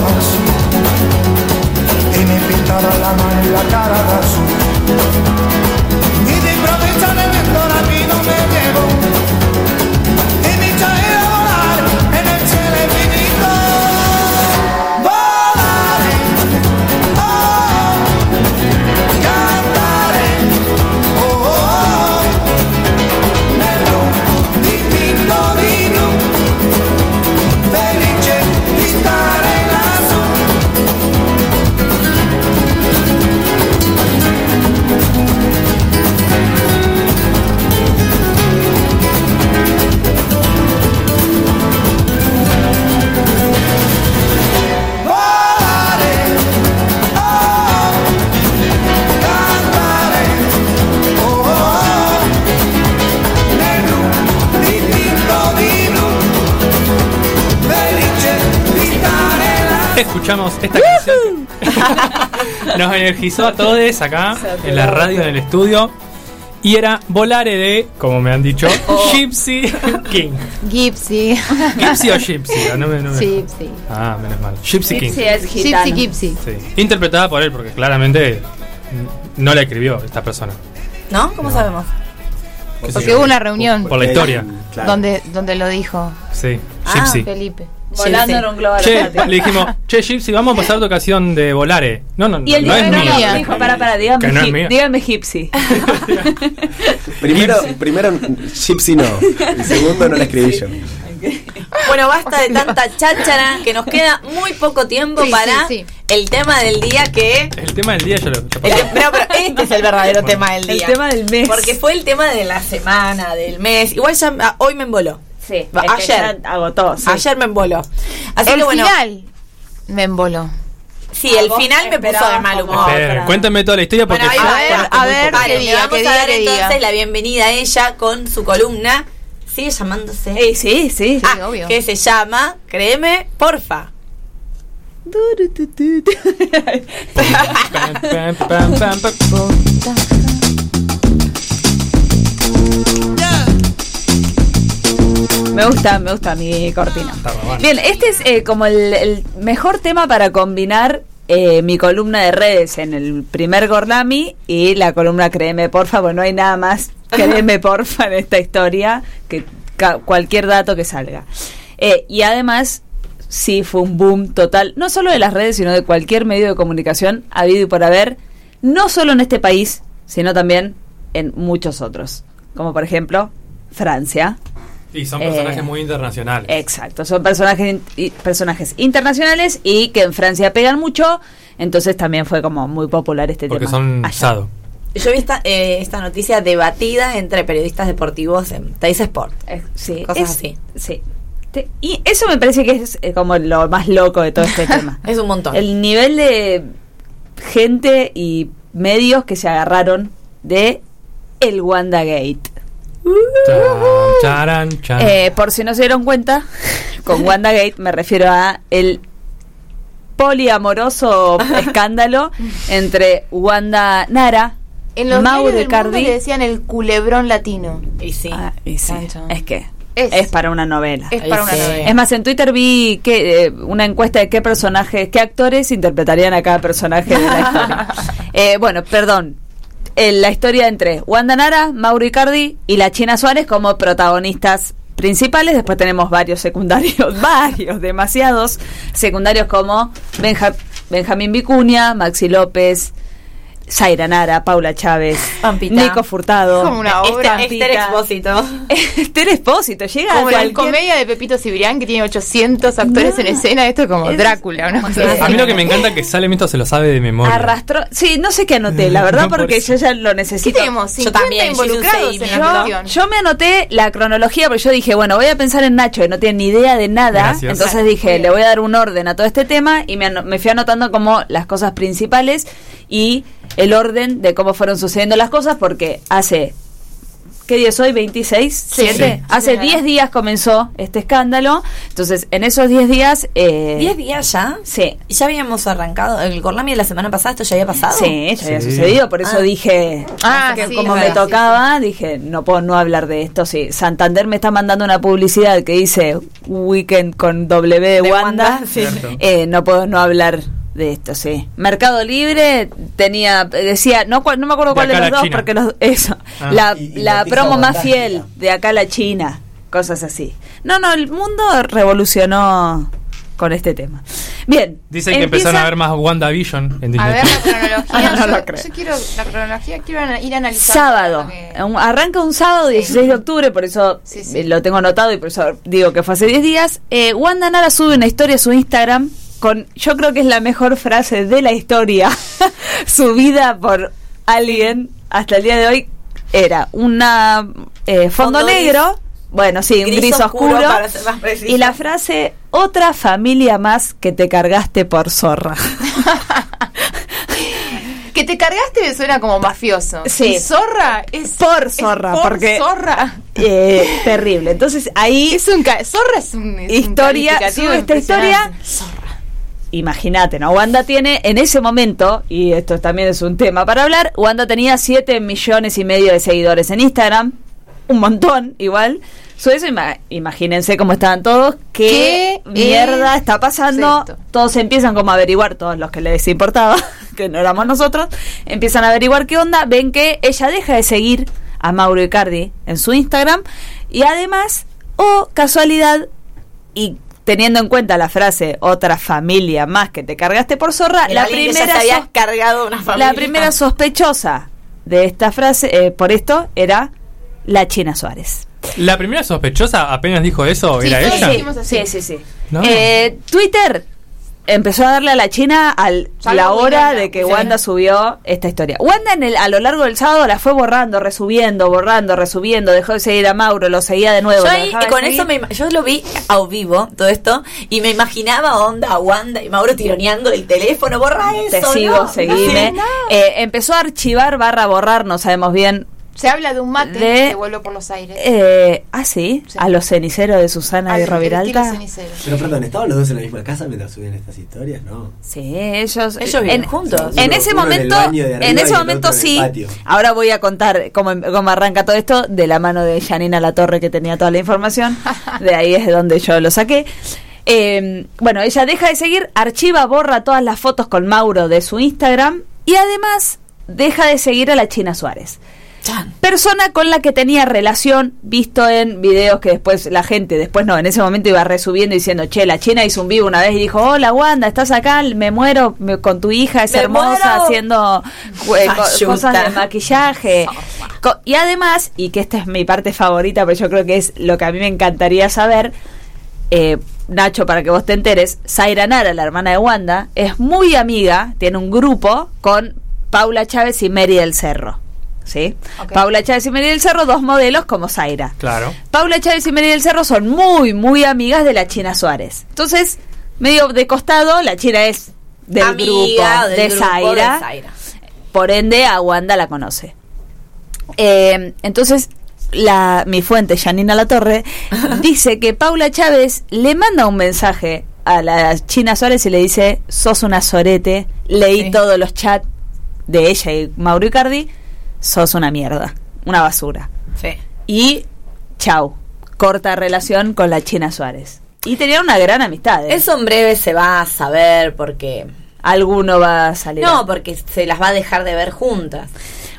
No Y me pintará la mano y la cara de azul. Y de improviso en el viento rápido me llevo Escuchamos esta canción. que Nos energizó a todos acá en la radio, en el estudio. Y era Volare de, como me han dicho, Oh. Gypsy King. Gypsy. ¿Gypsy o Gypsy? Ah, no me- no me- Gypsy. Ah, menos mal. Gypsy King. Gypsy es gitano. Gypsy, Gypsy. Sí. Interpretada por él, porque claramente no la escribió esta persona. ¿No? ¿Cómo sabemos? ¿Qué sé Porque hubo una reunión Por la historia. donde, donde lo dijo Sí, Ah, Gypsy. Felipe. Volando en un globo Che, aerostático. le dijimos, che, Gypsy, vamos a pasar otra ocasión de Volare. No, no, Y el no es no, mía. dijo, para, para, dígame, no mía. dígame Gypsy. Primero, primero Gypsy no. El segundo no la escribí yo. Bueno, basta de tanta cháchara que nos queda muy poco tiempo Sí, para sí, sí. el tema del día que... El tema del día ya lo ya el no, pero este es el verdadero tema del El día. tema del mes. Porque fue el tema de la semana, del mes. Igual ya ah, hoy me emboló. Sí, es ayer. agotó. sí. Ayer me emboló. Así el que bueno, final me emboló. sí, el final me puso de mal humor. Esperen, cuéntame toda la historia porque Bueno, A muy ver, vamos a dar entonces la bienvenida a ella con su columna. Sigue llamándose. Sí, sí, sí. Ah, obvio. que se llama, créeme, porfa. Me gusta, me gusta mi cortina. Bueno. Bien, este es eh, como el, el mejor tema para combinar eh, mi columna de redes en el primer Gorlami y la columna Créeme Porfa, porque no hay nada más Créeme Porfa en esta historia que ca- cualquier dato que salga. Eh, y además, sí fue un boom total, no solo de las redes, sino de cualquier medio de comunicación habido y por haber, no solo en este país, sino también en muchos otros, como por ejemplo Francia. Y son personajes Eh, muy internacionales. Exacto, son personajes, personajes internacionales y que en Francia pegan mucho, entonces también fue como muy popular este porque tema. son allá. sado. Yo vi esta, eh, esta noticia debatida entre periodistas deportivos en Teis Sport. Eh, sí, Cosas es- así. Sí. Te- Y eso me parece que es eh, como lo más loco de todo este tema. Es un montón. El nivel de gente y medios que se agarraron de el WandaGate. Charan, chan. Eh, por si no se dieron cuenta, con WandaGate me refiero a el poliamoroso escándalo entre Wanda Nara, En los Mauro del mundo Icardi. le decían el culebrón latino. Y sí. Ah, y sí, es que Es- es, para una novela. Es para una sí. novela. Es más, en Twitter vi que eh, una encuesta de qué personajes, qué actores interpretarían a cada personaje de la historia. Eh, bueno, perdón. Eh, la historia entre Wanda Nara, Mauro Icardi y la China Suárez como protagonistas principales. Después tenemos varios secundarios, varios, demasiados secundarios como Benja- Benjamín Vicuña, Maxi López, Zaira Nara, Paula Chávez, Pampita. Nico Furtado. Como una obra. Esther, Expósito. Esther Espósito, llega Como a la cualquier- comedia de Pepito Cibrián que tiene 800 actores en escena. Esto es como Es- Drácula. Una cosa. A mí lo que me encanta es que Salem esto se lo sabe de memoria. Arrastró. Sí, no sé qué anoté, la verdad, No, porque yo ya lo ¿Qué necesito. tenemos? Yo 50 también, yo involucrados en la cuestión. Yo me anoté la cronología porque yo dije, bueno, voy a pensar en Nacho, que no tiene ni idea de nada. Gracias. Entonces dije, le voy a dar un orden a todo este tema y me, ano- me fui anotando como las cosas principales y el orden de cómo fueron sucediendo las cosas porque hace... ¿Qué día es hoy? ¿26? ¿Siete? Sí. Hace Sí, 10 días comenzó este escándalo. Entonces, en esos 10 días... Eh, ¿10 días ya? Sí. ¿Y ya habíamos arrancado? ¿El Gorlami de la semana pasada esto ya había pasado? Sí, ya había sucedido, por eso Ah. dije, Ah, que sí, como me tocaba, dije, no puedo no hablar de esto. Sí, Santander me está mandando una publicidad que dice Weekend con W de, De Wanda. Wanda. Eh, no puedo no hablar de esto, sí. Mercado Libre tenía, decía, no, no me acuerdo De cuál de los la dos, China. porque los, eso, Ah. la, Y- y la promo más fiel de acá la China, cosas así. No, no, el mundo revolucionó con este tema. Bien. Dicen que empezaron a ver más WandaVision en A Disney. ver la cronología. No yo, lo creo. yo quiero la cronología, quiero ir analizando. Sábado. Un- Arranca un sábado 16 de octubre, por eso Sí, sí. eh, lo tengo anotado y por eso digo que fue hace 10 días. Eh, Wanda Nara sube una historia a su Instagram con, yo creo que es la mejor frase de la historia, subida por alguien hasta el día de hoy. Era una eh, fondo, negro, bueno, sí, un gris, oscuro, para ser más preciso. y la frase, otra familia más que te cargaste por zorra. Que te cargaste me suena como mafioso. Sí. Y zorra es. Por es zorra, por porque- Zorra. Eh, terrible. Entonces ahí... Es un. Zorra es un. es historia, sube esta historia. Imagínate, ¿no? Wanda tiene en ese momento, y esto también es un tema para hablar, Wanda tenía 7 millones y medio de seguidores en Instagram, un montón igual. Sobre eso, ima- imagínense cómo estaban todos, qué, ¿Qué mierda es está pasando. esto? Todos empiezan como a averiguar, todos los que les importaba, que no éramos nosotros, empiezan a averiguar qué onda, ven que ella deja de seguir a Mauro Icardi en su Instagram y además, oh casualidad, y teniendo en cuenta la frase otra familia más que te cargaste por zorra, Era la alguien que ya primera, se había so- cargado una familia. la primera sospechosa de esta frase, eh, por esto, era la China Suárez. La primera sospechosa apenas dijo eso, Sí, ¿era ella? Sí, sí, sí. No. Eh, Twitter empezó a darle a la China al Ya la hora de que sí. Wanda subió esta historia. Wanda en el, a lo largo del sábado la fue borrando, resubiendo, borrando, resubiendo, dejó de seguir a Mauro, lo seguía de nuevo. Yo ahí, con eso me, yo lo vi a vivo, todo esto, y me imaginaba onda Wanda y Mauro tironeando el teléfono, borra eso. Te sigo, no, seguime. no. Eh, empezó a archivar barra borrar, no sabemos bien. Se habla de un mate De- que vuelve por los aires. Eh, ah, sí, Sí. a los ceniceros de Susana Al y estilo Roviralta. cenicero. Pero perdón, ¿estaban los dos en la misma casa mientras subían estas historias? No. Sí, ellos. Ellos viven juntos. En Uno- ese uno momento, en y ese momento sí. Ahora voy a contar cómo, cómo arranca todo esto de la mano de Janina La Torre que tenía toda la información. De ahí es de donde yo lo saqué. Eh, bueno, ella deja de seguir, archiva, borra todas las fotos con Mauro de su Instagram y además deja de seguir a la China Suárez. Chan. Persona con la que tenía relación, visto en videos que después la gente, después no, en ese momento iba resubiendo diciendo, che, la China hizo un vivo una vez y dijo, hola Wanda, estás acá, me muero me- con tu hija, es Me hermosa, muero. haciendo eh, co- cosas de maquillaje. Co- y además, y que esta es mi parte favorita, pero yo creo que es lo que a mí me encantaría saber, eh, Nacho, para que vos te enteres, Zaira Nara, la hermana de Wanda, es muy amiga, tiene un grupo con Paula Chávez y Mary del Cerro. ¿Sí? Paula Chávez y Mary del Cerro, dos modelos como Zaira. Claro. Paula Chávez y Mary del Cerro son muy, muy amigas de la China Suárez. Entonces, medio de costado, la China es del Amiga grupo del de grupo Zaira. de Zaira. Por ende, a Wanda la conoce. Eh, entonces, la, mi fuente, Janina Latorre, dice que Paula Chávez le manda un mensaje a la China Suárez y le dice, sos una sorete, leí todos los chats de ella y Mauro Icardi, sos una mierda, una basura. Sí. Y chau, corta relación con la China Suárez. Y tenían una gran amistad. ¿eh? Eso en breve se va a saber porque... Alguno va a salir. No, porque se las va a dejar de ver juntas.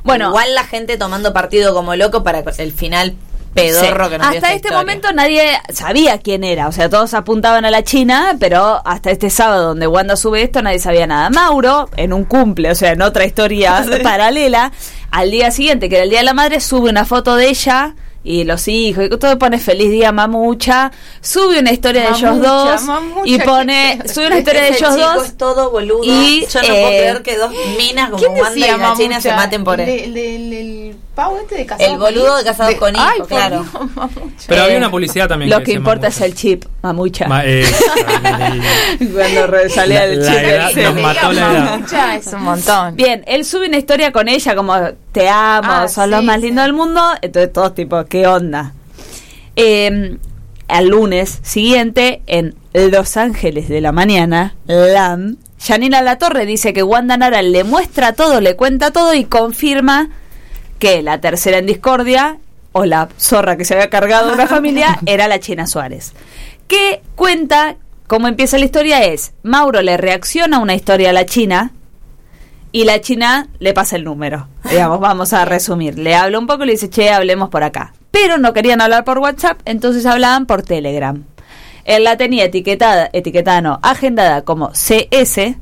Bueno. Igual la gente tomando partido como loco para el final pedorro Sí. que nos Hasta esta este historia. momento nadie sabía quién era, o sea, todos apuntaban a la China, pero hasta este sábado donde Wanda sube esto nadie sabía nada. Mauro, en un cumple, o sea, en otra historia paralela, al día siguiente, que era el Día de la Madre, sube una foto de ella y los hijos, y todo pone feliz día mamucha, sube una historia de ellos dos mamucha, y pone, sube una historia de ellos dos es todo boludo. y, Yo no puedo eh, creer que dos minas como ¿Quién Wanda y decía la China se maten por él. Este de casado El boludo de casados con hijos, por claro. Pero había una publicidad también. Lo que importa mamucha. es el chip, mamucha. Ma- eh, Cuando salía La- el la chip. nos mató la edad. Mamucha es un montón. Bien, él sube una historia con ella como te amo, Ah, son sí, los más sí. lindos del mundo. Entonces todos tipo, ¿qué onda? Eh, al lunes siguiente, en Los Ángeles de la Mañana, LAM, Janina Latorre dice que Wanda Nara le muestra todo, le cuenta todo y confirma que la tercera en discordia, o la zorra que se había cargado una familia, era la China Suárez. Que cuenta, cómo empieza la historia es, Mauro le reacciona una historia a la China, y la China le pasa el número. Digamos, vamos a resumir. Le habla un poco y le dice, che, hablemos por acá. Pero no querían hablar por WhatsApp, entonces hablaban por Telegram. Él la tenía etiquetada, etiquetada no, agendada como CS.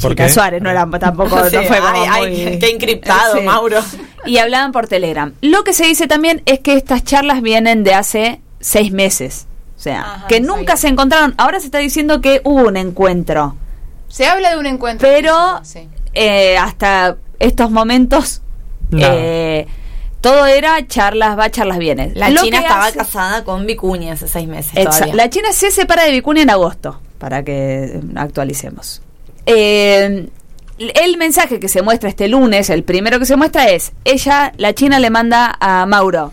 ¿Por Chica qué? Suárez no era tampoco, Sí, no fue ay, ay, muy- qué encriptado, Sí. Mauro. Y hablaban por Telegram. Lo que se dice también es que estas charlas vienen de hace seis meses. O sea, Ajá, que nunca se encontraron. Ahora se está diciendo que hubo un encuentro. Se habla de un encuentro. Pero Sí. eh, hasta estos momentos eh, todo era charlas va, charlas vienes. La Lo China estaba hace- casada con Vicuña hace seis meses todavía. La China se separa de Vicuña en agosto, para que actualicemos. Eh, el mensaje que se muestra este lunes, el primero que se muestra es, ella, la China le manda a Mauro,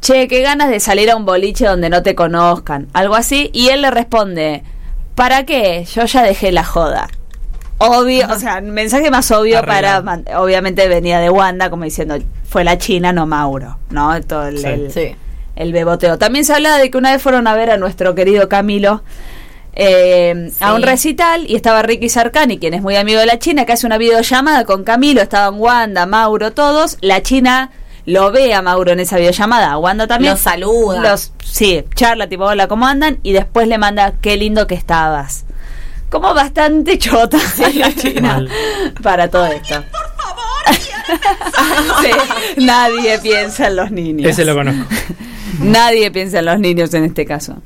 che, qué ganas de salir a un boliche donde no te conozcan, algo así, y él le responde, ¿para qué? Yo ya dejé la joda. Obvio, o sea, mensaje más obvio para, obviamente venía de Wanda, como diciendo, fue la China, no Mauro, ¿no? Todo el, Sí. el- Sí. el beboteo. También se habla de que una vez fueron a ver a nuestro querido Camilo eh, a un recital y estaba Ricky Sarkani, quien es muy amigo de la China, que hace una videollamada con Camilo, estaban Wanda, Mauro, todos. La China lo ve a Mauro en esa videollamada, a Wanda también. Lo saluda. Los, sí, charla tipo, hola, ¿cómo andan? Y después le manda, qué lindo que estabas. Como bastante chota la China Mal. para todo esto. Sí, nadie piensa en los niños. Ese lo conozco. Nadie piensa en los niños en este caso.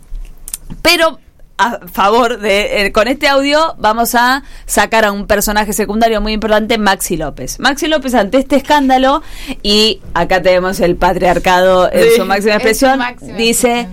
Pero a favor de eh, con este audio vamos a sacar a un personaje secundario muy importante, Maxi López. Maxi López ante este escándalo y acá tenemos el patriarcado en Sí, su máxima su expresión, máxima dice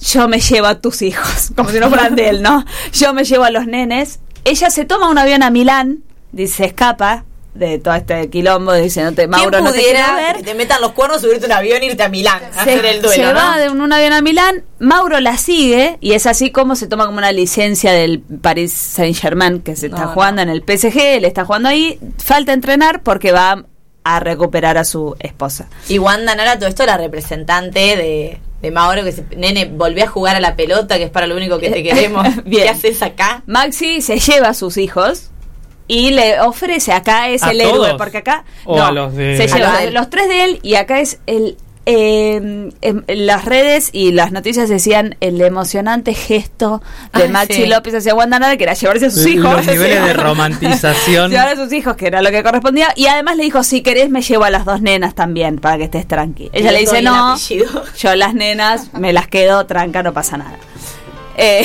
yo me llevo a tus hijos, como si no fueran de él, ¿no? Yo me llevo a los nenes. Ella se toma un avión a Milán, dice, escapa de todo este quilombo, dice, no te, Mauro, ¿Quién no te quiero ver. que te metan los cuernos, subirte un avión e irte a Milán a se, hacer el duelo, se ¿no? va de un, un avión a Milán, Mauro la sigue y es así como se toma como una licencia del Paris Saint Germain que se está No, jugando en el PSG, él está jugando ahí, falta entrenar porque va a recuperar a su esposa. Y Wanda Nara, todo esto, la representante de, de Mauro, que se, nene, volví a jugar a la pelota, que es para lo único que te queremos. Bien. ¿Qué haces acá? Maxi se lleva a sus hijos y le ofrece, acá es ¿A el héroe, todos? porque acá ¿O no, a los de- se A lleva los los tres de él y acá es el eh, en las redes y las noticias decían el emocionante gesto de Ay, Maxi sí. López hacia Wanda Nara, que era llevarse a sus hijos. Los niveles de romantización. Llevar a sus hijos, que era lo que correspondía. Y además le dijo, si querés me llevo a las dos nenas también, para que estés tranqui. Ella le dice, no, apellido". yo las nenas me las quedo, tranca, no pasa nada. Eh,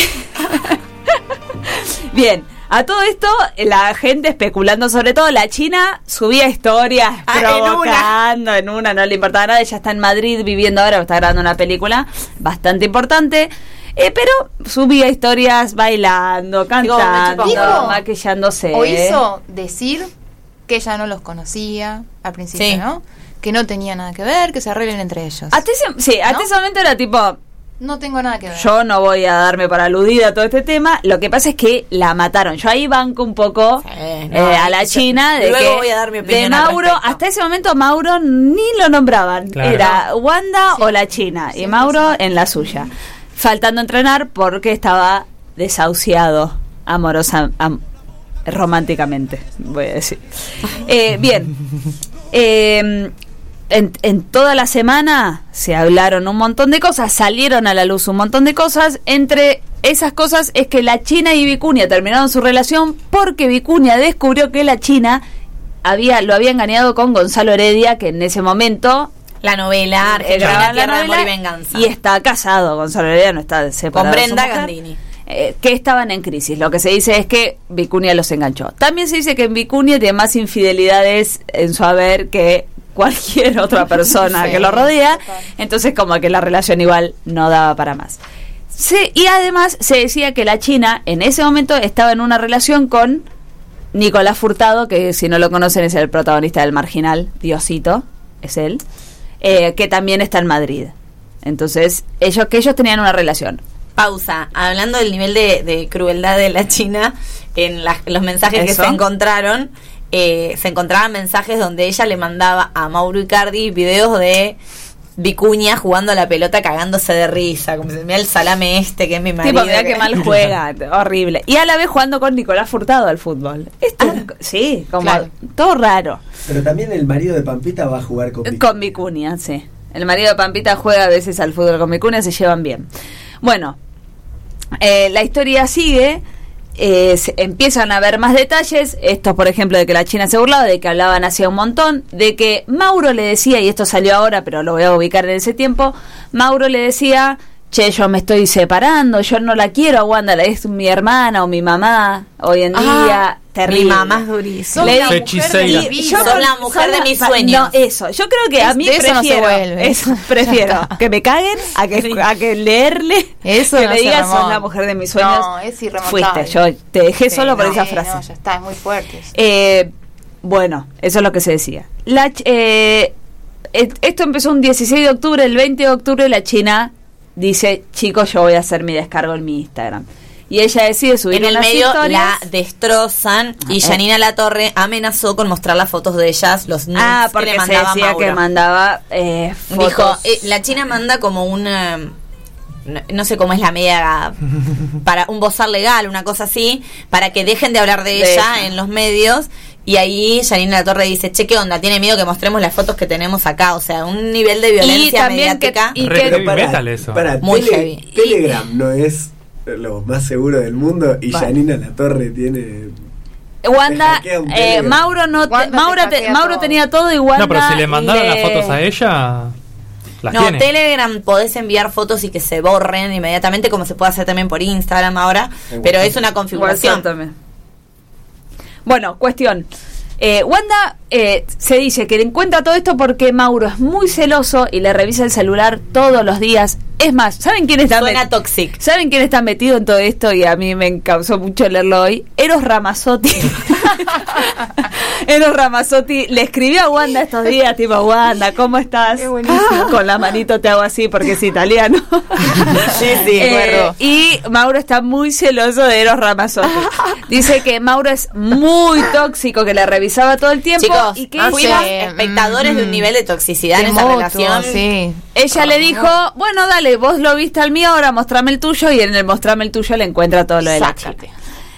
Bien, a todo esto la gente especulando, sobre todo la China, subía historias Ah, en una. provocando, en una. no le importaba nada, ella está en Madrid viviendo ahora, está grabando una película bastante importante. eh, pero subía historias bailando, cantando, maquillándose. O hizo decir que ella no los conocía al principio, Sí. ¿no? Que no tenía nada que ver, que se arreglen entre ellos. Hasta ese, sí, hasta ¿No? ese momento era tipo, No tengo nada que ver. yo no voy a darme para aludida a todo este tema. Lo que pasa es que la mataron. Yo ahí banco un poco eh, no, a la China de luego que voy a dar mi de Mauro. Hasta ese momento Mauro ni lo nombraban. Claro. Era Wanda o la China. Y Mauro en la suya. Faltando entrenar porque estaba desahuciado amorosa, am- románticamente, voy a decir. Eh, bien. Eh, en, en toda la semana se hablaron un montón de cosas, salieron a la luz un montón de cosas. Entre esas cosas es que la China y Vicuña terminaron su relación porque Vicuña descubrió que la China había lo había engañado con Gonzalo Heredia, que en ese momento La novela eh, Argentina, la de Amor y novela, Venganza. y está casado. Gonzalo Heredia no está separado. con Brenda mujer Gandini. eh, que estaban en crisis. Lo que se dice es que Vicuña los enganchó. También se dice que en Vicuña tiene más infidelidades en su haber que cualquier otra persona Sí, que lo rodea. total. Entonces como que la relación igual no daba para más. Sí, y además se decía que la China en ese momento estaba en una relación con Nicolás Furtado, que si no lo conocen es el protagonista del Marginal, Diosito, es él, eh, que también está en Madrid. Entonces, ellos que ellos tenían una relación. Pausa. Hablando del nivel de, de crueldad de la China, en las- los mensajes Eso. que se encontraron, eh, se encontraban mensajes donde ella le mandaba a Mauro Icardi videos de Vicuña jugando a la pelota cagándose de risa, como se mira el salame este que es mi marido. Tipo, mira que mal juega, horrible. Y a la vez jugando con Nicolás Furtado al fútbol. Esto, sí, como Claro. todo raro. Pero también el marido de Pampita va a jugar con Con Vicuña, sí. El marido de Pampita juega a veces al fútbol con Vicuña, se llevan bien. Bueno, eh, la historia sigue. Eh, se- empiezan a haber más detalles. Estos, por ejemplo, de que la China se burlaba, de que hablaban hacía un montón, de que Mauro le decía, y esto salió ahora, pero lo voy a ubicar en ese tiempo. Mauro le decía, che, yo me estoy separando, yo no la quiero a Wanda, es mi hermana o mi mamá hoy en Ah, día. Terrible. Mi mamá es durísima. Le la mujer de vida. Sos la mujer de mis sueños. No, eso. Yo creo que a mí de eso no se prefiero. vuelve. eso, prefiero que me caguen a que, a que leerle. Eso que no le digas, sos la mujer de mis sueños. No, es irremontable. Fuiste, yo te dejé Sí, solo por esa sí, frase. No, ya está, es muy fuerte. eso. Eh, bueno, eso es lo que se decía. La, ch- eh, esto empezó un 16 de octubre, el 20 de octubre la China dice, chicos, yo voy a hacer mi descargo en mi Instagram. Y ella decide subir En el unas medio historias. la destrozan y eh. Janina La Torre amenazó con mostrar las fotos de ellas, los nudes Ah, que le se mandaba decía Mauro. que mandaba eh, fotos. Dijo, eh, la China manda como una no, no sé cómo es la media para un bozal legal, una cosa así, para que dejen de hablar de, De ella ella. en los medios. Y ahí Janina La Torre dice, che, ¿qué onda? Tiene miedo que mostremos las fotos que tenemos acá. O sea, un nivel de violencia también que- mediática. y que- Pará, metal eso. Muy Tele- heavy. Telegram no es lo más seguro del mundo y Vale. Janina La Torre tiene. Wanda, hackea un eh. Mauro no, te- Wanda te Mauro, te- Mauro todo. tenía todo y Wanda No, pero si le mandaron las fotos a ella, las no, tiene. Telegram podés enviar fotos y que se borren inmediatamente, como se puede hacer también por Instagram ahora. En Pero WhatsApp. es una configuración. También. Bueno, cuestión. Eh, Wanda eh, se dice que le encuentra todo esto porque Mauro es muy celoso y le revisa el celular todos los días. Es más, ¿saben quién está Suena toxic. ¿Saben quién está metido en todo esto? Y a mí me causó mucho leerlo hoy. Eros Ramazzotti. Eros Ramazzotti le escribió a Wanda estos días, tipo, Wanda, ¿cómo estás? Qué buenísimo. Con la manito te hago así porque es italiano. Sí, sí, Eh, y Mauro está muy celoso de Eros Ramazzotti. Dice que Mauro es muy tóxico, que le revisaba todo el tiempo Chicos, y que ella, sé. espectadores de un Mm. nivel de toxicidad en esa relación. sí. Ella le dijo, bueno, dale, vos lo viste al mío, ahora mostrame el tuyo y en el mostrame el tuyo le encuentra todo lo de la chica.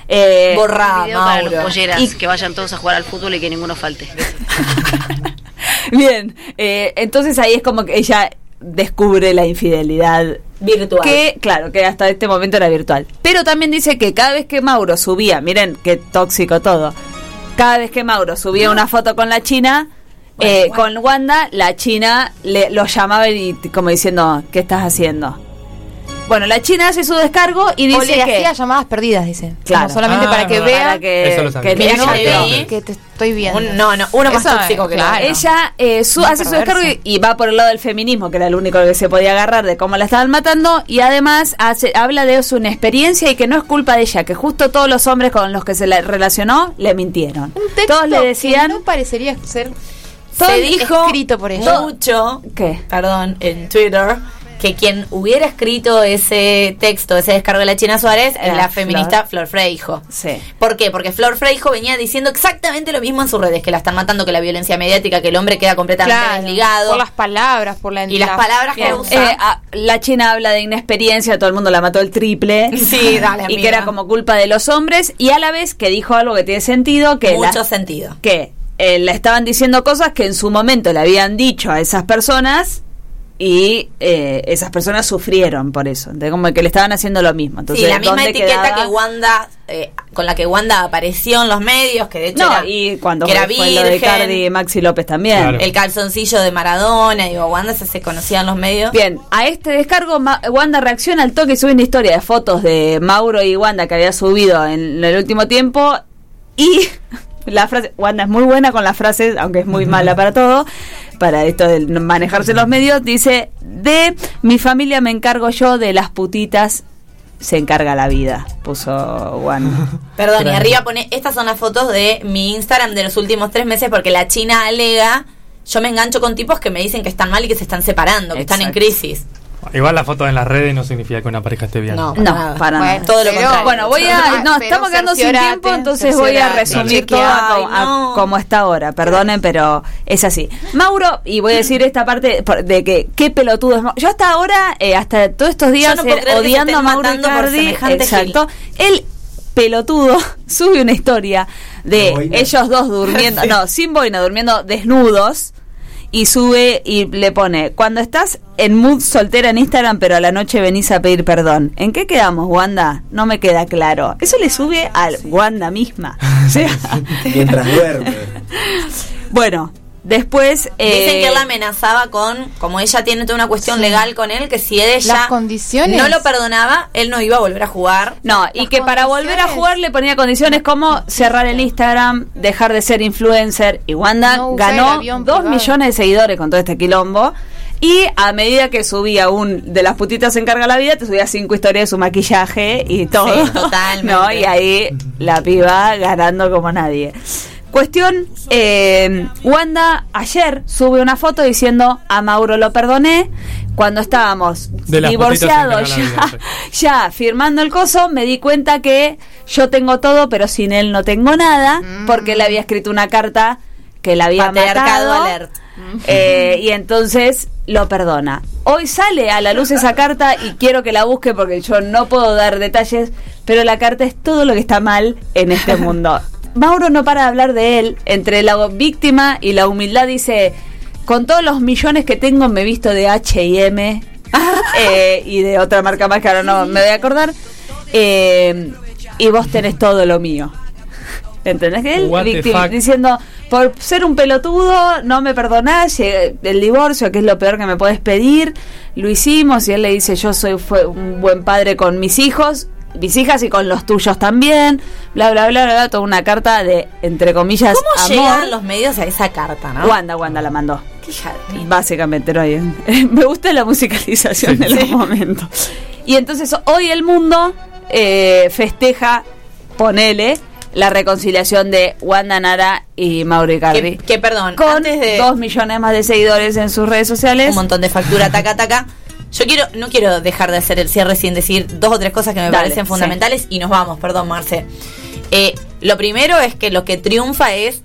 Eh, Borra, Video para los Mauro. polleras, Y- que vayan todos a jugar al fútbol y que ninguno falte. Bien, eh, entonces ahí es como que ella descubre la infidelidad Virtual. que claro que hasta este momento era virtual pero también dice que cada vez que Mauro subía miren qué tóxico todo cada vez que Mauro subía una foto con la China eh, con Wanda la China le, lo llamaba y como diciendo ¿qué estás haciendo? bueno la China hace su descargo y O dice le que hacía llamadas perdidas, dice. Claro. Como solamente Ah, para que no, vea para que, Eso lo sabía. que te estoy viendo. Un- no, no, uno más Eso, tóxico que claro. el otro. Ella eh, su- hace su descargo y, va por el lado del feminismo, que era el único que se podía agarrar de cómo la estaban matando, y además hace, habla de su experiencia y que no es culpa de ella, que justo todos los hombres con los que se la relacionó le mintieron. Un texto todos le decían, que no parecería ser Se dijo escrito por ella. mucho, ¿qué? perdón, en Twitter, que quien hubiera escrito ese texto, ese descargo de la China Suárez, es Era la Flor. feminista Flor Freijo. Sí. ¿Por qué? Porque Flor Freijo venía diciendo exactamente lo mismo en sus redes, que la están matando, que la violencia mediática, que el hombre queda completamente Claro, desligado. por las palabras, por la Y las palabras que usa. Eh, a- la China habla de inexperiencia, todo el mundo la mató el triple. Sí, dale, Y amiga. que era como culpa de los hombres, y a la vez que dijo algo que tiene sentido, que la- Mucho sentido. que eh, le estaban diciendo cosas que en su momento le habían dicho a esas personas y eh, esas personas sufrieron por eso, de como que le estaban haciendo lo mismo. Entonces, sí, la misma ¿dónde etiqueta quedaba? que Wanda, eh, con la que Wanda apareció en los medios, que de hecho No, era, y cuando que fue, era fue lo de virgen, Cardi y Maxi López también. Claro. el calzoncillo de Maradona, digo, Wanda se, se conocía en los medios. Bien, a este descargo Ma- Wanda reacciona al toque y sube una historia de fotos de Mauro y Wanda que había subido en el último tiempo y la frase, Wanda es muy buena con las frases, aunque es muy mala para todo, para esto de manejarse en los medios, dice, de mi familia me encargo yo, de las putitas se encarga la vida, puso Wanda. Perdón, y arriba pone, estas son las fotos de mi Instagram de los últimos tres meses porque la China alega, yo me engancho con tipos que me dicen que están mal y que se están separando, que están en crisis. Igual la foto en las redes no significa que una pareja esté bien. No, No, nada. para Bueno, nada. Todo lo pero- contrario. Bueno, voy a. No, Pero estamos quedando sin tiempo, entonces voy a resumir todo a no. como está ahora. Perdonen, pero es así. Mauro, y voy a decir esta parte por- de que qué pelotudo es Mauro. Yo hasta ahora, eh, hasta todos estos días, no eh, odiando a Mauro matando por Icardi, semejante exacto. El pelotudo sube una historia de ellos dos durmiendo, no, sin boina, durmiendo desnudos. Y sube y le pone, cuando estás en mood soltera en Instagram, pero a la noche venís a pedir perdón. ¿En qué quedamos, Wanda? No me queda claro. Eso le sube a Wanda misma. O sea, Mientras duerme. bueno, después... Dicen que eh, él la amenazaba con, como ella tiene toda una cuestión legal con él, que si ella Las condiciones. no lo perdonaba, él no iba a volver a jugar. No, y que para volver a jugar le ponía condiciones como cerrar el Instagram, dejar de ser influencer. Y Wanda No ganó avión dos privado. millones de seguidores con todo este quilombo. Y a medida que subía un de las putitas se encarga la vida, te subía cinco historias de su maquillaje y todo. Sí, totalmente. ¿No? Y ahí la piba ganando como nadie. Cuestión, eh, Wanda ayer sube una foto diciendo a Mauro lo perdoné cuando estábamos divorciados ya, ya firmando el coso, me di cuenta que yo tengo todo, pero sin él no tengo nada, porque él había escrito una carta que la había matado. alert. eh, y entonces lo perdona. Hoy sale a la luz esa carta y quiero que la busque porque yo no puedo dar detalles, pero la carta es todo lo que está mal en este mundo. Mauro no para de hablar de él, entre la víctima y la humildad dice, con todos los millones que tengo me he visto de H&M eh, y de otra marca más que ahora no me voy a acordar, eh, y vos tenés todo lo mío. ¿Entendés? Él victim- diciendo, por ser un pelotudo, no me perdonás, el divorcio, que es lo peor que me puedes pedir, lo hicimos, y él le dice, yo soy fue un buen padre con mis hijos, mis hijas y con los tuyos también, bla, bla, bla, bla, bla, toda una carta de, entre comillas, ¿Cómo amor. llegan los medios a esa carta, no? Wanda, Wanda la mandó. Básicamente, no hay- Me gusta la musicalización en los momentos. Y entonces hoy el mundo eh, festeja, ponele, la reconciliación de Wanda Nara y Mauro Icardi. Que, que, perdón, Con antes de dos millones más de seguidores en sus redes sociales. un montón de factura, taca, taca. Yo quiero, no quiero dejar de hacer el cierre sin decir dos o tres cosas que me Dale, parecen sí. fundamentales y nos vamos, perdón, Marce. Eh, lo primero es que lo que triunfa es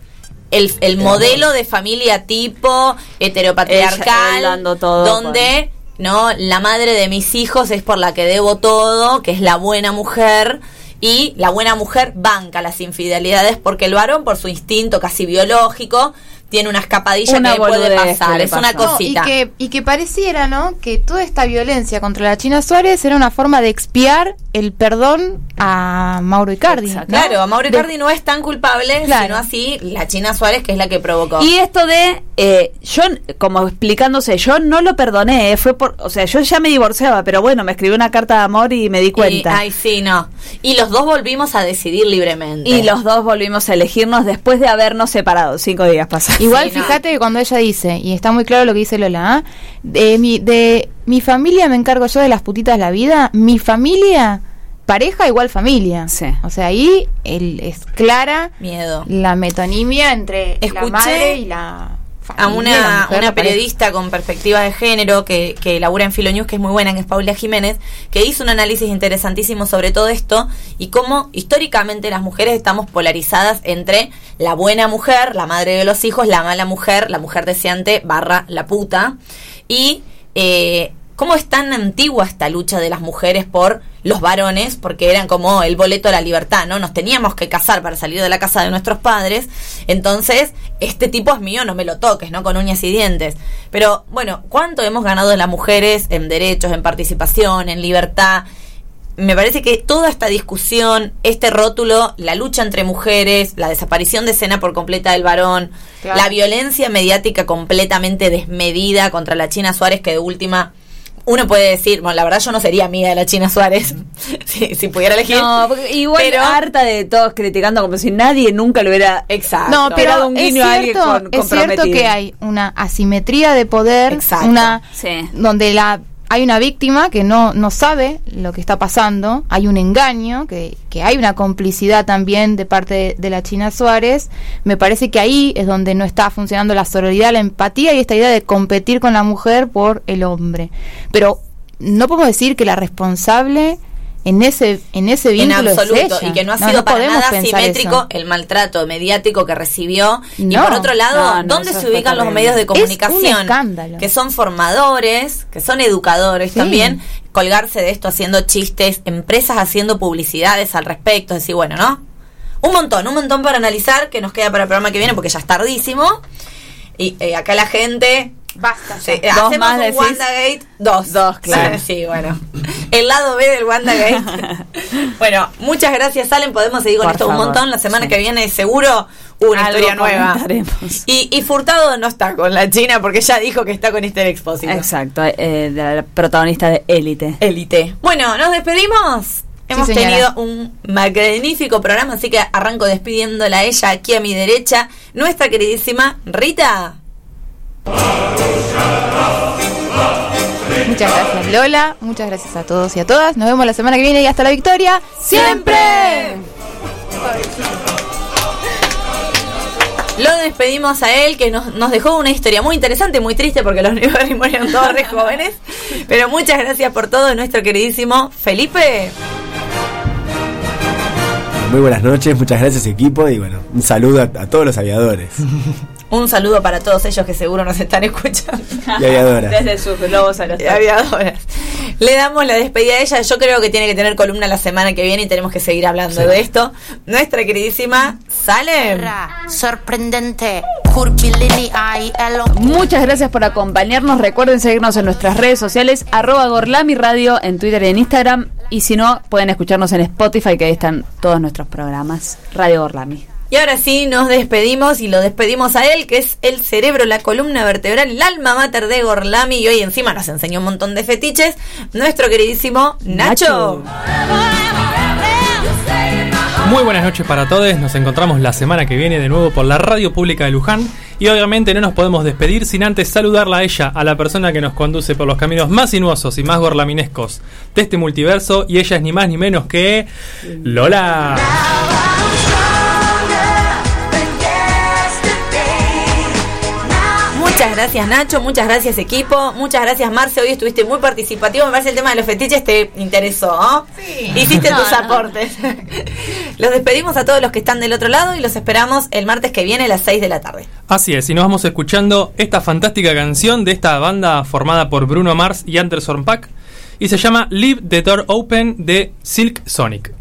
el, el modelo de familia tipo heteropatriarcal, Ella, todo donde no la madre de mis hijos es por la que debo todo, que es la buena mujer. Y la buena mujer banca las infidelidades porque el varón, por su instinto casi biológico, tiene una escapadilla Una que puede que pasar, es una. No, y, cosita. que, y que pareciera, ¿no? Que toda esta violencia contra la China Suárez era una forma de expiar el perdón a Mauro Icardi. ¿no? Claro, Mauro De- Icardi no es tan culpable, Claro. sino así la China Suárez, que es la que provocó. Y esto de, eh, yo, como explicándose, yo no lo perdoné, eh, fue por, o sea, yo ya me divorciaba, pero bueno, me escribió una carta de amor y me di Y- cuenta. ay, sí, no. Y los dos volvimos a decidir libremente. Y los dos volvimos a elegirnos después de habernos separado, cinco días pasados. Igual Sí, no. fíjate que cuando ella dice, y está muy claro lo que dice Lola, ¿ah? de, mi, de mi familia me encargo yo de las putitas de la vida, mi familia, pareja igual familia. Sí. O sea, ahí el, es clara Miedo. la metonimia entre la madre y la a una, mujer, una periodista con perspectiva de género que, que labura en Filonews, que es muy buena, que es Paula Jiménez, que hizo un análisis interesantísimo sobre todo esto y cómo históricamente las mujeres estamos polarizadas entre la buena mujer, la madre de los hijos, la mala mujer, la mujer deseante barra la puta. Y eh, cómo es tan antigua esta lucha de las mujeres por los varones, porque eran como el boleto a la libertad, ¿no? Nos teníamos que casar para salir de la casa de nuestros padres, entonces, este tipo es mío, no me lo toques, ¿no? Con uñas y dientes. Pero, bueno, ¿cuánto hemos ganado las mujeres en derechos, en participación, en libertad? me parece que toda esta discusión, este rótulo, la lucha entre mujeres, la desaparición de escena por completa del varón, Claro. la violencia mediática completamente desmedida contra la China Suárez, que de última uno puede decir, bueno, la verdad yo no sería amiga de la China Suárez, si, si pudiera elegir. No, porque igual Pero- harta de todos criticando como si nadie nunca lo hubiera Exacto. No, pero dado un es guiño a alguien cierto, con- es cierto que hay una asimetría de poder, Exacto. una Sí. donde la hay una víctima que no, no sabe lo que está pasando, hay un engaño, que, que hay una complicidad también de parte de, la China Suárez. Me parece que ahí es donde no está funcionando la sororidad, la empatía y esta idea de competir con la mujer por el hombre. Pero no podemos decir que la responsable en ese, en ese en vínculo es absoluto ella. y que no ha sido no para nada simétrico eso. el maltrato mediático que recibió. Y por otro lado No, no, dónde se ubican los medios de Es un comunicación que son formadores que son educadores Sí. también colgarse de esto haciendo chistes empresas haciendo publicidades al respecto es decir bueno no un montón un montón para analizar que nos queda para el programa que viene porque ya es tardísimo. Y eh, acá la gente Basta. Sí, eh, Dos hacemos más un. WandaGate 2. Dos, claro. Sí, bueno. El lado B del WandaGate. bueno, muchas gracias, Salen. Podemos seguir con Por esto un montón. La semana sí. que viene seguro una Algo historia nueva. Y, y Furtado no está con la China porque ya dijo que está con Esther Expósito. Exacto, eh, de la protagonista de Élite. Élite. Bueno, nos despedimos. Hemos tenido un magnífico programa, así que arranco despidiéndola a ella aquí a mi derecha, nuestra queridísima Rita. Muchas gracias Lola, muchas gracias a todos y a todas. Nos vemos la semana que viene y hasta la victoria. ¡Siempre! Lo despedimos a él, que nos, nos dejó una historia muy interesante, muy triste, porque los Newberry murieron todos re jóvenes. Pero muchas gracias por todo, nuestro queridísimo Felipe. Muy buenas noches, muchas gracias equipo y bueno, un saludo a, a todos los aviadores Un saludo para todos ellos que seguro nos están escuchando. y aviadoras. Desde sus globos a los Y aviadoras. Le damos la despedida a ella. Yo creo que tiene que tener columna la semana que viene y tenemos que seguir hablando de esto. Nuestra queridísima Salem. Sorprendente, Muchas gracias por acompañarnos. Recuerden seguirnos en nuestras redes sociales, arroba Gorlami Radio en Twitter y en Instagram. Y si no, pueden escucharnos en Spotify, que ahí están todos nuestros programas. Radio Gorlami. Y ahora sí, nos despedimos y lo despedimos a él, que es el cerebro, la columna vertebral, el alma mater de Gorlami. Y hoy encima nos enseñó un montón de fetiches. Nuestro queridísimo Nacho. Muy buenas noches para todos, nos encontramos la semana que viene de nuevo por la Radio Pública de Luján y obviamente no nos podemos despedir sin antes saludarla a ella, a la persona que nos conduce por los caminos más sinuosos y más gorlaminescos de este multiverso y ella es ni más ni menos que Lola. Gracias Nacho, muchas gracias equipo, muchas gracias Marce, hoy estuviste muy participativo, me parece el tema de los fetiches te interesó, ¿no? Hiciste tus aportes. los despedimos a todos los que están del otro lado y los esperamos el martes que viene a las 6 de la tarde. Así es, y nos vamos escuchando esta fantástica canción de esta banda formada por Bruno Mars y Anderson Pack y se llama Leave the Door Open de Silk Sonic.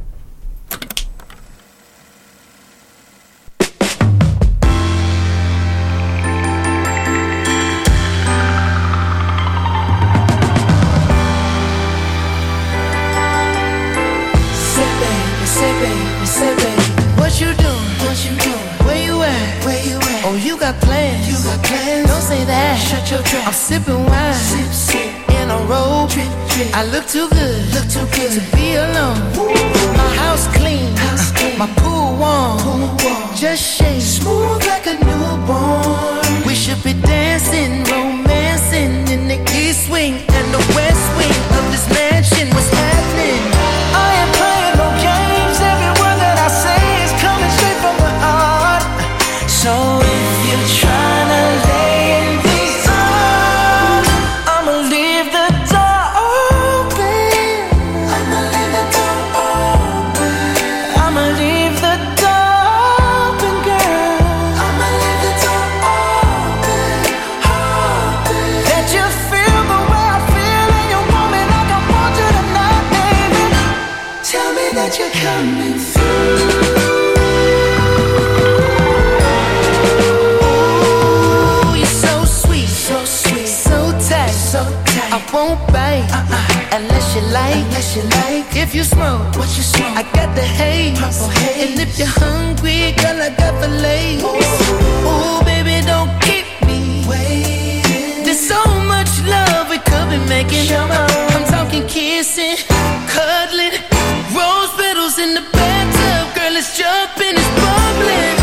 Got plans. You got plans. Don't say that. Shut your trap. I'm sipping wine. Sip, sip. In a robe. Drip, drip. I look too good. Look too good to be alone. My house clean. House clean. My pool warm. Pool warm. Just shake. Smooth like a newborn. We should be dancing, romancing in the east wing and the west wing of this mansion. What's happening? If you smoke, what you smoke? I got the haze. Haze. And if you're hungry, girl, I got the lace. Ooh, baby, don't keep me waiting. There's so much love we could be making. Sure. I'm talking kissing, cuddling, rose petals in the bathtub. Girl, it's jumping, it's bubbling.